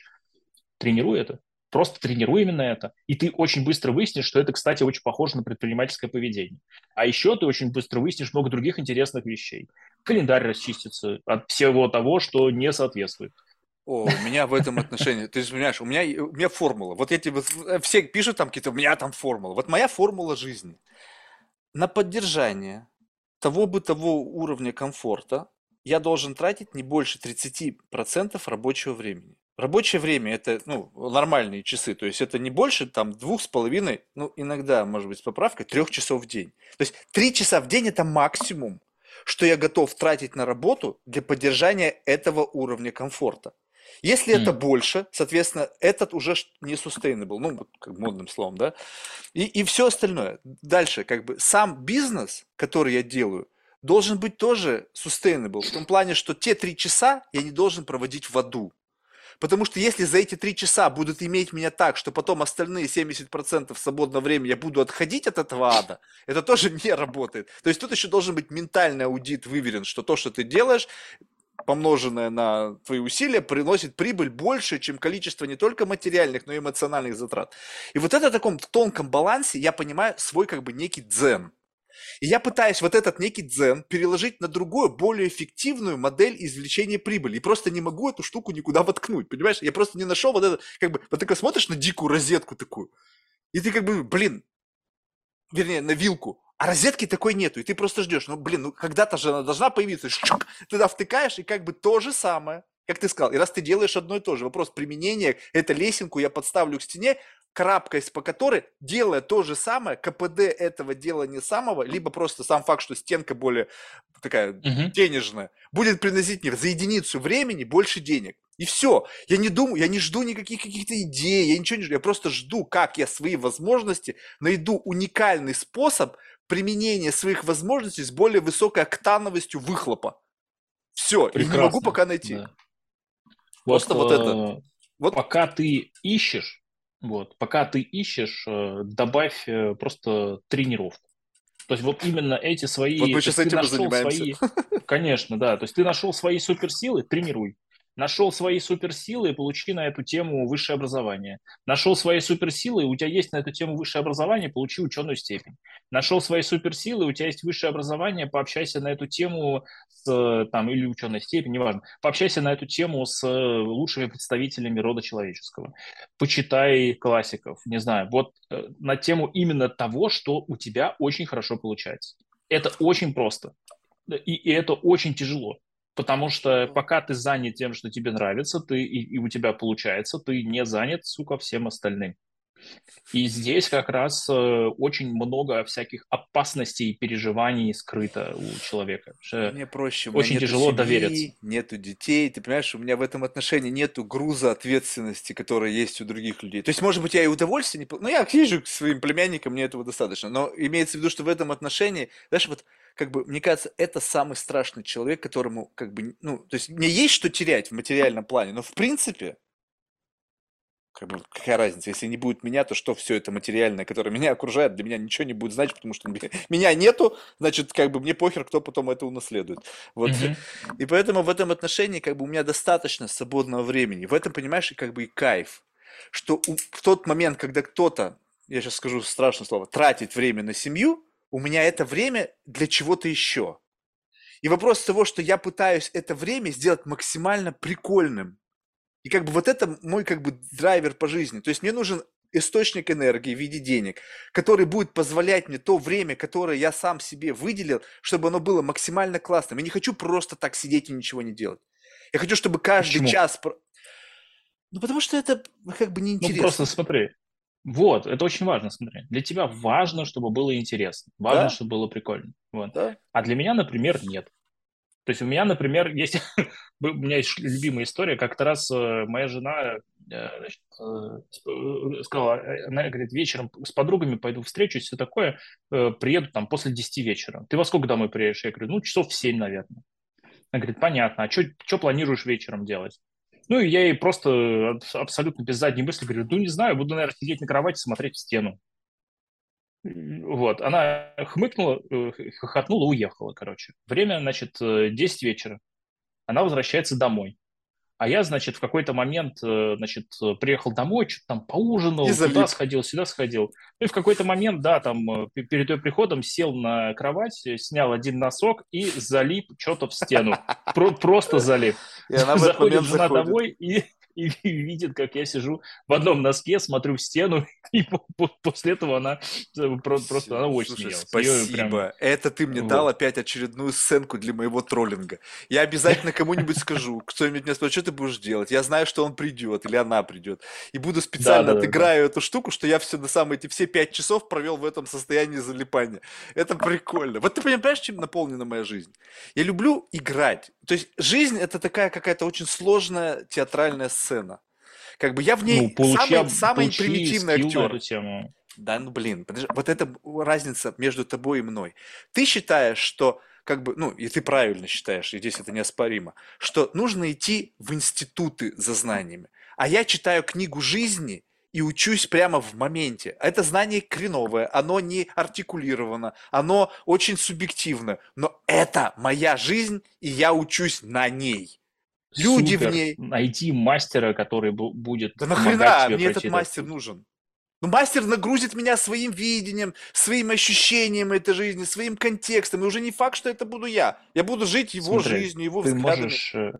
тренируй это. Просто тренируй именно это. И ты очень быстро выяснишь, что это, кстати, очень похоже на предпринимательское поведение. А еще ты очень быстро выяснишь много других интересных вещей. Календарь расчистится от всего того, что не соответствует. О, у меня в этом отношении, ты понимаешь, у меня, у меня формула. Вот эти вот, э, все пишут там какие-то, у меня там формула. Вот моя формула жизни. На поддержание того бытового уровня комфорта я должен тратить не больше 30% рабочего времени. Рабочее время это ну, нормальные часы, то есть это не больше там двух с половиной, ну иногда, может быть, с поправкой, трех часов в день. То есть три часа в день это максимум, что я готов тратить на работу для поддержания этого уровня комфорта. Если mm. это больше, соответственно, этот уже не sustainable, ну, как модным словом, да, и, и все остальное. Дальше, как бы, сам бизнес, который я делаю, должен быть тоже sustainable, в том плане, что те три часа я не должен проводить в аду. Потому что если за эти три часа будут иметь меня так, что потом остальные 70% свободного времени я буду отходить от этого ада, это тоже не работает. То есть тут еще должен быть ментальный аудит выверен, что то, что ты делаешь, помноженное на твои усилия, приносит прибыль больше, чем количество не только материальных, но и эмоциональных затрат. И вот это в таком тонком балансе я понимаю свой как бы некий дзен. И я пытаюсь вот этот некий дзен переложить на другую, более эффективную модель извлечения прибыли. И просто не могу эту штуку никуда воткнуть, понимаешь? Я просто не нашел вот это, как бы, вот ты смотришь на дикую розетку такую, и ты как бы, блин, вернее, на вилку, а розетки такой нету, и ты просто ждешь. Ну, блин, ну когда-то же она должна появиться. Шук, туда втыкаешь, и как бы то же самое, как ты сказал. И раз ты делаешь одно и то же, вопрос применения, эту лесенку я подставлю к стене, карабкаясь по которой, делая то же самое, КПД этого делания самого, либо просто сам факт, что стенка более такая Мгм. денежная, будет приносить мне за единицу времени больше денег. И все. Я не думаю, я не жду никаких каких-то идей, я ничего не жду. Я просто жду, как я свои возможности найду уникальный способ применения своих возможностей с более высокой октановостью выхлопа. Все. И не могу Прекрасно, пока найти. да. Просто вот это. э, Вот Пока ты ищешь, вот, пока ты ищешь, э, добавь э, просто тренировку. То есть вот именно эти свои... Вот мы сейчас этим занимаемся. свои- Конечно, да. То есть ты нашел свои суперсилы, тренируй. Нашел свои суперсилы, получи на эту тему высшее образование. Нашел свои суперсилы, у тебя есть на эту тему высшее образование, получи ученую степень. Нашел свои суперсилы, у тебя есть высшее образование, пообщайся на эту тему с, там, или ученая степень, неважно. Пообщайся на эту тему с э, лучшими представителями рода человеческого. Почитай классиков, не знаю, вот э, на тему именно того, что у тебя очень хорошо получается. Это очень просто. И, и это очень тяжело. Потому что пока ты занят тем, что тебе нравится, ты, и, и у тебя получается, ты не занят, сука, всем остальным. И здесь как раз э, очень много всяких опасностей и переживаний скрыто у человека. Мне проще, очень нету тяжело семьи, довериться. нету детей, ты понимаешь, у меня в этом отношении нету груза ответственности, который есть у других людей. То есть, может быть, я и удовольствие не... Ну, я езжу к своим племянникам, мне этого достаточно, но имеется в виду, что в этом отношении, знаешь, вот, как бы, мне кажется, это самый страшный человек, которому, как бы, ну, то есть, мне есть что терять в материальном плане, но, в принципе, как бы, какая разница, если не будет меня, то что все это материальное, которое меня окружает, для меня ничего не будет значить, потому что меня нету, значит, как бы мне похер, кто потом это унаследует. Вот. Мгм. И поэтому в этом отношении как бы у меня достаточно свободного времени. В этом, понимаешь, и как бы и кайф, что у- в тот момент, когда кто-то, я сейчас скажу страшное слово, тратит время на семью, у меня это время для чего-то еще. И вопрос того, что я пытаюсь это время сделать максимально прикольным. И как бы вот это мой как бы драйвер по жизни. То есть мне нужен источник энергии в виде денег, который будет позволять мне то время, которое я сам себе выделил, чтобы оно было максимально классным. Я не хочу просто так сидеть и ничего не делать. Я хочу, чтобы каждый Почему? час... Ну, потому что это как бы Ну, неинтересно. просто смотри. Вот, это очень важно, смотри. Для тебя важно, чтобы было интересно. Важно, Да. чтобы было прикольно. Вот. Да? А для меня, например, нет. То есть у меня, например, есть... у меня есть любимая история. Как-то раз э, моя жена э, значит, э, сказала, она говорит, вечером с подругами пойду встречусь, все такое, приеду там после 10 вечера. Ты во сколько домой приедешь? Я говорю, ну, часов в 7, наверное. Она говорит, понятно, а что планируешь вечером делать? Ну, и я ей просто аб- абсолютно без задней мысли говорю, ну, не знаю, буду, наверное, сидеть на кровати, смотреть в стену. Вот, она хмыкнула, э, хохотнула, уехала, короче. Время, значит, э, 10 вечера. Она возвращается домой. А я, значит, в какой-то момент, э, значит, э, приехал домой, что-то там поужинал, И туда сходил, сюда сходил. Ну и в какой-то момент, да, там э, пе- перед ее приходом сел на кровать, снял один носок и залип что-то в стену. Про- Просто залип. Жена заходит. домой и, и видит, как я сижу в одном носке, смотрю в стену, и по- по- после этого она э, про- просто, она очень Слушай, смеялась. Спасибо. прям- Это ты мне Вот. дал опять очередную сценку для моего троллинга. Я обязательно кому-нибудь скажу, кто-нибудь меня спросит, что ты будешь делать. Я знаю, что он придет или она придет. И буду специально Да-да-да-да. отыграю эту штуку, что я все на самые эти все пять часов провел в этом состоянии залипания. Это прикольно. Вот ты понимаешь, чем наполнена моя жизнь? Я люблю играть. То есть жизнь это такая какая-то очень сложная театральная сцена. Как бы я в ней Ну, получи, самый, самый получи примитивный актер. эту тему. Да, ну блин, подожди, вот это разница между тобой и мной. Ты считаешь, что как бы, ну, и ты правильно считаешь, и здесь это неоспоримо, что нужно идти в институты за знаниями. А я читаю книгу жизни и учусь прямо в моменте. А Это знание креновое, оно не артикулировано, оно очень субъективно, но это моя жизнь, и я учусь на ней. Люди в Супер. ней. Найти мастера, который бу- будет Да нахрена тебе мне этот мастер нужен? Ну, мастер нагрузит меня своим видением, своим ощущением этой жизни, своим контекстом. И уже не факт, что это буду я. Я буду жить его Смотри, жизнью, его Ты взглядами. можешь... э,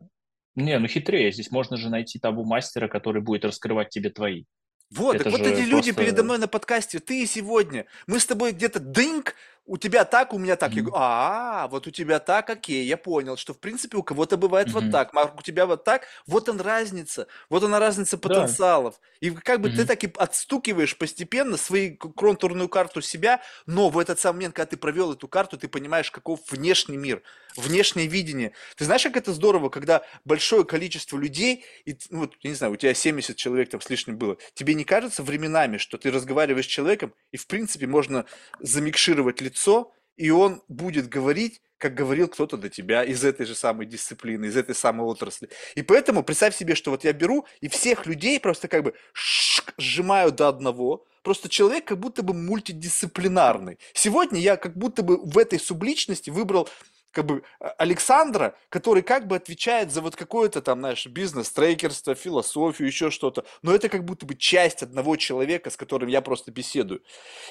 Не, ну хитрее. Здесь можно же найти того мастера, который будет раскрывать тебе твои. Вот, это так вот эти люди просто- передо мной на подкасте, ты и сегодня. Мы с тобой где-то дынк, у тебя так, у меня так. Я Мгм. говорю, а, вот у тебя так, окей, я понял, что в принципе у кого-то бывает вот Мгм. так, Марк, у тебя вот так, вот он разница, вот она разница Да. потенциалов. И как бы ты Мгм. так и отстукиваешь постепенно свою контурную карту себя, но в этот самый момент, когда ты провел эту карту, ты понимаешь, каков внешний мир, внешнее видение. Ты знаешь, как это здорово, когда большое количество людей, и, ну, вот, я не знаю, у тебя 70 человек там с лишним было, тебе не кажется временами, что ты разговариваешь с человеком, и в принципе можно замикшировать лицо, и он будет говорить, как говорил кто-то до тебя из этой же самой дисциплины, из этой самой отрасли. И поэтому представь себе, что вот я беру и всех людей просто как бы сжимаю до одного. Просто человек как будто бы мультидисциплинарный. Сегодня я как будто бы в этой субличности выбрал как бы а, Александра, который как бы отвечает за вот какое-то там, знаешь, бизнес, трекерство, философию, еще что-то. Но это как будто бы часть одного человека, с которым я просто беседую.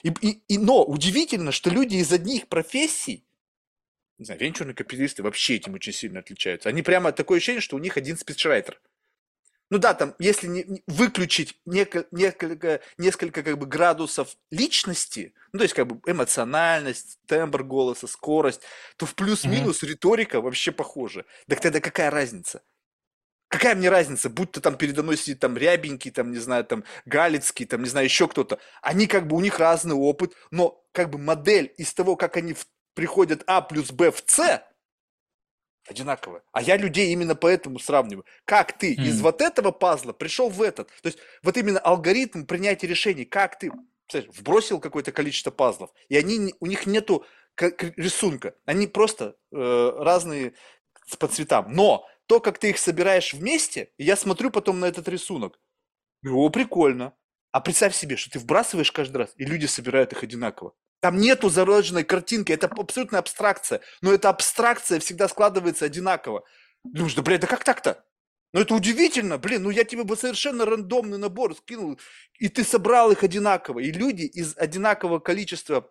И, и, и- но удивительно, что люди из одних профессий, не знаю, венчурные капиталисты вообще этим очень сильно отличаются. Они прямо такое ощущение, что у них один спичрайтер. Ну да, там, если не- выключить неко- несколько, несколько как бы градусов личности, ну то есть как бы эмоциональность, тембр голоса, скорость, то в плюс-минус риторика вообще похожа. Так тогда какая разница? Какая мне разница, будь то там передо мной сидит там Рябенький, там, не знаю, там Галицкий, там, не знаю, еще кто-то. Они как бы, у них разный опыт, но как бы модель из того, как они в- приходят А плюс Б в С, одинаковая. А я людей именно поэтому сравниваю. Как ты из М. вот этого пазла пришел в этот? То есть вот именно алгоритм принятия решений, как ты вбросил какое-то количество пазлов, и они, у них нету рисунка, они просто э, разные по цветам. Но то, как ты их собираешь вместе, и я смотрю потом на этот рисунок, о, прикольно. А представь себе, что ты вбрасываешь каждый раз, и люди собирают их одинаково. Там нету заложенной картинки, это абсолютная абстракция. Но эта абстракция всегда складывается одинаково. Думаешь, да, блядь, да как так-то? Ну это удивительно, блин, ну я тебе бы совершенно рандомный набор скинул, и ты собрал их одинаково. И люди из одинакового количества,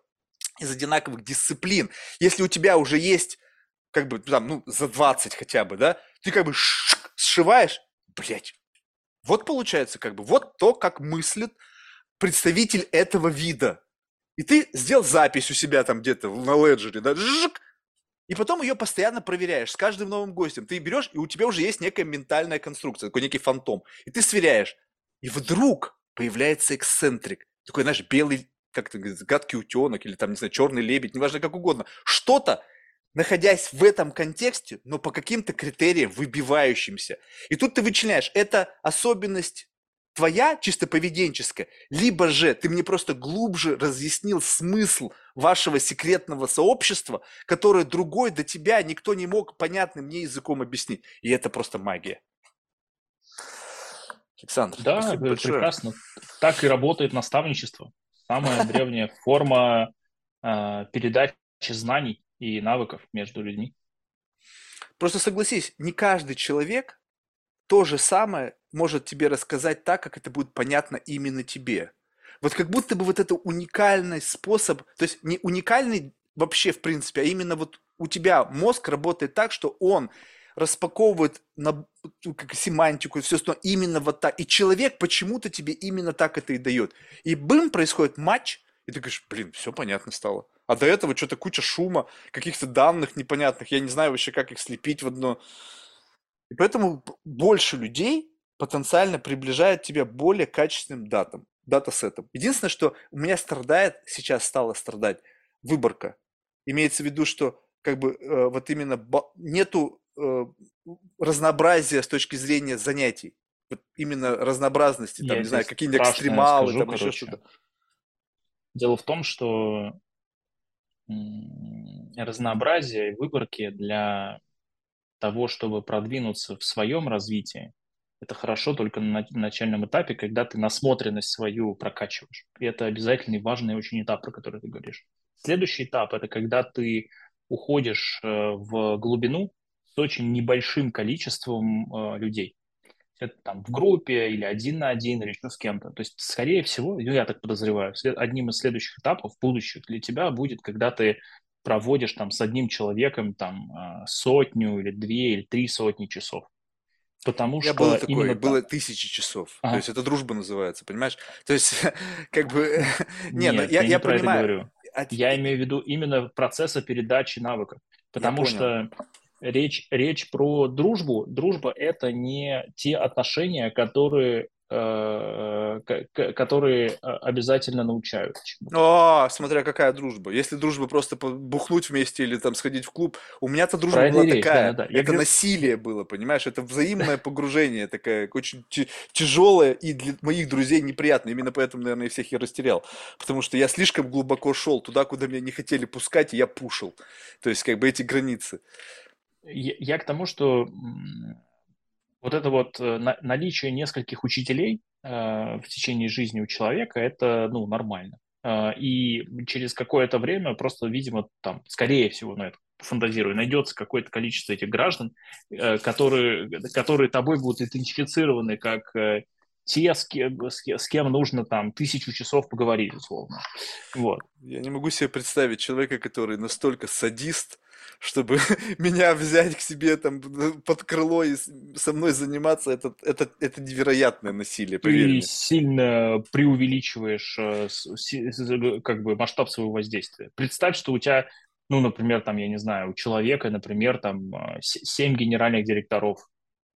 из одинаковых дисциплин, если у тебя уже есть, как бы, там, ну, за 20 хотя бы, да, ты как бы сшиваешь, блядь, вот получается как бы, вот то, как мыслит представитель этого вида. И ты сделал запись у себя там где-то на леджере, да, жик, и потом ее постоянно проверяешь с каждым новым гостем. Ты берешь, и у тебя уже есть некая ментальная конструкция, такой некий фантом. И ты сверяешь. И вдруг появляется эксцентрик. Такой, знаешь, белый, как то гадкий утенок или там, не знаю, черный лебедь, неважно как угодно. Что-то, находясь в этом контексте, но по каким-то критериям выбивающимся. И тут ты вычленяешь, это особенность твоя, чисто поведенческая, либо же ты мне просто глубже разъяснил смысл вашего секретного сообщества, которое другой до тебя никто не мог понятным мне языком объяснить. И это просто магия. Александр, Да, спасибо большое. прекрасно. Так и работает наставничество. Самая древняя форма э, передачи знаний и навыков между людьми. Просто согласись, не каждый человек то же самое может тебе рассказать так, как это будет понятно именно тебе. Вот как будто бы вот это уникальный способ, то есть не уникальный вообще в принципе, а именно вот у тебя мозг работает так, что он распаковывает на ну, как семантику и все остальное именно вот так. И человек почему-то тебе именно так это и дает. И бым, происходит матч, и ты говоришь, блин, все понятно стало. А до этого что-то куча шума, каких-то данных непонятных, я не знаю вообще, как их слепить в одно. И поэтому больше людей потенциально приближает тебя более качественным датам, датасетам. Единственное, что у меня страдает, сейчас стала страдать, выборка. Имеется в виду, что как бы э, вот именно нету э, разнообразия с точки зрения занятий. Вот именно разнообразности, там, Я не знаю, какие-нибудь экстремалы, скажу, там еще короче. что-то. Дело в том, что разнообразие и выборки для того, чтобы продвинуться в своем развитии, это хорошо только на на начальном этапе, когда ты насмотренность свою прокачиваешь. И это обязательный важный очень этап, про который ты говоришь. Следующий этап – это когда ты уходишь э, в глубину с очень небольшим количеством э, людей. Это там в группе или один на один, или еще с кем-то. То есть, скорее всего, ну, я так подозреваю, одним из следующих этапов будущих для тебя будет, когда ты проводишь там с одним человеком там а, сотню или две или три сотни часов. Потому меня что было такое, именно было тысячи часов. То Ага. есть это дружба называется, понимаешь? То есть, как бы, не, ну Нет, я, я я не про это понимаю, говорю. Я имею в виду именно процесса передачи навыков. Потому что речь, речь про дружбу. Дружба – это не те отношения, которые Э, которые э, обязательно научают. О, смотря какая дружба. Если дружба просто бухнуть вместе или там сходить в клуб, у меня-то дружба была речь, такая. Да, да. Это говорю... насилие было, понимаешь? Это взаимное погружение такое, очень тяжелое и для моих друзей неприятно. Именно поэтому, наверное, я всех и растерял. Потому что я слишком глубоко шел туда, куда меня не хотели пускать, и я пушил. То есть, как бы эти границы. Я, я к тому, что вот это вот э, наличие нескольких учителей э, в течение жизни у человека, это, ну, нормально. Э, и через какое-то время просто, видимо, там, скорее всего, на это фантазирую, найдется какое-то количество этих граждан, которые, которые тобой будут идентифицированы как те, с кем, с кем нужно там тысячу часов поговорить, условно. Вот. Я не могу себе представить человека, который настолько садист, чтобы меня взять к себе там под крыло и со мной заниматься, это, это, это невероятное насилие, поверь Ты мне. сильно преувеличиваешь э, как бы масштаб своего воздействия. Представь, что у тебя, ну, например, там, я не знаю, у человека, например, там, э, семь генеральных директоров,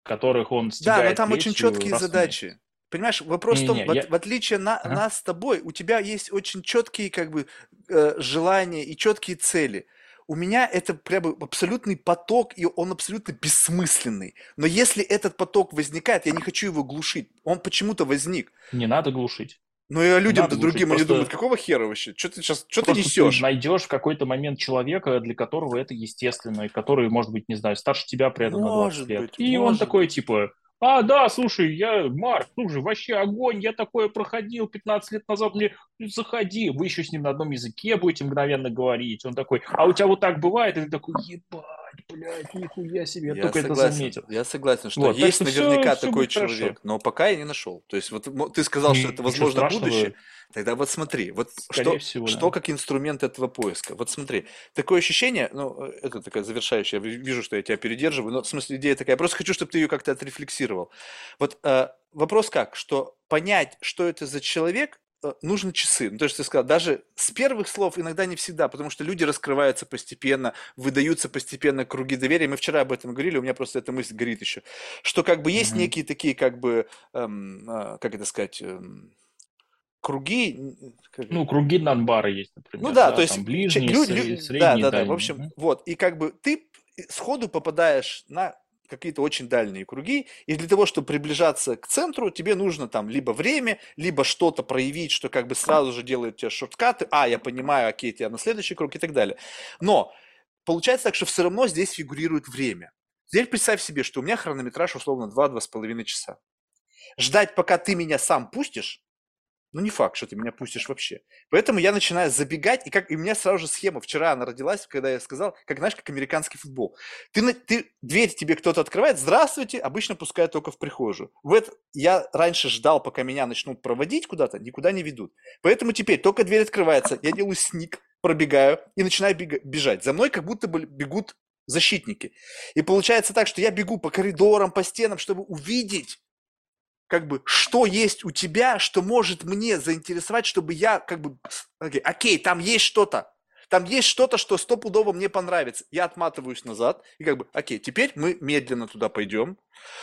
которых он Да, но там очень четкие задачи. Понимаешь, вопрос не, в том, не, в, я... в отличие на, ага. нас с тобой, у тебя есть очень четкие как бы э, желания и четкие цели у меня это прям абсолютный поток, и он абсолютно бессмысленный. Но если этот поток возникает, я не хочу его глушить. Он почему-то возник. Не надо глушить. Ну и людям-то другим они думают, какого хера вообще? Что ты сейчас, что ты несешь? Ты найдешь в какой-то момент человека, для которого это естественно, и который, может быть, не знаю, старше тебя при этом может на 20 лет. Быть, и он такой, типа, а, да, слушай, я, Марк, слушай, вообще огонь, я такое проходил 15 лет назад, мне заходи, вы еще с ним на одном языке будете мгновенно говорить. Он такой, а у тебя вот так бывает? И ты такой, ебать, блядь, нихуя себе, я, я только согласен, это заметил. Я согласен, что вот, есть наверняка все, такой все человек, хорошо. но пока я не нашел. То есть вот ты сказал, что это возможно будущее. Тогда вот смотри, вот что, всего, что да. как инструмент этого поиска. Вот смотри, такое ощущение, ну, это такая завершающая, я вижу, что я тебя передерживаю, но в смысле идея такая, я просто хочу, чтобы ты ее как-то отрефлексировал. Вот э, вопрос как, что понять, что это за человек, э, нужны часы. Ну, то есть ты сказал, даже с первых слов иногда не всегда, потому что люди раскрываются постепенно, выдаются постепенно круги доверия. Мы вчера об этом говорили, у меня просто эта мысль горит еще, что как бы есть mm-hmm. некие такие, как бы, эм, э, как это сказать, эм, круги... Как... Ну, круги Нанбара есть, например. Ну да, да то есть... Ближние, лю, лю, средние, Да, да, дальние. да, в общем, вот. И как бы ты сходу попадаешь на какие-то очень дальние круги, и для того, чтобы приближаться к центру, тебе нужно там либо время, либо что-то проявить, что как бы сразу же делает тебе шорткаты, а, я понимаю, окей, тебя на следующий круг и так далее. Но получается так, что все равно здесь фигурирует время. Теперь представь себе, что у меня хронометраж условно 2-2,5 часа. Ждать, пока ты меня сам пустишь, ну, не факт, что ты меня пустишь вообще. Поэтому я начинаю забегать, и, как, и у меня сразу же схема, вчера она родилась, когда я сказал, как, знаешь, как американский футбол. Ты, ты, дверь тебе кто-то открывает, здравствуйте, обычно пускают только в прихожую. В это, я раньше ждал, пока меня начнут проводить куда-то, никуда не ведут. Поэтому теперь только дверь открывается, я делаю сник, пробегаю и начинаю бежать. За мной как будто бы бегут защитники. И получается так, что я бегу по коридорам, по стенам, чтобы увидеть, как бы, что есть у тебя, что может мне заинтересовать, чтобы я, как бы, окей, окей там есть что-то, там есть что-то, что стопудово мне понравится. Я отматываюсь назад и как бы, окей, теперь мы медленно туда пойдем,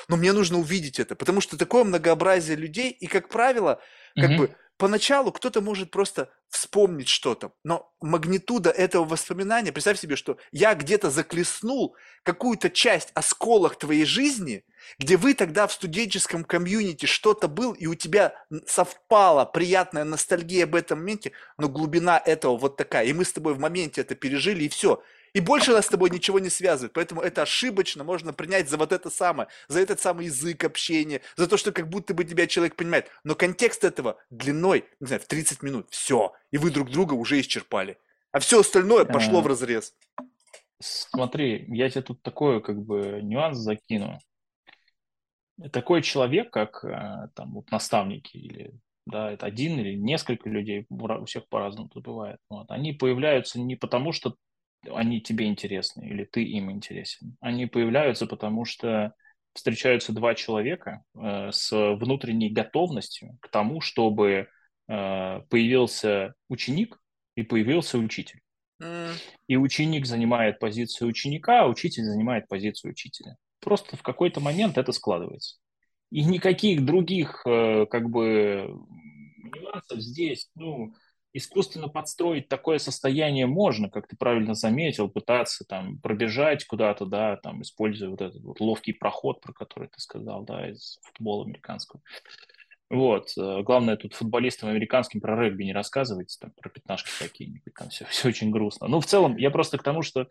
но мне нужно увидеть это, потому что такое многообразие людей, и, как правило, как mm-hmm. бы, поначалу кто-то может просто вспомнить что-то, но магнитуда этого воспоминания, представь себе, что я где-то заклеснул какую-то часть, осколок твоей жизни, где вы тогда в студенческом комьюнити что-то был, и у тебя совпала приятная ностальгия об этом моменте, но глубина этого вот такая, и мы с тобой в моменте это пережили, и все – и больше нас с тобой ничего не связывает. Поэтому это ошибочно можно принять за вот это самое, за этот самый язык общения, за то, что как будто бы тебя человек понимает. Но контекст этого длиной, не знаю, в 30 минут. Все. И вы друг друга уже исчерпали. А все остальное пошло а, в разрез. Смотри, я тебе тут такой как бы нюанс закину. Такой человек, как э, там вот наставники или да, это один или несколько людей, у всех по-разному тут бывает. Вот. Они появляются не потому, что они тебе интересны или ты им интересен. Они появляются, потому что встречаются два человека э, с внутренней готовностью к тому, чтобы э, появился ученик, и появился учитель. М, И ученик занимает позицию ученика, а учитель занимает позицию учителя. Просто в какой-то момент это складывается. И никаких других э, как бы нюансов здесь, ну, искусственно подстроить такое состояние можно, как ты правильно заметил, пытаться там пробежать куда-то, да, там, используя вот этот вот ловкий проход, про который ты сказал, да, из футбола американского. Вот. э, Главное, тут футболистам американским про регби не рассказывайте, там, про пятнашки какие-нибудь, там все, все очень грустно. Ну, в целом, я просто к тому, что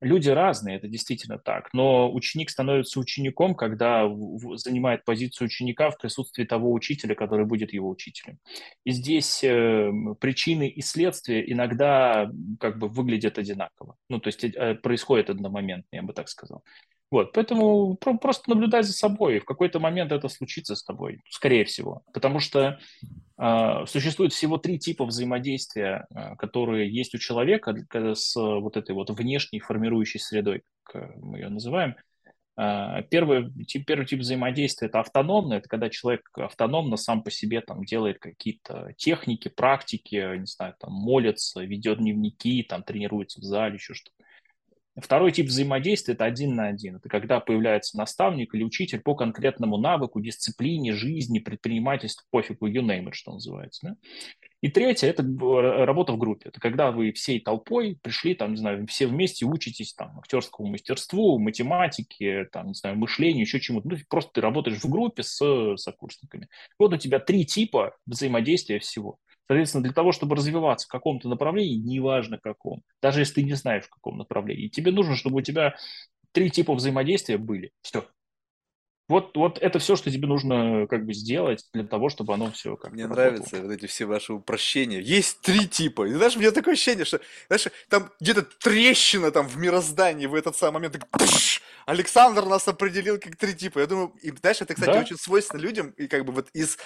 люди разные, это действительно так. Но ученик становится учеником, когда занимает позицию ученика в присутствии того учителя, который будет его учителем. И здесь э, причины и следствия иногда как бы выглядят одинаково. Ну, то есть э, происходит одномоментно, я бы так сказал. Вот, поэтому про- просто наблюдай за собой, и в какой-то момент это случится с тобой, скорее всего, потому что э, существует всего три типа взаимодействия, э, которые есть у человека с вот этой вот внешней формирующей средой, как мы ее называем. Э, Первый тип, первый тип взаимодействия– это автономное, это когда человек автономно сам по себе там делает какие-то техники, практики, не знаю, там молится, ведет дневники, там тренируется в зале, еще что-то. Второй тип взаимодействия– это один на один. Это когда появляется наставник или учитель по конкретному навыку, дисциплине, жизни, предпринимательству, пофигу, you name it, что называется. Да? И третье– это работа в группе. Это когда вы всей толпой пришли, там, не знаю, все вместе учитесь там, актерскому мастерству, математике, там, не знаю, мышлению, еще чему-то. Ну, просто ты работаешь в группе с сокурсниками. Вот у тебя три типа взаимодействия всего. Соответственно, для того, чтобы развиваться в каком-то направлении, неважно каком, даже если ты не знаешь, в каком направлении, тебе нужно, чтобы у тебя три типа взаимодействия были. Все. Вот, вот это все, что тебе нужно как бы сделать для того, чтобы оно все как Мне нравятся вот эти все ваши упрощения. Есть три типа. И знаешь, у меня такое ощущение, что знаешь, там где-то трещина там в мироздании в этот самый момент. Так, пш, Александр нас определил как три типа. Я думаю, и знаешь, это, кстати, Да. очень свойственно людям, и как бы вот из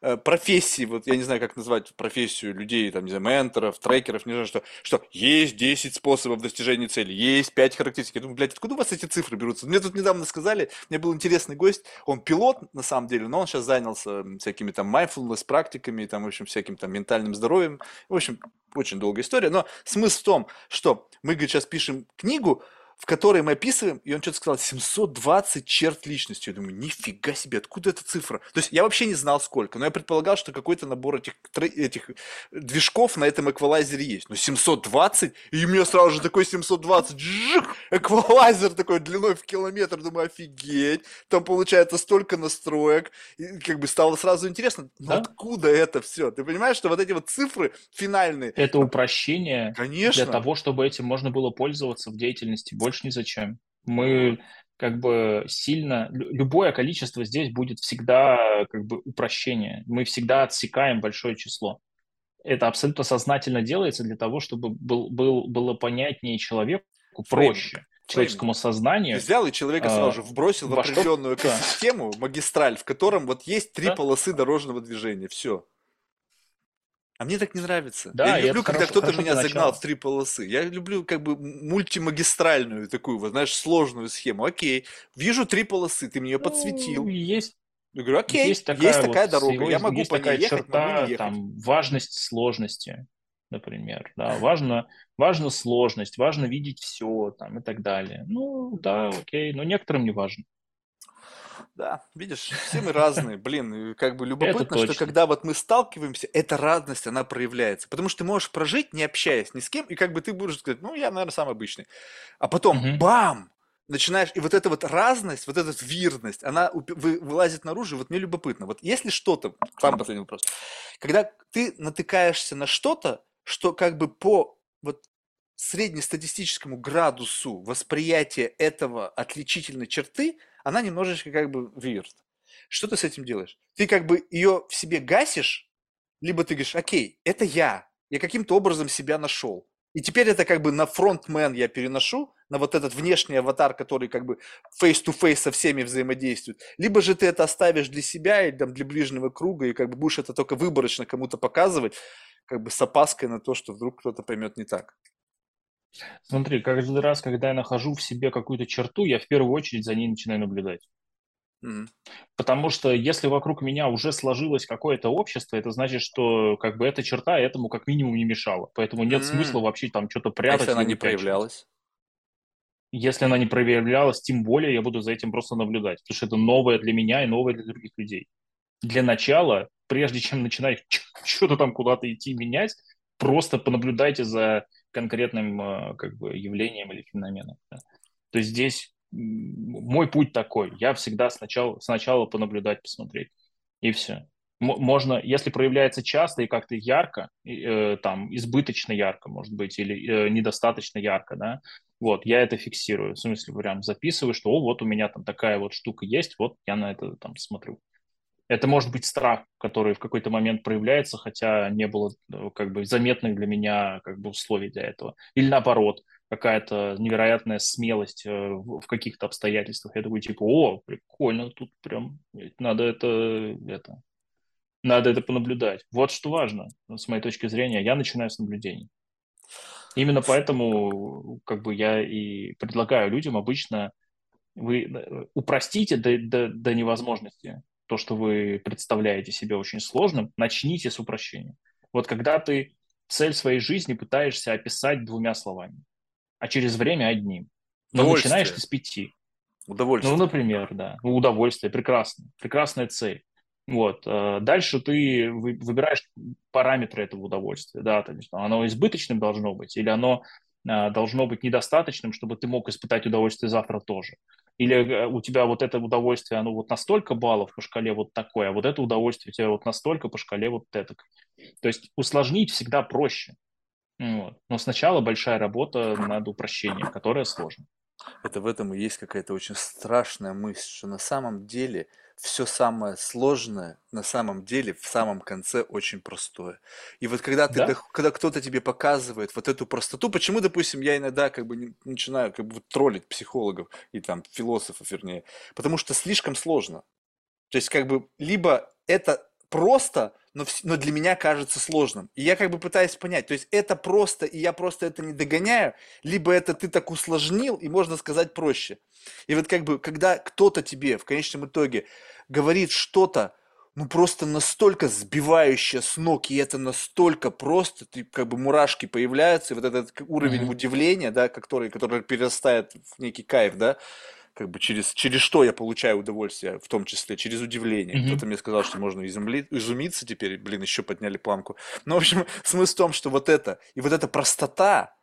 э, профессий, вот я не знаю, как назвать профессию людей, там, не знаю, менторов, трекеров, не знаю, что, что есть 10 способов достижения цели, есть 5 характеристик. Я думаю, блядь, откуда у вас эти цифры берутся? Мне тут недавно сказали, мне был интересный гость, он пилот, на самом деле, но он сейчас занялся всякими там mindfulness практиками, там, в общем, всяким там ментальным здоровьем. В общем, очень долгая история, но смысл в том, что мы, говорит, сейчас пишем книгу, в которой мы описываем, и он что-то сказал, 720 черт личности. Я думаю, нифига себе, откуда эта цифра? То есть я вообще не знал сколько, но я предполагал, что какой-то набор этих, этих движков на этом эквалайзере есть. Но 720, и у меня сразу же такой 720, джик, эквалайзер такой длиной в километр. Думаю, офигеть, там получается столько настроек. И как бы стало сразу интересно, Да. откуда это все? Ты понимаешь, что вот эти вот цифры финальные, Это упрощение конечно, для того, чтобы этим можно было пользоваться в деятельности. Больше ни зачем. Мы как бы сильно... лю- Любое количество здесь будет всегда как бы упрощение. Мы всегда отсекаем большое число. Это абсолютно сознательно делается для того, чтобы был, был, было понятнее человеку, проще человеческому Ты сознанию. взял и человека а, сразу же вбросил в что- определенную да. экосистему, магистраль, в котором вот есть три Да. полосы дорожного движения. Все. А мне так не нравится. Да, я не люблю, когда кто-то меня загнал в три полосы. Я люблю как бы мультимагистральную такую, вот знаешь, сложную схему. Окей, вижу три полосы, ты мне ее подсветил. Ну, есть Я говорю, окей, есть такая, такая вот, дорога, его- я могу есть по ней такая ехать, черта, могу не ехать. там, важность сложности, например, да, важно, важно сложность, важно видеть все, там, и так далее. Ну, да, окей, но некоторым не важно. Да, видишь, все мы разные, блин, и как бы любопытно, что когда вот мы сталкиваемся, эта разность, она проявляется, потому что ты можешь прожить, не общаясь ни с кем, и как бы ты будешь сказать, ну, я, наверное, самый обычный, а потом, Мгм. бам, начинаешь, и вот эта вот разность, вот эта вирность, она вылазит наружу, вот мне любопытно, вот если что-то, самый последний вопрос, когда ты натыкаешься на что-то, что как бы по вот среднестатистическому градусу восприятия этого отличительной черты, она немножечко как бы weird. Что ты с этим делаешь? Ты как бы ее в себе гасишь, либо ты говоришь, окей, это я, я каким-то образом себя нашел. И теперь это как бы на фронтмен я переношу, на вот этот внешний аватар, который как бы face-to-face со всеми взаимодействует. Либо же ты это оставишь для себя или там, для ближнего круга, и как бы будешь это только выборочно кому-то показывать, как бы с опаской на то, что вдруг кто-то поймет не так. Смотри, каждый раз, когда я нахожу в себе какую-то черту, я в первую очередь за ней начинаю наблюдать. Мгм. Потому что если вокруг меня уже сложилось какое-то общество, это значит, что как бы эта черта этому как минимум не мешала. Поэтому нет смысла М. вообще там что-то А если прятать она не проявлялась? Если она не проявлялась, тем более я буду за этим просто наблюдать, потому что это новое для меня и новое для других людей. Для начала, прежде чем начинать что-то там куда-то идти менять, просто понаблюдайте за конкретным э, как бы явлением или феноменом. да. То есть здесь мой путь такой. Я всегда сначала, сначала понаблюдать, посмотреть. И все. Можно, если проявляется часто и как-то ярко, э, там, избыточно ярко, может быть, или э, недостаточно ярко, да, вот, я это фиксирую. В смысле, прям записываю, что, о, вот у меня там такая вот штука есть, вот я на это там смотрю. Это может быть страх, который в какой-то момент проявляется, хотя не было э, как бы заметных для меня как бы условий для этого. Или наоборот, какая-то невероятная смелость э, в каких-то обстоятельствах. Я такой типа, о, прикольно, тут прям надо это, это, надо это понаблюдать. Вот что важно, с моей точки зрения. Я начинаю с наблюдений. Именно поэтому как бы я и предлагаю людям обычно вы э, упростите до, до, до невозможности то, что вы представляете себе очень сложным, начните с упрощения. Вот когда ты цель своей жизни пытаешься описать двумя словами, а через время одним, но начинаешь ты с пяти. Ну, Удовольствие. например, да. Ну, Удовольствие, прекрасно. Прекрасная цель. Вот. э, Дальше ты вы- выбираешь параметры этого удовольствия. Да, то есть оно избыточным должно быть, или оно должно быть недостаточным, чтобы ты мог испытать удовольствие завтра тоже. Или э, у тебя вот это удовольствие, оно вот настолько баллов по шкале вот такое, а вот это удовольствие у тебя вот настолько по шкале вот это. То есть усложнить всегда проще. Вот. Но сначала большая работа над упрощением, которая сложна. Это в этом и есть какая-то очень страшная мысль, что на самом деле все самое сложное на самом деле в самом конце очень простое. И вот когда ты, Да? когда кто-то тебе показывает вот эту простоту, почему, допустим, я иногда как бы начинаю как бы троллить психологов и там философов, вернее, потому что слишком сложно. То есть, как бы, либо это просто, но, но для меня кажется сложным. И я как бы пытаюсь понять, то есть это просто, и я просто это не догоняю, либо это ты так усложнил, и можно сказать проще. И вот как бы, когда кто-то тебе в конечном итоге говорит что-то, ну просто настолько сбивающее с ног, и это настолько просто, ты как бы мурашки появляются, и вот этот уровень Мгм. удивления, да, который, который перерастает в некий кайф, да, как бы через, через что я получаю удовольствие, в том числе через удивление. Мгм. Кто-то мне сказал, что можно изумли- изумиться теперь, блин, еще подняли планку. Ну, в общем, смысл в том, что вот это, и вот эта простота,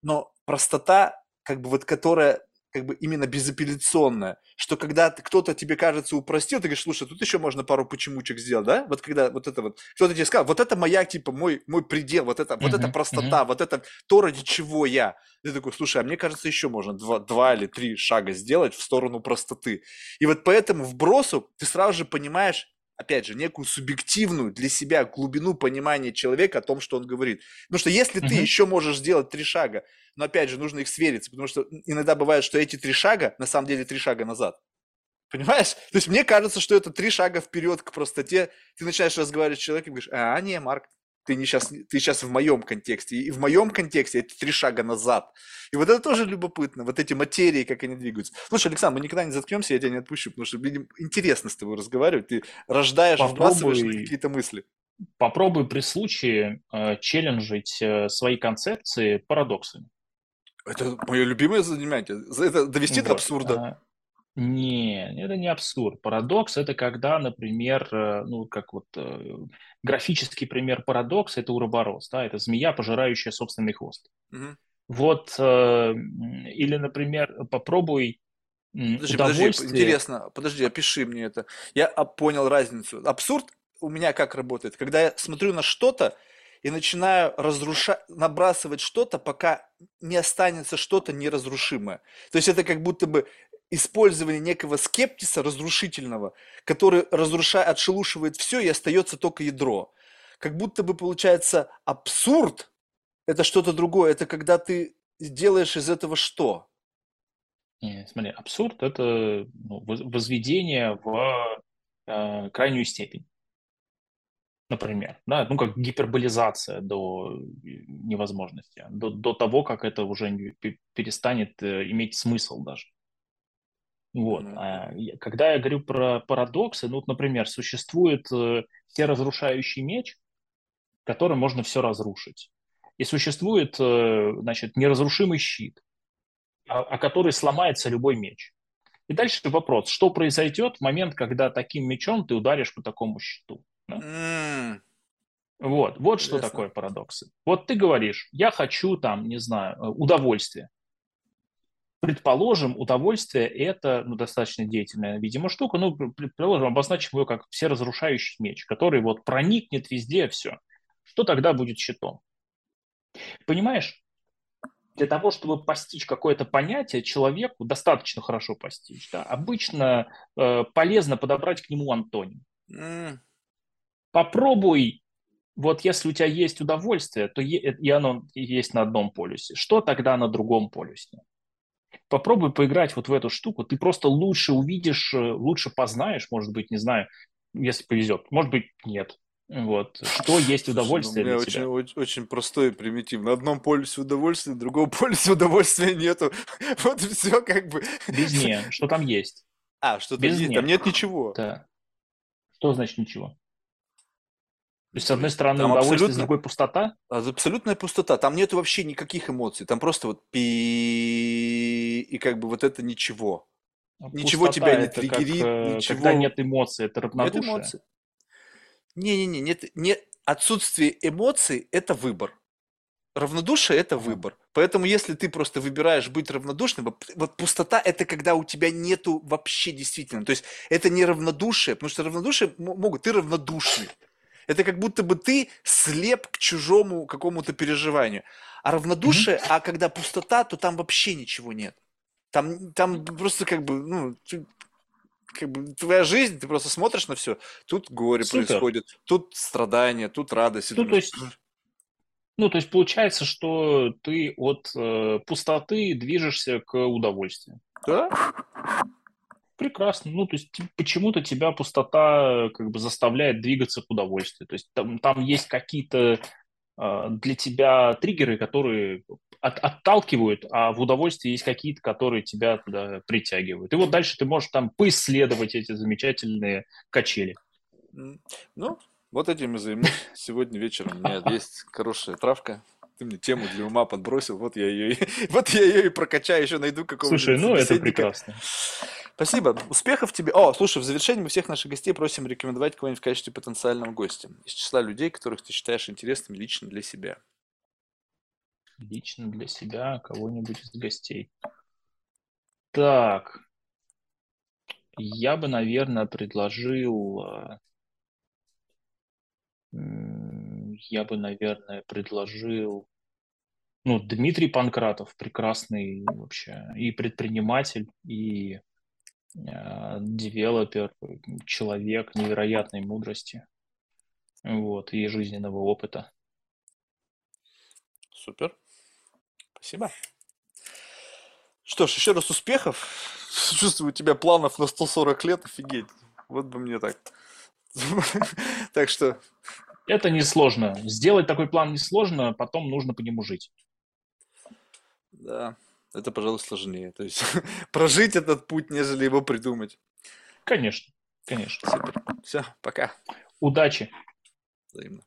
но простота, как бы вот которая как бы именно безапелляционная, что когда кто-то тебе кажется упростил, ты говоришь, слушай, тут еще можно пару почемучек сделать, да? Вот когда вот это вот, кто-то тебе сказал, вот это моя, типа, мой, мой предел, вот это, вот это простота, Мгм. вот это то, ради чего я. Ты такой, слушай, а мне кажется, еще можно два, два или три шага сделать в сторону простоты. И вот поэтому вбросу ты сразу же понимаешь, опять же, некую субъективную для себя глубину понимания человека о том, что он говорит. Потому что если ты Мгм. еще можешь сделать три шага, но опять же, нужно их свериться, потому что иногда бывает, что эти три шага на самом деле три шага назад. Понимаешь? То есть мне кажется, что это три шага вперед к простоте. Ты начинаешь разговаривать с человеком и говоришь, а, не, Марк, ты не сейчас, ты сейчас в моем контексте. И в моем контексте это три шага назад. И вот это тоже любопытно, вот эти материи, как они двигаются. Слушай, Александр, мы никогда не заткнемся, я тебя не отпущу, потому что мне интересно с тобой разговаривать. Ты рождаешь, вбрасываешь Попробуй какие-то мысли. попробуй при случае э, челленджить э, свои концепции парадоксами. Это мое любимое занятие. За Это довести до Вот. абсурда. Не, это не абсурд. Парадокс– это когда, например, э, ну, как вот э, графический пример парадокса– это уроборос, да, это змея, пожирающая собственный хвост. Мгм. Вот, э, или, например, попробуй Подожди, подожди, удовольствие. интересно, подожди, опиши мне это. Я а, понял разницу. Абсурд у меня как работает? Когда я смотрю на что-то и начинаю разрушать, набрасывать что-то, пока не останется что-то неразрушимое. То есть это как будто бы использование некого скептиса разрушительного, который разрушает, отшелушивает все и остается только ядро. Как будто бы получается абсурд, это что-то другое, это когда ты делаешь из этого что? Не, смотри, абсурд– это ну, воз- возведение в э, крайнюю степень. например, да, ну как гиперболизация до невозможности, до, до того, как это уже не- пе- перестанет э, иметь смысл даже. Вот. А когда я говорю про парадоксы, ну, вот, например, существует э, все разрушающий меч, которым можно все разрушить. И существует, э, значит, неразрушимый щит, о, о который сломается любой меч. И дальше вопрос, что произойдет в момент, когда таким мечом ты ударишь по такому щиту? Да? М, Вот, вот что Интересно. такое парадоксы. Вот ты говоришь, я хочу там, не знаю, э, удовольствие. Предположим, удовольствие – это ну, достаточно деятельная, видимо, штука. Ну, пр- предположим, обозначим его как всеразрушающий меч, который вот проникнет везде, все. Что тогда будет щитом? Понимаешь? Для того, чтобы постичь какое-то понятие, человеку достаточно хорошо постичь. Да? Обычно э, полезно подобрать к нему антоним. м. Попробуй, вот если у тебя есть удовольствие, то е- и оно есть на одном полюсе. Что тогда на другом полюсе? Попробуй поиграть вот в эту штуку, ты просто лучше увидишь, э, лучше познаешь, может быть, не знаю, если повезет, может быть, нет. Вот, что есть Слушай, ну, у удовольствие меня для очень, тебя. очень, очень простой и примитивно. На одном полюсе удовольствия, на другом полюсе удовольствия нету. Вот все как бы. Без «не», что там есть? А, что там есть? Там «не». нет ничего. Да. Что значит ничего? То есть, с То одной стороны, там удовольствие, с другой пустота. абсолютная пустота. Там нету вообще никаких эмоций. Там просто вот пи и как бы вот это ничего. Ничего Пустота тебя не это как, триггерит, э, когда ничего. нет эмоций, это Нет равнодушие. эмоций. Не-не-не, нет, не, отсутствие эмоций– это выбор. Равнодушие– это выбор. Поэтому если ты просто выбираешь быть равнодушным, вот пустота– это когда у тебя нету вообще действительно. То есть это не равнодушие, потому что равнодушие могут, ты равнодушный. Это как будто бы ты слеп к чужому какому-то переживанию. А равнодушие, а когда пустота, то там вообще ничего нет. Там, там просто как бы, ну, ты- как бы твоя жизнь, ты просто смотришь на все. Тут горе Супер. происходит, тут страдания, тут радость. Ну, то есть, ну, то есть получается, что ты от э, пустоты движешься к удовольствию. да? Прекрасно. Ну, то есть почему-то тебя пустота э, как бы заставляет двигаться к удовольствию. То есть там, там есть какие-то для тебя триггеры, которые от- отталкивают, а в удовольствии есть какие-то, которые тебя туда притягивают. И вот дальше ты можешь там поисследовать эти замечательные качели. Ну, вот этим и займусь сегодня вечером. У меня есть хорошая травка. Ты мне тему для ума подбросил, вот я ее, вот я ее и прокачаю, еще найду какого-нибудь Слушай, ну это прекрасно. Спасибо. Успехов тебе. О, слушай, в завершении мы всех наших гостей просим рекомендовать кого-нибудь в качестве потенциального гостя из числа людей, которых ты считаешь интересными лично для себя. Лично для себя кого-нибудь из гостей. Так, я бы, наверное, предложил... м, Я бы, наверное, предложил... Ну, Дмитрий Панкратов, прекрасный вообще и предприниматель, и девелопер, человек невероятной мудрости, вот, и жизненного опыта. Супер. Спасибо. Что ж, еще раз успехов. Чувствую, у тебя планов на 140 лет, офигеть. Вот бы мне так. Так что, Это несложно. Сделать такой план несложно, потом нужно по нему жить. да, это, пожалуй, сложнее. То есть прожить этот путь, нежели его придумать. Конечно, конечно. Супер. Все, пока. Удачи! Взаимно.